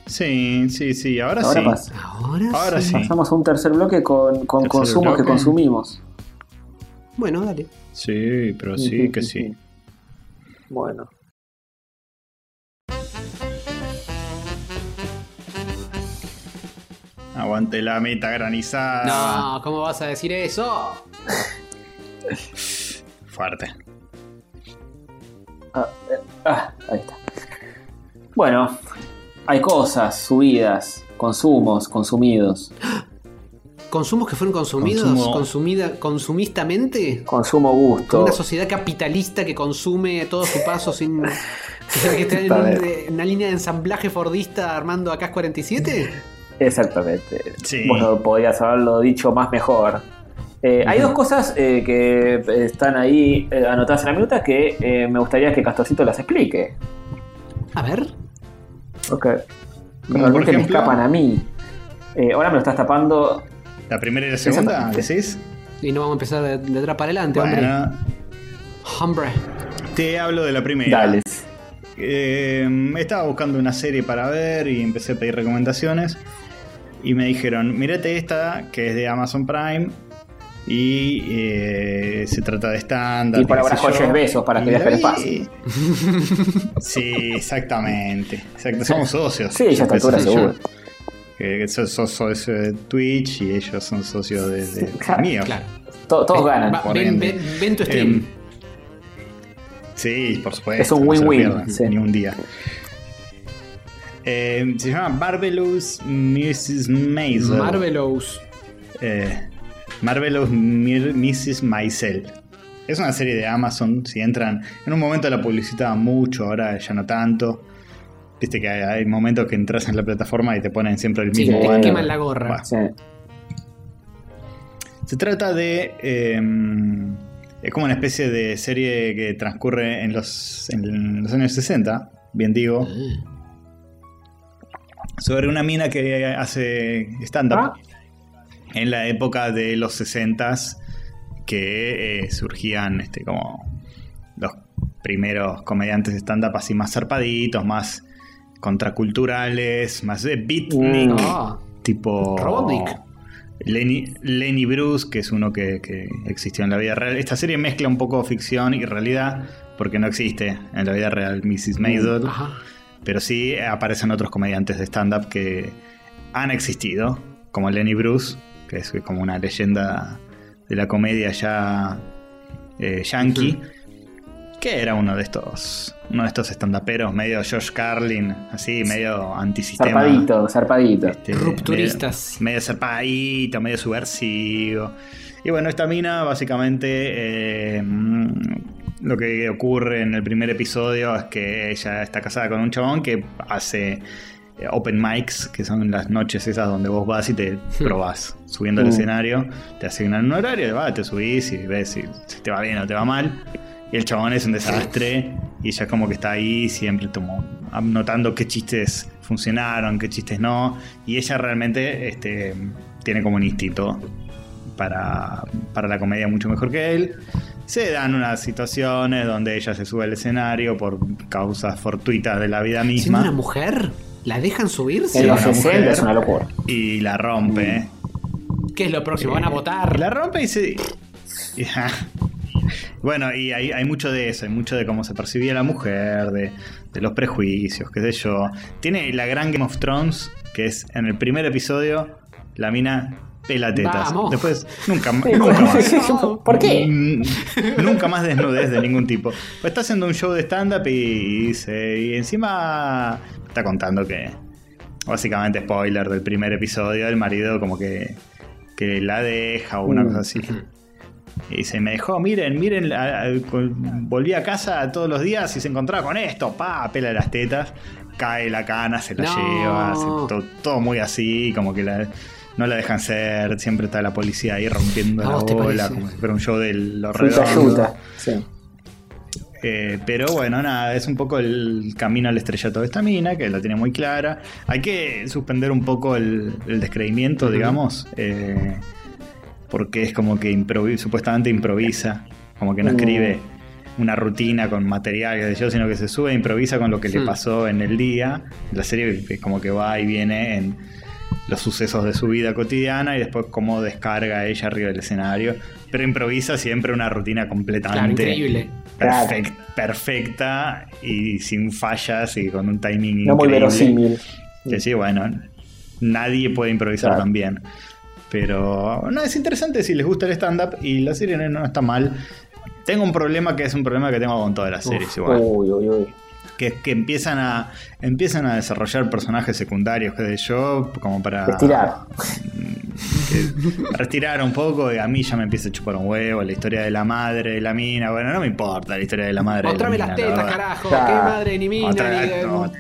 Sí, sí, sí, ahora, Ahora sí. pasa. Ahora, Ahora sí. sí. Pasamos a un tercer bloque con, con Tercer consumos que consumimos. Bueno, dale. Sí, pero sí que sí. Bueno. Aguante la meta granizada. No, ¿cómo vas a decir eso? Fuerte. Ah, eh, ah, ahí está. Bueno, hay cosas, subidas, consumos, consumidos. ¿Consumos que fueron consumidos Consumo. consumida, consumistamente? Consumo Con gusto. una sociedad capitalista que consume todo su paso sin. que está en, un- una línea de ensamblaje fordista armando AK 47? Exactamente. Sí. Bueno, podrías haberlo dicho más mejor. Eh, Hay dos cosas eh, que están ahí eh, anotadas en la minuta que eh, me gustaría que Castorcito las explique. A ver. Ok. Realmente por me ejemplo, escapan a mí. Eh, ahora me lo estás tapando. la primera y la segunda. ¿decís? Y no vamos a empezar de, de atrás para adelante, Bueno, hombre. Hombre. te hablo de la primera. Dale. Eh, estaba buscando una serie para ver y empecé a pedir recomendaciones. Y me dijeron, mírate esta, que es de Amazon Prime. Y eh, se trata de stand-up. Y por ahora joyas besos para que viaje ahí- espacio. Sí, exactamente. Exacto, Somos socios. Sí, ya sí, seguro. Que sos, socio de Twitch y ellos son socios de, de- Claro, míos. Claro. To- Todos ganan. Va, por ven, ende. ven, ven tu stream. Em, sí, por supuesto. Es un win-win, sí. Ni un día. Eh, se llama Marvelous Mrs. Maisel. Marvelous. Eh, Marvelous Mrs. Maisel. Es una serie de Amazon. Si entran. En un momento la publicitaba mucho, ahora ya no tanto. Viste que hay, hay momentos que entras en la plataforma y te ponen siempre el Sí, mismo. te bueno. queman la gorra. Bueno. Sí. Se trata de. eh, es como una especie de serie que transcurre en los, en los años 60, bien digo. Sobre una mina que hace stand-up Ah. En la época de los 60s que eh, surgían este, como los primeros comediantes de stand-up así más zarpaditos, más contraculturales, más de beatnik, Mm. Ah, tipo Robotnik. Lenny, Lenny Bruce, que es uno que, que existió en la vida real. Esta serie mezcla un poco ficción y realidad, porque no existe en la vida real Mrs. Maisel, ajá. pero sí aparecen otros comediantes de stand-up que han existido, como Lenny Bruce, que es como una leyenda de la comedia ya eh, yankee, que era uno de estos, uno de estos stand-uperos medio Josh Carlin, así, medio antisistema. Zarpadito, zarpadito. Este, Rupturistas. Medio, medio zarpadito, medio subversivo. Y bueno, esta mina básicamente eh, mm, lo que ocurre en el primer episodio es que ella está casada con un chabón que hace open mics, que son las noches esas donde vos vas y te probás subiendo al Mm. escenario, te asignan un horario, vas, te subís y ves si, si te va bien o te va mal. Y el chabón es un desastre y ella como que está ahí siempre como notando qué chistes funcionaron, qué chistes no. Y ella realmente este, tiene como un instinto para, para la comedia mucho mejor que él. Se dan unas situaciones donde ella se sube al escenario por causas fortuitas de la vida Siendo misma una mujer, ¿la dejan subirse? En los una 60 mujer. es una locura. y la rompe. ¿Qué es lo próximo? ¿Van a votar? La rompe y se. bueno, y hay, hay mucho de eso, hay mucho de cómo se percibía la mujer, de, de los prejuicios, qué sé yo. Tiene la gran Game of Thrones, que es en el primer episodio, la mina pela tetas. Vamos. Después, nunca, Sí, nunca más. ¿Por qué? Mm, Nunca más desnudez de ningún tipo. Pues está haciendo un show de stand-up y, y dice. Y encima está contando que. Básicamente, spoiler del primer episodio, el marido como que. que la deja o una Mm. cosa así. Y dice, me dejó, miren, miren, a- volví a casa todos los días y se encontraba con esto, pa, pela las tetas, cae la cana, se la No. lleva, hace to- todo muy así, como que la- no la dejan ser, siempre está la policía ahí rompiendo ¿A la bola, parece? como si fuera un show de los redondos. Sí. Eh, pero bueno, nada, es un poco el camino al estrellato de esta mina, que la tiene muy clara. Hay que suspender un poco el, el descreimiento, digamos, eh, porque es como que supuestamente improvisa, como que no Mm. escribe una rutina con material, yo, sino que se sube e improvisa con lo que le Hmm. pasó en el día. La serie es como que va y viene en los sucesos de su vida cotidiana y después cómo descarga ella arriba del escenario. Pero improvisa siempre una rutina Claro, completamente perfecta y sin fallas y con un timing No muy increíble. verosímil. Que sí, bueno, nadie puede improvisar Claro. tan bien. Pero no, es interesante si les gusta el stand-up y la serie no, no está mal. Tengo un problema que es un problema que tengo con todas las series igual. Uy, uy, uy. Que es que empiezan a, empiezan a desarrollar personajes secundarios, que de yo, como para Estirar. que retirar un poco y a mí ya me empieza a chupar un huevo la historia de la madre de la mina. Bueno, no me importa la historia de la madre Mostrame de la las mina. tetas, carajo. Claro. Qué madre ni mina. Otra- ni- no,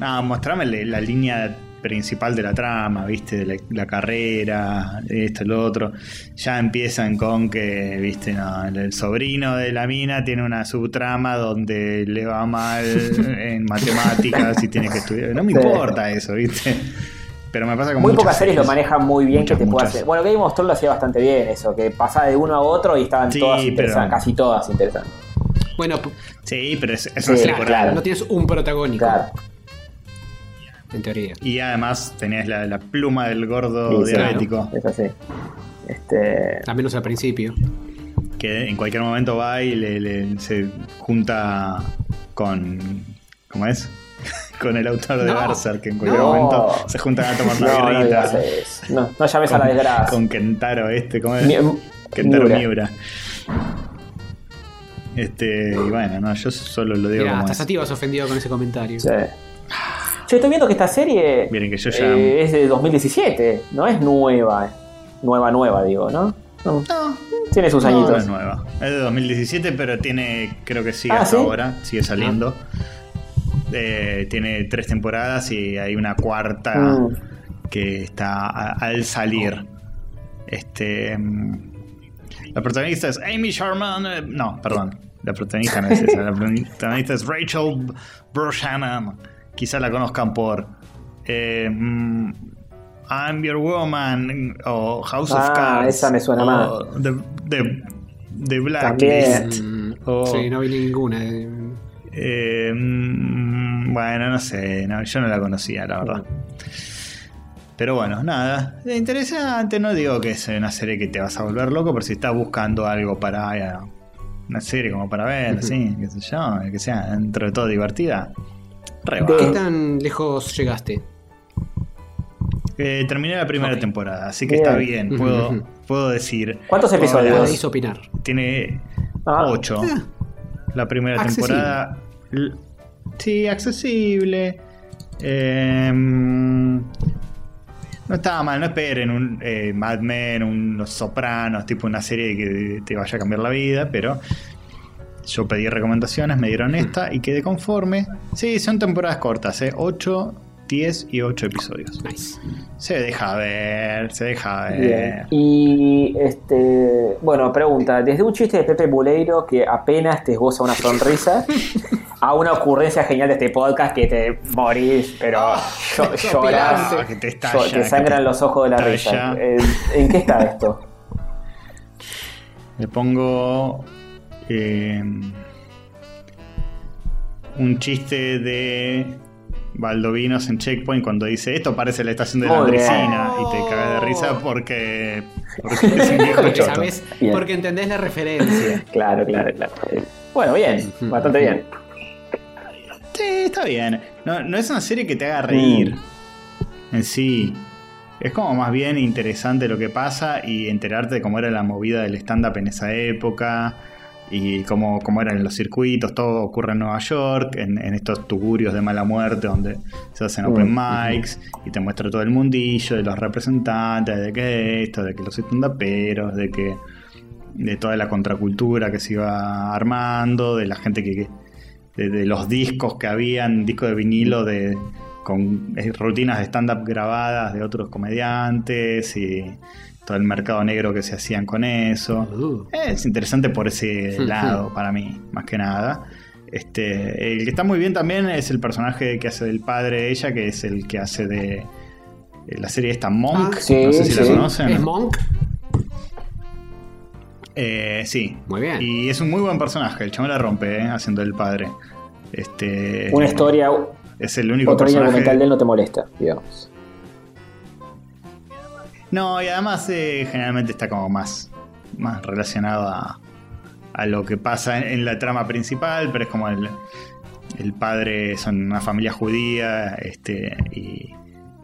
No, mostrame la, la línea principal de la trama, viste, de la, la carrera, esto, lo otro. Ya empiezan con que, viste, no, el, el sobrino de la mina tiene una subtrama donde le va mal en matemáticas y tiene que estudiar. No me importa eso, viste. Pero me pasa con Muy muchas pocas series lo manejan muy bien Muchas, que te pueda muchas. hacer. Bueno, Game of Thrones lo hacía bastante bien eso, que pasaba de uno a otro y estaban Sí, todas pero- interesantes, casi todas interesantes. Bueno, Sí, pero es, es Sí, claro, claro. no tienes un protagónico. Claro. En teoría. Y además tenías la, la pluma del gordo Sí, diabético. Es así. Este, Al menos al principio. Que en cualquier momento va y le, le- se junta con. ¿Cómo es? Con el autor de No, Berserk, que en cualquier no. momento se juntan a tomar una no, no, birrita no, no llames a la desgracia. con Kentaro este, ¿cómo es? Mi- Kentaro Miura. Miura. Este, y bueno, no, yo solo lo digo Mira, como hasta es. Sativa se ofendió con ese comentario. Sí. Yo estoy viendo que esta serie Miren que yo ya- eh, es de 2017, no es nueva. Nueva, nueva, digo, ¿no? No. No, Tiene sus no, no añitos. es nueva. Es de 2017, pero tiene, creo que sigue Ah, hasta ¿sí? ahora, sigue saliendo. Eh, tiene tres temporadas y hay una cuarta Mm. que está a- al salir. Este. mm, La protagonista es Amy Sherman. eh, No, perdón. La protagonista no es esa. La protagonista es Rachel Brosnahan. Quizá la conozcan por. eh, mm, I'm Your Woman o House of Ah, Cards. esa me suena más. The, the- The Blacklist. Mm, O- Sí, no vi ninguna. eh. Bueno, no sé, no, yo no la conocía, la verdad. Pero bueno, nada, es interesante, no digo que es una serie que te vas a volver loco, pero si estás buscando algo para eh, una serie como para ver, así, qué sé yo, que sea dentro de todo divertida, re va. ¿Qué tan lejos llegaste? Eh, terminé la primera temporada, así que Bien. está bien, puedo, puedo decir. ¿Cuántos episodios? Podéis opinar. Tiene Ah. 8. Ah. La primera Accesible. temporada. Sí, accesible. Em, no estaba mal, no esperen un eh, Mad Men, un Los Sopranos, tipo una serie que te vaya a cambiar la vida, pero yo pedí recomendaciones, me dieron esta y quedé conforme. Sí, son temporadas cortas, ¿eh? 8, 10 y 8 episodios. Nice. Se deja ver, se deja ver. Bien. Y este, bueno, pregunta, desde un chiste de Pepe Buleiro que apenas te esboza una sonrisa a una ocurrencia genial de este podcast que te morís, pero llo- llorás, Ah, que te llo- estalla, te que sangran te los ojos de la risa. estalla. Eh, ¿En qué está esto? Le pongo eh, un chiste de Baldovinos en Checkpoint cuando dice esto parece la estación de la. Andresina y te cagas de risa porque, porque es un viejo Porque choto. sabes, porque entendés la referencia. Claro, claro, claro. Bueno, bien, bastante bien. Sí, está bien. No, no es una serie que te haga reír Mm. en sí. Es como más bien interesante lo que pasa y enterarte de cómo era la movida del stand-up en esa época y cómo, cómo eran los circuitos. Todo ocurre en Nueva York, en, en estos tugurios de mala muerte donde se hacen open mics y te muestra todo el mundillo de los representantes, de que esto, de que los stand-uperos, de que de toda la contracultura que se iba armando, de la gente que, que- de, de los discos que habían, discos de vinilo de con eh, rutinas de stand-up grabadas de otros comediantes y todo el mercado negro que se hacían con eso. Uh. Es interesante por ese lado para mí, más que nada. Este, el que está muy bien también es el personaje que hace del padre de ella, que es el que hace de eh, la serie esta Monk. Ah, sí, no sé si la sí. conocen. ¿Es Monk? Eh, sí. Muy bien. Y es un muy buen personaje. El chabón la rompe, eh, haciendo el padre. Este, Una historia, Es el único línea personaje. argumental de él no te molesta, digamos. No, y además eh, generalmente está como más, más relacionado a, a lo que pasa en, en la trama principal, pero es como el, el padre, son una familia judía, este, y,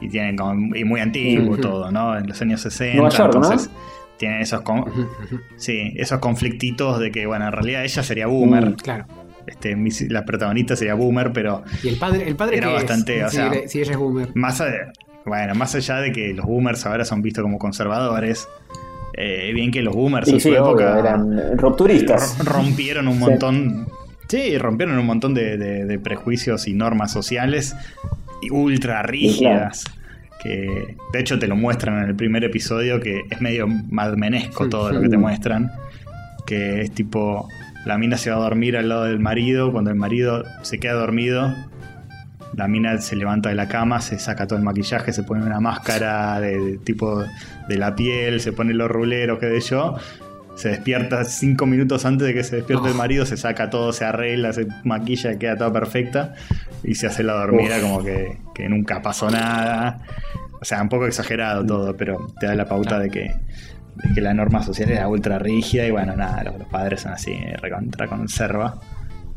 y tienen como, y muy antiguo todo, ¿no? En los años 60, Nueva York, ¿no? entonces tienen esos, con- sí, esos conflictitos de que, bueno, en realidad ella sería boomer, Mm. Claro. este, la protagonista sería boomer, pero Y el padre, el padre Era que bastante, o si, sea- si ella es boomer. más allá, bueno, más allá de que los boomers ahora son vistos como conservadores, eh, bien que los boomers Sí, en sí, su obvio, época eran rupturistas. ro- rompieron un montón. Sí, rompieron un montón de, de- de prejuicios y normas sociales y ultra rígidas. Que de hecho te lo muestran en el primer episodio, que es medio madmenesco todo lo que te muestran. Que es tipo, la mina se va a dormir al lado del marido, cuando el marido se queda dormido, la mina se levanta de la cama, se saca todo el maquillaje, se pone una máscara de, de tipo de la piel, se pone los ruleros, qué sé yo. Se despierta cinco minutos antes de que se despierte el marido, se saca todo, se arregla, se maquilla, queda toda perfecta y se hace la dormida Uf. como que, que nunca pasó nada. O sea, un poco exagerado todo, pero te da la pauta de que es que la norma social era ultra rígida y bueno, nada, los, los padres son así, recontra conserva.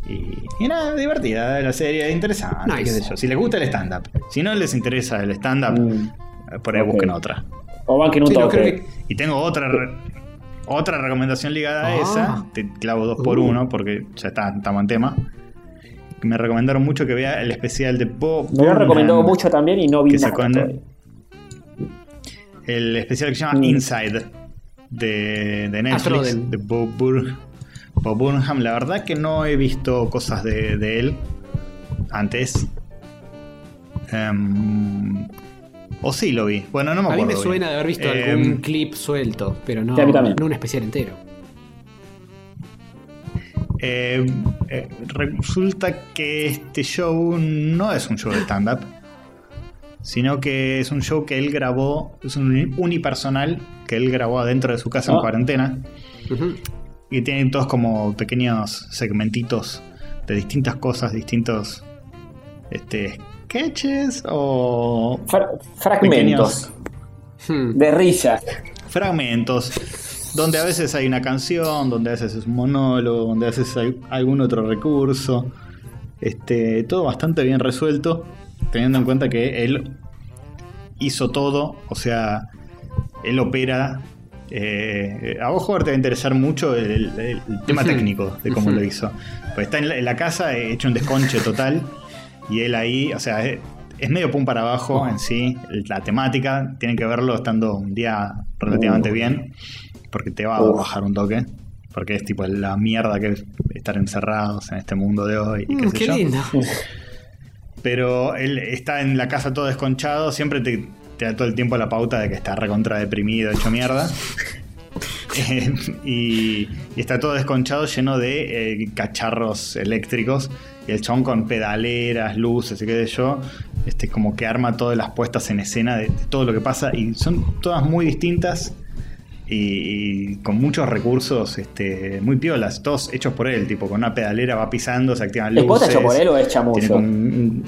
Y, y nada, divertida la serie, interesante, Nice. qué sé yo. Si les gusta el stand-up. Si no les interesa el stand-up, Mm. eh, por ahí busquen otra. O un Sí, no, que- Y tengo otra re- otra recomendación ligada a Ah. esa. Te clavo dos por Uh. uno porque ya está, estamos en tema. Me recomendaron mucho que vea el especial de Bob. Me lo han recomendado mucho también y no vi que nada. sacó en- todavía. El especial que se llama Mm. Inside de, de Netflix, Astroden. de Bob, Bur- Bob Burnham. La verdad que no he visto cosas de, de él antes. Em, o sí lo vi. Bueno, no me A acuerdo. mí me bien. suena de haber visto Em, algún clip suelto, pero no, a no un especial entero. Eh, eh, resulta que este show no es un show de stand-up, sino que es un show que él grabó, es un unipersonal que él grabó adentro de su casa en Ah. cuarentena. Y tiene todos como pequeños segmentitos de distintas cosas, distintos este, sketches o Fra- fragmentos Hmm. de risa. fragmentos donde a veces hay una canción, donde a veces es un monólogo, donde a veces hay algún otro recurso. Este, todo bastante bien resuelto, teniendo en cuenta que él hizo todo, o sea, él opera. Eh, a vos, Jorge, te va a interesar mucho el, el- el tema técnico de cómo lo hizo. Pues está en la, en la casa eh, hecho un desconche total y él ahí, o sea, es, es medio pum para abajo en sí. La temática, tienen que verlo estando un día relativamente bien, porque te va a bajar un toque. Porque es tipo la mierda que es estar encerrados en este mundo de hoy. y qué Mm, sé qué yo. lindo. Pero él está en la casa todo desconchado, siempre te, te da todo el tiempo la pauta de que está recontra deprimido, hecho mierda. Eh, y, y está todo desconchado, lleno de eh, cacharros eléctricos. Y el chabón con pedaleras, luces y qué sé yo. Este, como que arma todas las puestas en escena de, de todo lo que pasa. Y son todas muy distintas. Y, y con muchos recursos este, muy piolas, todos hechos por él, tipo con una pedalera va pisando, se activan ¿Es luces. posta hecho por él o es chamuyo? un-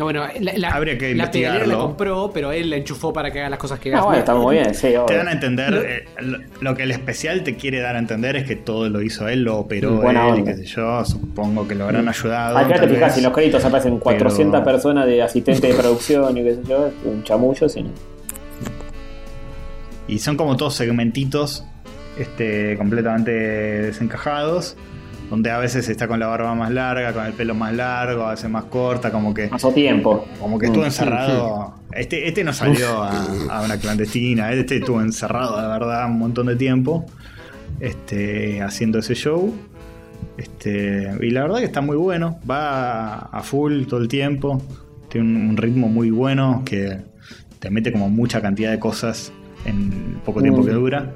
No, bueno, la, la, Habría que la pedalera la investigarlo. compró, pero él la enchufó para que haga las cosas que Ah, haga. bueno, está muy bien, sí, Te dan a entender, Lo- eh, lo, lo que el especial te quiere dar a entender es que todo lo hizo él, lo operó Mm, buena él, y qué sé yo, supongo que lo habrán ayudado. Acá te fijas, en los créditos aparecen 400 Pero- personas de asistente de producción y qué sé yo, un chamullo, sí. ¿no? Y son como todos segmentitos este, completamente desencajados, donde a veces está con la barba más larga, con el pelo más largo, a veces más corta, como que, Pasó tiempo. como que estuvo Mm. encerrado. Este, este no salió a, a una clandestina, este estuvo encerrado de verdad un montón de tiempo este, haciendo ese show. Este, y la verdad que está muy bueno, va a full todo el tiempo, tiene un, un ritmo muy bueno que te mete como mucha cantidad de cosas en el poco tiempo Mm. que dura.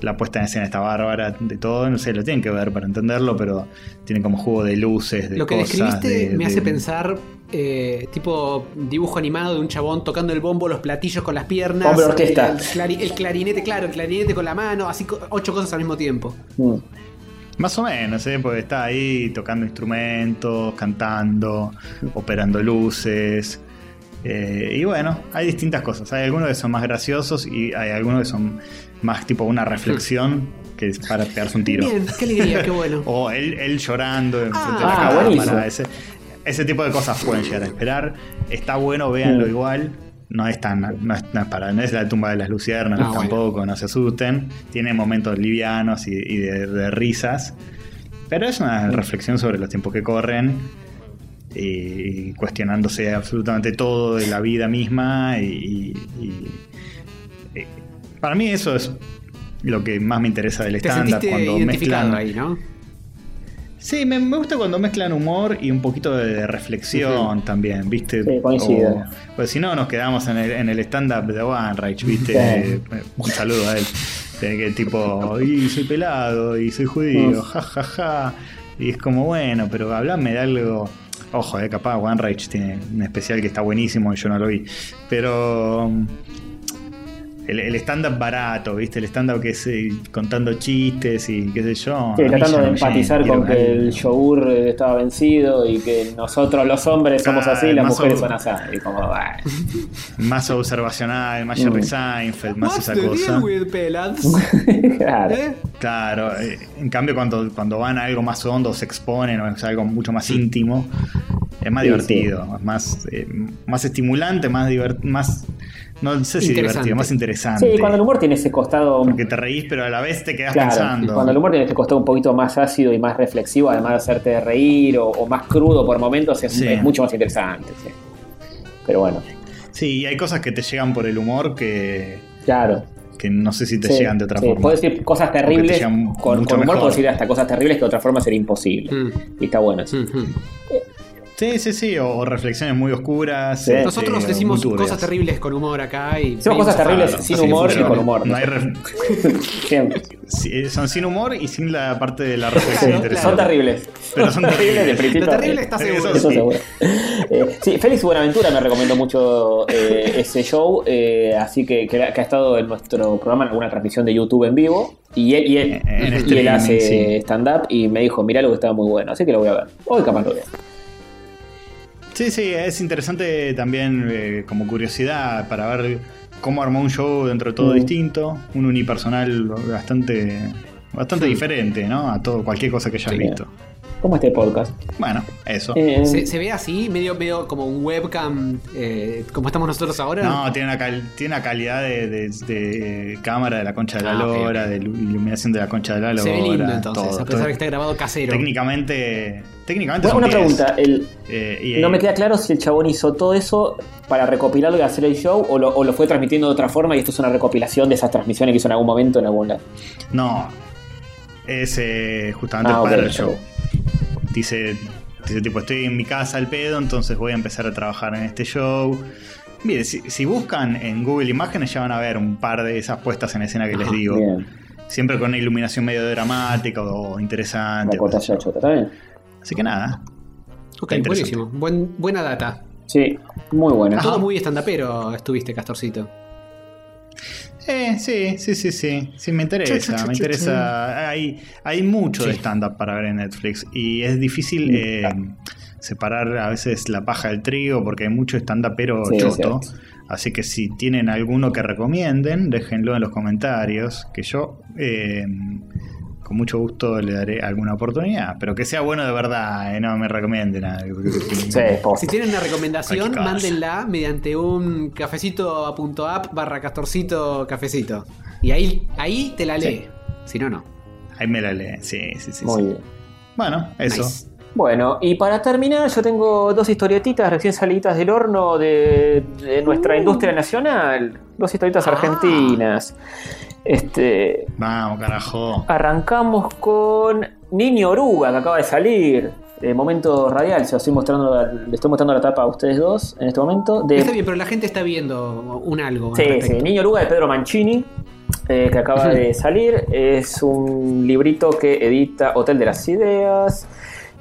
La puesta en escena está bárbara, de todo, no sé, lo tienen que ver para entenderlo, pero tiene como juego de luces, de Lo que cosas. describiste de- me hace pensar eh, tipo dibujo animado de un chabón tocando el bombo, los platillos con las piernas. Hombre orquesta. El, clari- el clarinete, claro, el clarinete con la mano, así co- ocho cosas al mismo tiempo. Mm. Más o menos, ¿eh? porque está ahí tocando instrumentos, cantando, operando luces. eh, y bueno, hay distintas cosas. Hay algunos que son más graciosos y hay algunos que son más tipo una reflexión que es para pegarse un tiro. Bien, qué alegría, qué bueno. O él, él llorando en frente de la Ah, cámara. Ese, ese tipo de cosas pueden llegar a esperar. Está bueno, véanlo Mm. igual. No es tan, no es, no es para, no es la tumba de las luciernas Ah, bueno. tampoco, no se asusten. Tiene momentos livianos y, y de, de risas. Pero es una reflexión sobre los tiempos que corren. Y cuestionándose absolutamente todo de la vida misma. Y, y- y- para mí eso es lo que más me interesa del sentiste Cuando mezclan ahí, ¿no? Sí, me, me gusta cuando mezclan humor y un poquito de reflexión también, ¿viste? Sí, coincido. O- pues si no, nos quedamos en el, en el stand-up de One Reich, ¿viste? Sí. Un saludo a él. De que tipo, y soy pelado, y soy judío, Mm. ja, ja, ja. Y es como, bueno, pero hablame de algo. Ojo, eh, capaz One Reich tiene un especial que está buenísimo y yo no lo vi. Pero. El, el stand-up barato, ¿viste? El stand-up que es eh, contando chistes y qué sé yo. Sí, tratando de no empatizar llena, con que algo- el yogur eh, estaba vencido y que nosotros los hombres somos así y las más mujeres son así. Y como, bah. Más observacional, más Mm. Jerry Seinfeld, más esa cosa. with claro. ¿Eh? Claro, eh, en cambio cuando, cuando van a algo más hondo, se exponen o es algo mucho más íntimo, es más Sí, divertido, es más, eh, más estimulante, más divert más no sé si divertido, más interesante. Sí, cuando el humor tiene ese costado. Porque te reís, pero a la vez te quedas Claro, pensando. cuando el humor tiene ese costado un poquito más ácido y más reflexivo, además de hacerte reír o, o más crudo por momentos, es, Sí. es mucho más interesante. sí. Pero bueno, Sí, y hay cosas que te llegan por el humor que, claro. que no sé si te Sí, llegan de otra sí, forma. Puedes decir cosas terribles. Con, humor puedes decir hasta cosas terribles que de otra forma sería imposible. Mm. Y está bueno eso. Mm, mm. Sí, sí, sí, o, o reflexiones muy oscuras. Sí. este, Nosotros decimos cosas terribles con humor acá y. Decimos cosas terribles sin humor y con humor. No hay ref- Siempre. sí, son sin humor y sin la parte de la reflexión interesante. son terribles. Pero son de terribles. principio Lo a terrible está seguro. Eso sí. seguro. Eh, sí, Félix Buenaventura me recomendó mucho eh, ese show, eh, así que, que, ha- que ha estado en nuestro programa en alguna transmisión de YouTube en vivo. Y él, y él, En y él streaming, hace sí. stand-up y me dijo, mirá lo que estaba muy bueno, así que lo voy a ver. Hoy capaz lo veo. Sí, sí, es interesante también eh, como curiosidad para ver cómo armó un show dentro de todo Mm. distinto, un unipersonal bastante bastante Sí. diferente, ¿no? A todo cualquier cosa que hayas Sí. visto. ¿Cómo este podcast? Bueno, eso. Eh, Se, se ve así, medio, medio como un webcam, eh, como estamos nosotros ahora. No, tiene una, cal- tiene una calidad de, de- de cámara de la concha de la Ah, lora, de ilu- iluminación de la concha de la lora. se ve lindo entonces, todo, a pesar todo. que está grabado casero. Técnicamente, técnicamente bueno, son una 10. pregunta, el, Eh, no me queda claro si el chabón hizo todo eso para recopilarlo y hacer el show o lo, o lo fue transmitiendo de otra forma y esto es una recopilación de esas transmisiones que hizo en algún momento en algún lado. No, es eh, justamente Ah, para el ok. show. Dice, dice tipo, estoy en mi casa al pedo, entonces voy a empezar a trabajar en este show. Mire, si, si buscan en Google Imágenes ya van a ver un par de esas puestas en escena que les Ajá, digo. Bien, Siempre con una iluminación medio dramática o interesante. una Así que nada. ok, buenísimo. Buen, buena data. Sí, muy buena. Todo muy estandapero estuviste, Castorcito. Eh, sí, sí, sí, sí. Sí, me interesa. Me interesa. Hay, hay mucho de Sí. stand-up para ver en Netflix. Y es difícil eh, separar a veces la paja del trigo porque hay mucho stand-up pero Sí, choto. Así que si tienen alguno que recomienden, déjenlo en los comentarios. Que yo eh, con mucho gusto le daré alguna oportunidad. Pero que sea bueno de verdad, eh, no me recomienden. Sí, posta. Si tienen una recomendación, mándenla mediante un cafecito.app barra castorcito cafecito. Y ahí, ahí te la lee. Si no, no. Ahí me la lee. Sí, sí, sí. Muy sí. bien. Bueno, eso. Nice. Bueno, y para terminar, yo tengo dos historietitas recién salidas del horno de, de nuestra Uh. industria nacional. Dos historietas Ah. argentinas. Este, Vamos, carajo. arrancamos con Niño Oruga, que acaba de salir. Eh, momento radial, se lo estoy mostrando, le estoy mostrando la tapa a ustedes dos en este momento. De, Está bien, pero la gente está viendo un algo. al Sí, sí. Niño Oruga de Pedro Mancini, eh, que acaba de salir. Es un librito que edita Hotel de las Ideas.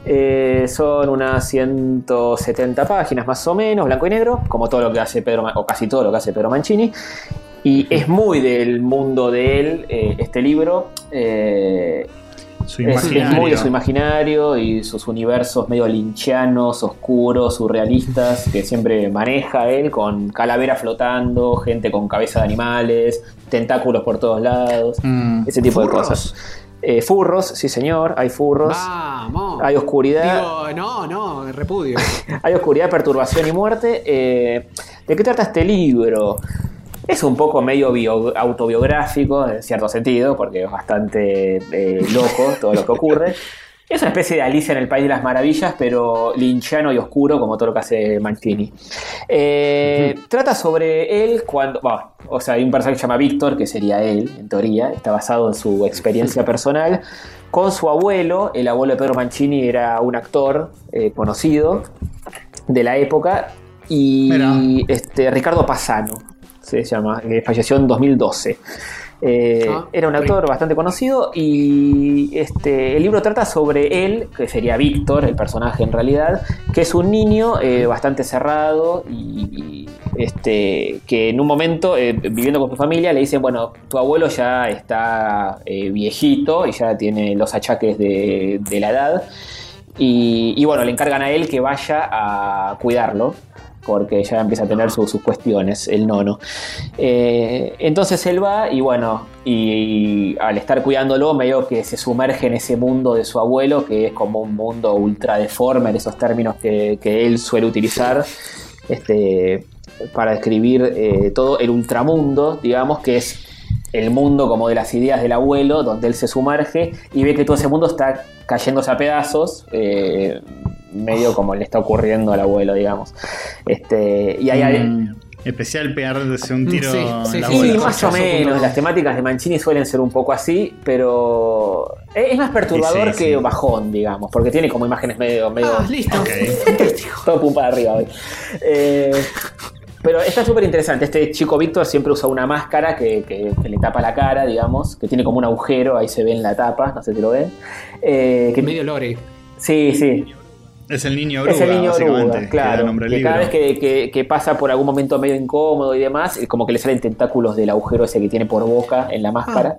Eh, son unas 170 páginas más o menos, blanco y negro, como todo lo que hace Pedro, o casi todo lo que hace Pedro Mancini. Y es muy del mundo de él, eh, este libro. Eh, Su es, es muy de su imaginario y sus universos medio linchianos, oscuros, surrealistas, que siempre maneja él, con calavera flotando, gente con cabeza de animales, tentáculos por todos lados, Mm. ese tipo de cosas. Eh, furros, sí señor, hay furros. Vamos. Hay oscuridad. Digo, no, no, repudio. Hay oscuridad, perturbación y muerte. Eh, ¿De qué trata este libro? Es un poco medio bio- autobiográfico, en cierto sentido, porque es bastante eh, loco todo lo que ocurre. Es una especie de Alicia en el País de las Maravillas, pero linchiano y oscuro, como todo lo que hace Mancini. Eh, Trata sobre él cuando. bueno, o sea, hay un personaje que se llama Víctor, que sería él, en teoría, está basado en su experiencia personal, con su abuelo. El abuelo de Pedro Mancini era un actor eh, conocido de la época. Y Mira. este, Ricardo Pasano se llama, que falleció en 2012. Eh, Ah, era un actor bastante conocido y este, el libro trata sobre él, que sería Víctor, el personaje en realidad, que es un niño eh, bastante cerrado y, y, este, que en un momento, eh, viviendo con su familia, le dicen, bueno, tu abuelo ya está eh, viejito y ya tiene los achaques de, de la edad. Y, y bueno, le encargan a él que vaya a cuidarlo porque ya empieza a tener su- sus cuestiones, el nono. Eh, entonces él va y bueno, y, al estar cuidándolo, medio que se sumerge en ese mundo de su abuelo, que es como un mundo ultra deforme, en esos términos que, que él suele utilizar este, para describir eh, todo el ultramundo, digamos, que es el mundo como de las ideas del abuelo, donde él se sumerge y ve que todo ese mundo está cayéndose a pedazos, eh, medio como le está ocurriendo al abuelo, digamos. Este, y hay, Mm, especial pegarse un tiro Sí, en sí, la sí, más o menos. Las temáticas de Mancini suelen ser un poco así, pero es más perturbador Sí, sí, que sí. bajón, digamos, porque tiene como imágenes medio, medio Ah, listo. Ok. todo pum para arriba hoy. Eh, pero está súper interesante. Este chico Víctor siempre usa una máscara que, que- que le tapa la cara, digamos, que tiene como un agujero, ahí se ve en la tapa, no sé si lo ven. Eh, que- Medio lore. sí, sí, Es el niño oruga, es el niño básicamente, oruga, claro. Que cada vez que, que- que pasa por algún momento medio incómodo y demás, como que le salen tentáculos del agujero ese que tiene por boca en la máscara.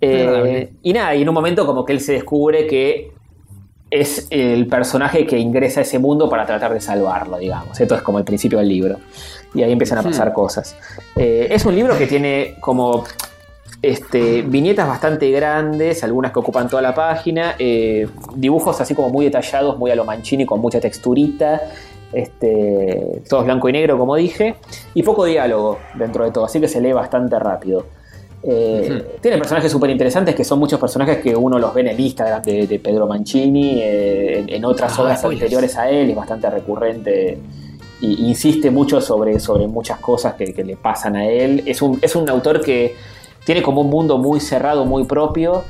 Eh, y nada, y en un momento como que él se descubre que es el personaje que ingresa a ese mundo para tratar de salvarlo, digamos. Esto es como el principio del libro. Y ahí empiezan a pasar cosas. Eh, es un libro que tiene como este, viñetas bastante grandes, algunas que ocupan toda la página, eh, dibujos así como muy detallados, muy a lo Mancini, con mucha texturita, este, todos blanco y negro, como dije, y poco diálogo dentro de todo, así que se lee bastante rápido. Eh, Tiene personajes súper interesantes que son muchos personajes que uno los ve en el Instagram de, de Pedro Mancini, eh, en, en otras Ah, obras spoilers. anteriores a él, es bastante recurrente y insiste mucho sobre, sobre muchas cosas que, que le pasan a él. Es un, es un autor que tiene como un mundo muy cerrado, muy propio,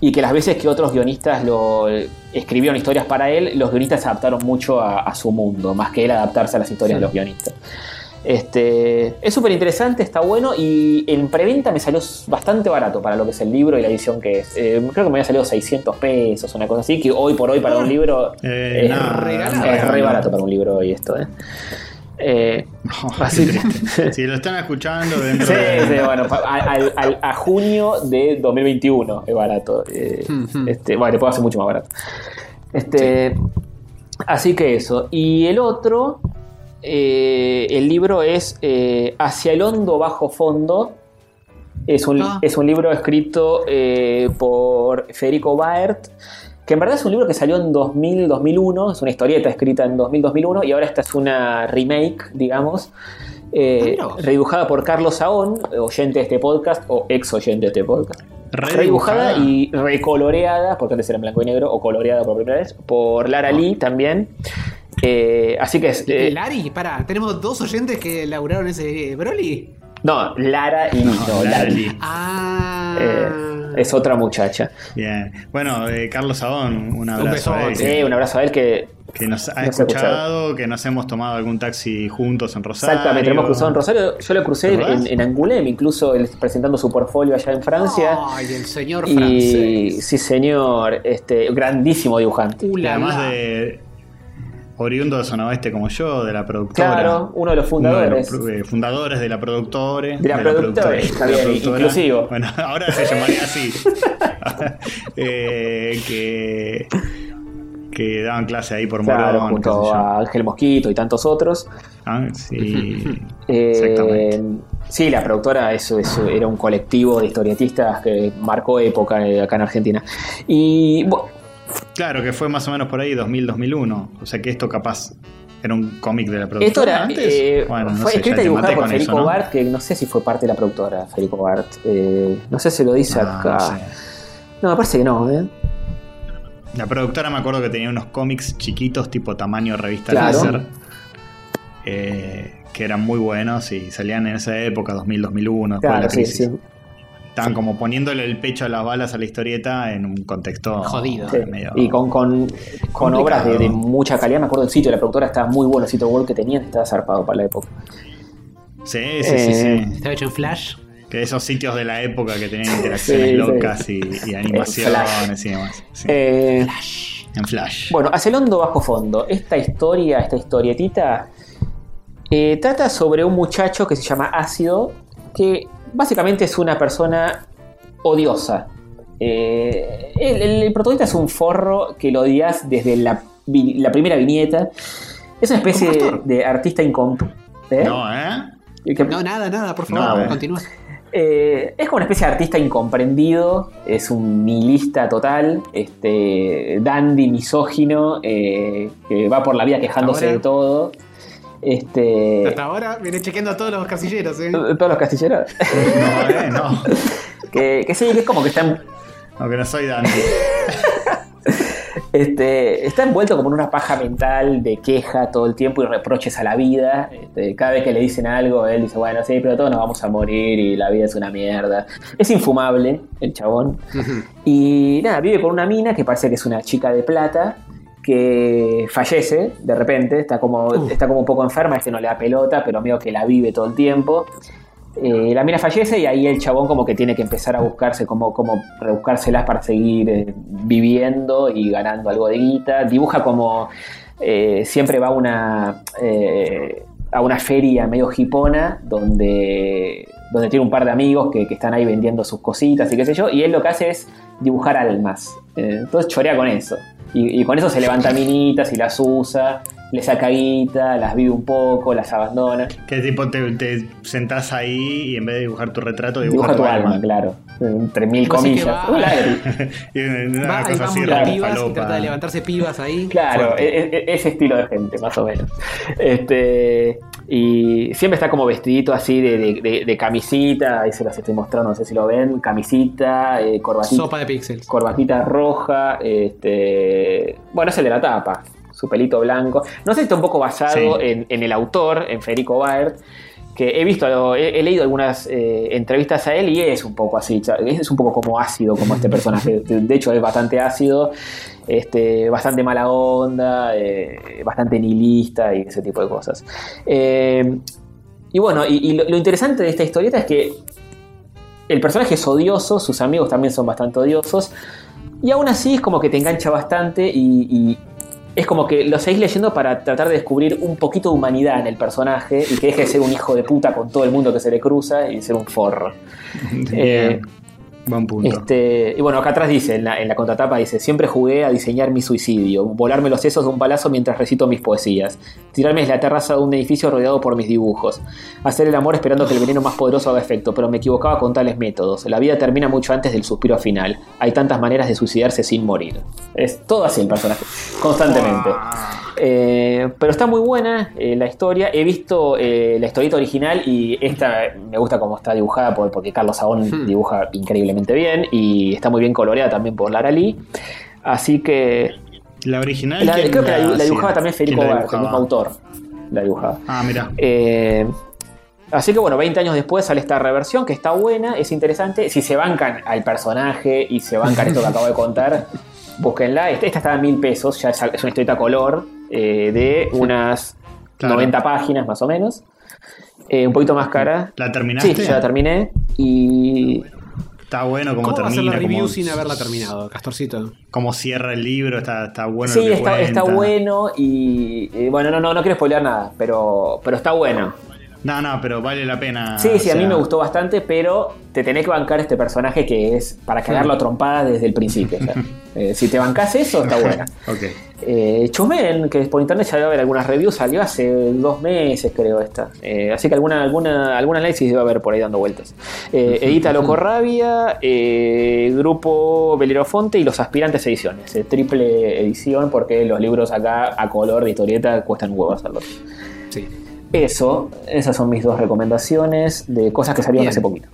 y que las veces que otros guionistas lo escribieron historias para él, los guionistas se adaptaron mucho a, a su mundo, más que él adaptarse a las historias de los guionistas. Este, es súper interesante, está bueno y en preventa me salió bastante barato para lo que es el libro y la edición que es. Eh, creo que me había salido 600 pesos, una cosa así, que hoy por hoy para un libro Eh, es, nada, regalado. es re barato para un libro hoy esto. ¿eh? Eh, así que- Si lo están escuchando dentro Sí, de... sí, bueno, a, al- a junio de 2021 es barato. eh, Ujú. este, bueno, después va a ser mucho más barato. Este, Así que eso. Y el otro, eh, el libro es eh, Hacia el hondo bajo fondo. Es un, Ah. es un libro escrito eh, por Federico Baert, que en verdad es un libro que salió en 2000-2001, es una historieta escrita en 2000-2001 y ahora esta es una remake, digamos, eh, Ah, redibujada por Carlos Saón, oyente de este podcast o ex oyente de este podcast. Redibujada. Redibujada y recoloreada, porque antes era en blanco y negro, o coloreada por primera vez, por Lara Lee también. Eh, así que es. eh, Lari, pará, tenemos dos oyentes que laburaron ese Broly. No, Lara Lee, no, No, Lara. Lee. Ah. Eh, es otra muchacha. Bien. Bueno, eh, Carlos Sabón, un abrazo a él. Sí, un abrazo a él que. Que nos ha Nos escuchado, que nos hemos tomado algún taxi juntos en Rosario. Exactamente, lo hemos cruzado en Rosario. Yo lo crucé ¿Te en, en Angoulême, incluso él presentando su portfolio allá en Francia. Ay, el señor y francés. sí, señor, este grandísimo dibujante. Uh, Y la, además de oriundo de Zona Oeste como yo, de la productora. Claro, uno de los Uno de los fundadores. eh, fundadores de la productora. De la productora, la bien, productora. inclusivo. Bueno, ahora se llamaría así. Eh, que, que daban clase ahí por Claro, Morón. junto a Ángel Mosquito y tantos otros. Ah, sí. Eh, Exactamente. Sí, la productora eso, eso era un colectivo de historietistas que marcó época acá en Argentina. Y bu- Claro, que fue más o menos por ahí 2000-2001. O sea que esto capaz era un cómic de la productora esto era, antes. eh, bueno, no fue sé, escrita y dibujada por Federico ¿no? Bart, que no sé si fue parte de la productora, Federico Bart. Eh, no sé si lo dice Ah, acá. no sé. No, me parece que no, ¿eh? La productora me acuerdo que tenía unos cómics chiquitos, tipo tamaño revista Claro. láser, eh, que eran muy buenos y salían en esa época, 2000-2001, después de Claro, la sí, crisis. sí. Estaban como poniéndole el pecho a las balas a la historieta en un contexto Jodido. Sí. medio- Y con, con, con obras de, de mucha calidad. Me acuerdo del sitio de la productora, estaba muy bueno el sitio web que tenían, estaba zarpado para la época. Sí, sí, sí, Eh, sí. Estaba hecho en Flash. Que esos sitios de la época que tenían interacciones Sí, sí. locas y, y animaciones Flash. y demás. Sí. Eh, en Flash. Bueno, hacia el hondo bajo fondo. Esta historia, esta historietita, Eh, trata sobre un muchacho que se llama Ácido, que básicamente es una persona odiosa. Eh, el, el- el protagonista es un forro que lo odias desde la, vi- la primera viñeta. Es una especie de, artista incómodo. ¿eh? No, ¿eh? Que- No, nada, nada, por favor, No, bueno. continúa. Eh, es como una especie de artista incomprendido, es un nihilista total, este, dandy, misógino, eh, que va por la vida quejándose Ahora. de todo. Este, Hasta ahora viene chequeando a todos los casilleros, ¿eh? todos los castilleros. No, ¿eh? No. que, que sí, que es como que está, en- Aunque no soy Dante. este, está envuelto como en una paja mental de queja todo el tiempo y reproches a la vida. Este, cada vez que le dicen algo, él dice, bueno, sí, pero todos nos vamos a morir y la vida es una mierda. Es infumable el chabón. Y nada, vive con una mina que parece que es una chica de plata que fallece de repente, está como, Uh. está como un poco enferma, este no le da pelota, pero medio que la vive todo el tiempo. Eh, la mina fallece y ahí el chabón como que tiene que empezar a buscarse como, como rebuscárselas para seguir eh, viviendo y ganando algo de guita. Dibuja como eh, siempre va a una, a una feria medio hipona donde, donde tiene un par de amigos que, que están ahí vendiendo sus cositas y qué sé yo. Y él lo que hace es dibujar almas. Entonces chorea con eso. Y, con eso se levanta minitas y las usa, le saca guita, las vive un poco, las abandona. Que tipo te, te sentás ahí y en vez de dibujar tu retrato, Dibuja dibujas tu alma, claro. Entre mil comillas. va- Claro, y una Va y cosa así, pibas y trata de levantarse pibas ahí. Claro, e- e- ese estilo de gente, más o menos. Este, y siempre está como vestidito así de, de- de- de camisita, ahí se los estoy mostrando, no sé si lo ven, camisita, eh, corbatita, Sopa de píxeles. corbatita roja, este, bueno, es el de la tapa, su pelito blanco. No sé está un poco basado Sí. en, en el autor, en Federico Baert, que he visto, he, he leído algunas eh, entrevistas a él y es un poco así, es un poco como ácido como este personaje. De de hecho, es bastante ácido, este, bastante mala onda, eh, bastante nihilista y ese tipo de cosas. Eh, y bueno, y, y lo, lo interesante de esta historieta es que el personaje es odioso, sus amigos también son bastante odiosos, y aún así es como que te engancha bastante y, y es como que lo seguís leyendo para tratar de descubrir un poquito de humanidad en el personaje y que deje de ser un hijo de puta con todo el mundo que se le cruza y ser un forro. Eh. Buen punto. Este, y bueno, acá atrás dice, en la, en la contratapa dice, siempre jugué a diseñar mi suicidio, volarme los sesos de un palazo mientras recito mis poesías, tirarme desde la terraza de un edificio rodeado por mis dibujos, hacer el amor esperando que el veneno más poderoso haga efecto, pero me equivocaba con tales métodos. La vida termina mucho antes del suspiro final. Hay tantas maneras de suicidarse sin morir. Es todo así el personaje, constantemente. Eh, pero está muy buena eh, la historia. He visto eh, la historieta original y esta me gusta cómo está dibujada por- porque Carlos Saón Hmm. dibuja increíblemente bien y está muy bien coloreada también por Lara Lee. Así que La original. la- ¿quién creo que la, dibujaba también ¿Quién Federico Bart, el mismo autor. La dibujaba. Ah, mira. Eh, así que bueno, 20 años después sale esta reversión que está buena, es interesante. Si se bancan al personaje y se bancan esto que acabo de contar, búsquenla. Esta, esta está a mil pesos, ya es, es una historieta color eh, de unas Claro. 90 páginas más o menos. Eh, un poquito más cara. ¿La terminaste? Sí, ya la terminé. Y Está bueno cómo, ¿Cómo va a termina, la review cómo, sin haberla terminado, Castorcito? cómo cierra el libro, está, está bueno. sí, lo que está, está bueno. Y, y bueno, no, no, no quiero spoilear nada, pero, pero está bueno. No, no, pero vale la pena. Sí, sí, a mí me gustó bastante, pero te tenés que bancar este personaje que es para cagarlo a trompada desde el principio. o sea, eh, si te bancás eso, está buena. Ok. Eh, Chumen, que por internet ya debe haber algunas reviews, salió hace dos meses, creo, esta. Eh, así que alguna, alguna, algún análisis debe haber por ahí dando vueltas. Eh, edita Loco Rabia, eh, Grupo Belerofonte y Los Aspirantes Ediciones. eh, triple edición, porque los libros acá a color de historieta cuestan huevos hacerlos. Sí. Eso, esas son mis dos recomendaciones de cosas que salieron Bien. hace poquito.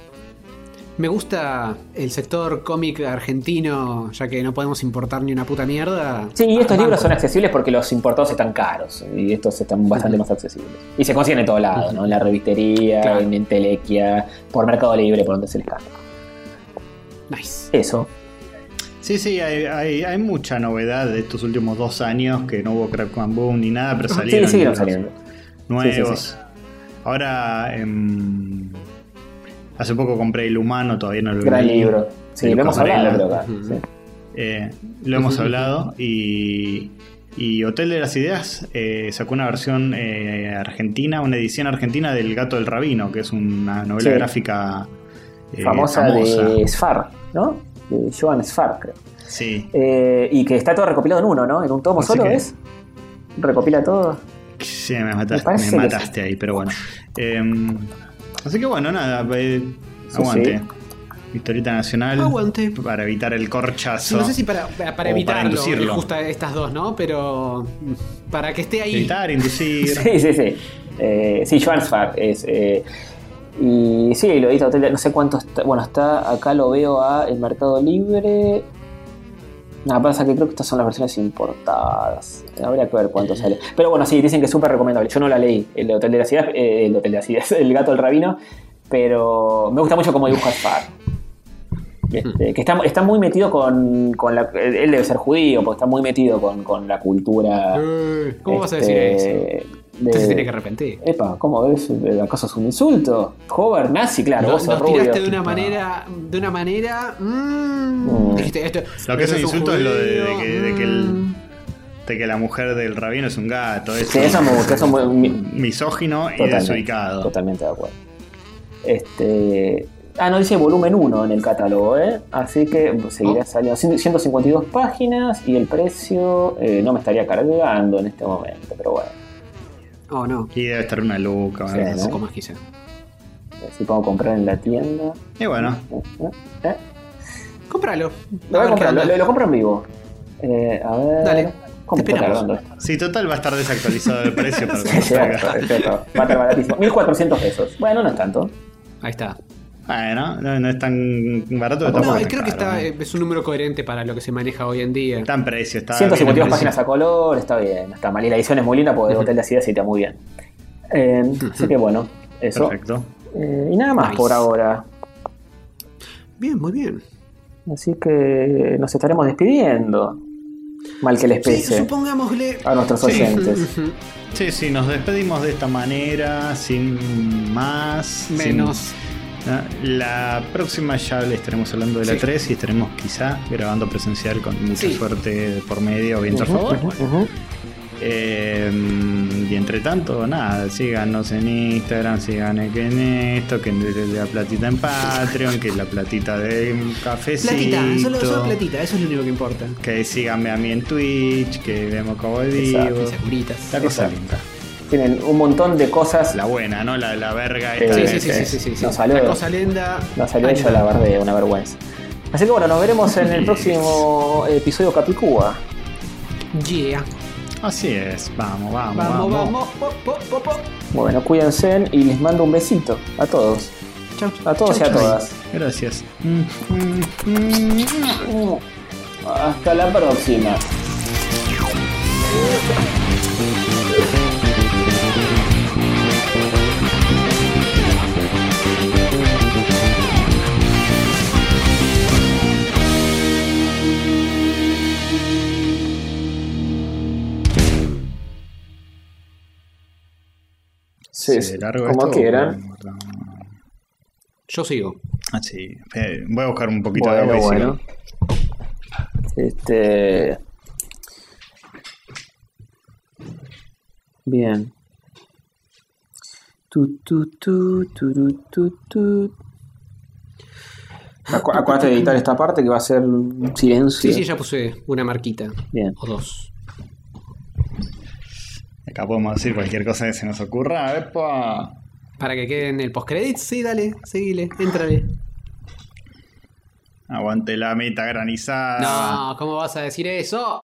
Me gusta el sector cómic argentino, ya que no podemos importar ni una puta mierda. Sí, y estos libros son accesibles porque los importados están caros y estos están bastante más accesibles. Y se consiguen en todos lados, ¿no? En la revistería, Claro. en Entelequia, por Mercado Libre, por donde se les canta. Nice. Eso. Sí, sí, hay, hay, hay mucha novedad de estos últimos dos años que no hubo Crack Boom ni nada, pero Sí, salieron siguieron libros saliendo. Nuevos. Sí, sí, Ahora, em, hace poco compré El Humano, todavía no lo Gran leí. libro. Sí, lo hemos hablado, creo acá. Eh, lo hemos hablado y Y Hotel de las Ideas eh, sacó una versión eh, argentina, una edición argentina del Gato del Rabino, que es una novela Sí. gráfica eh, famosa, de Sfar, ¿no? De Joan Sfar, creo. Sí. Eh, y que está todo recopilado en uno, ¿no? En un tomo Así solo, que- ¿es? Recopila todo. Sí, me mataste, Me mataste ahí, pero bueno. Eh, así que bueno, nada, eh, aguante. sí. Historieta nacional. Aguante. Para evitar el corchazo. No sé si para, para para evitarlo, inducirlo. eh, justo estas dos, ¿no? Pero para que esté ahí. Evitar, inducir. Sí, sí, sí. Eh, sí, Joan Sfar es. eh, y sí, lo edita Hotel, no sé cuánto está. Bueno, está acá lo veo a el Mercado Libre. Nada, pasa que creo que estas son las versiones importadas. Habría que ver cuánto sale. Pero bueno, sí, dicen que es súper recomendable. Yo no la leí, el Hotel de las Ideas, eh, el Hotel de las Ideas, el Gato del Rabino. Pero me gusta mucho cómo dibuja Sfar. Este, que está, está muy metido con, con la. Él debe ser judío, porque está muy metido con, con la cultura. Eh, ¿Cómo vas a decir eso? Usted se tiene que arrepentir. Epa, ¿cómo ves? ¿Acaso es un insulto? Hover, nazi, claro, Nos, vos nos rubio. tiraste de una manera. De una manera. mm, Mm. dijiste, esto- Lo que es un insulto es lo de, que, de que el- mm. de que la mujer del rabino es un gato. Eso, Sí, eso me gusta, eso muy, mi- misógino y desubicado. Totalmente de acuerdo. Este. Ah, no dice volumen 1 en el catálogo, ¿eh? Así que seguirá Oh. saliendo 100 152 páginas y el precio eh, no me estaría cargando en este momento, pero bueno, Oh, no. Y debe estar una luca. Sí, ¿no? Poco más quise. si puedo comprar en la tienda. Y bueno, Eh, eh, eh. Cómpralo. Lo voy a ver lo, lo- compro en vivo. Eh, a ver. Dale, ¿Cómo te esperamos. sí, total va a estar desactualizado el precio para Sí, es cierto. Va a estar baratísimo. 1400 pesos. Bueno, no es tanto. Ahí está. Bueno, no, no es tan barato, No, creo que está, ¿no? es un número coherente para lo que se maneja hoy en día. Está en precio, está 152 bien en páginas precio. a color, está bien, no está mal. Y la edición es muy linda porque el Ujú. Hotel de Ciudad se está muy bien. Eh, Así que bueno, eso. Perfecto. Eh, y nada más Nice. por ahora. Bien, muy bien. Así que nos estaremos despidiendo. Mal que les Sí, pese supongámosle. a nuestros Sí. oyentes. Sí, sí, nos despedimos de esta manera, sin más. Menos. ¿no? La próxima ya le estaremos hablando de la Sí. 3 y estaremos quizá grabando presencial con mucha Sí. suerte por medio, viento a favor. Ujú, ujú. Eh, y entre tanto, nada, síganos en Instagram, sigan en esto, que la platita en Patreon, que la platita de cafecito. Platita, solo, solo platita, eso es lo único que importa. Que síganme a mí en Twitch, que vemos cómo Exacto, vivo. Esas curitas. La cosa linda. Tienen un montón de cosas. La buena, ¿no? La, la verga Sí, esta. Sí, de- sí, sí, sí, sí, sí, sí. Nos salió- La cosa lenta. No salió está. la verdad, una vergüenza. Así que bueno, nos veremos en el próximo episodio Capicúa. Yeah. Así es, vamos, vamos, Vamos, vamos. vamos. Po, po, po, po. Bueno, cuídense y les mando un besito a todos. Chau, A todos chau, y a chau. todas. Gracias. Hasta la próxima. Sí, ¿Se largo como quieran. Yo sigo. Ah, sí. Voy a buscar un poquito de agua bueno. Este. Bien. Tu, tu, tu, tu. Acu- Acuérdate de editar esta parte que va a ser un silencio. Sí, sí, ya puse una marquita. Bien. O dos. Acá podemos decir cualquier cosa que se nos ocurra. ¡Epa! Para que quede en el postcredit, sí, dale, seguile, entrale. Aguante la meta granizada. No, ¿cómo vas a decir eso?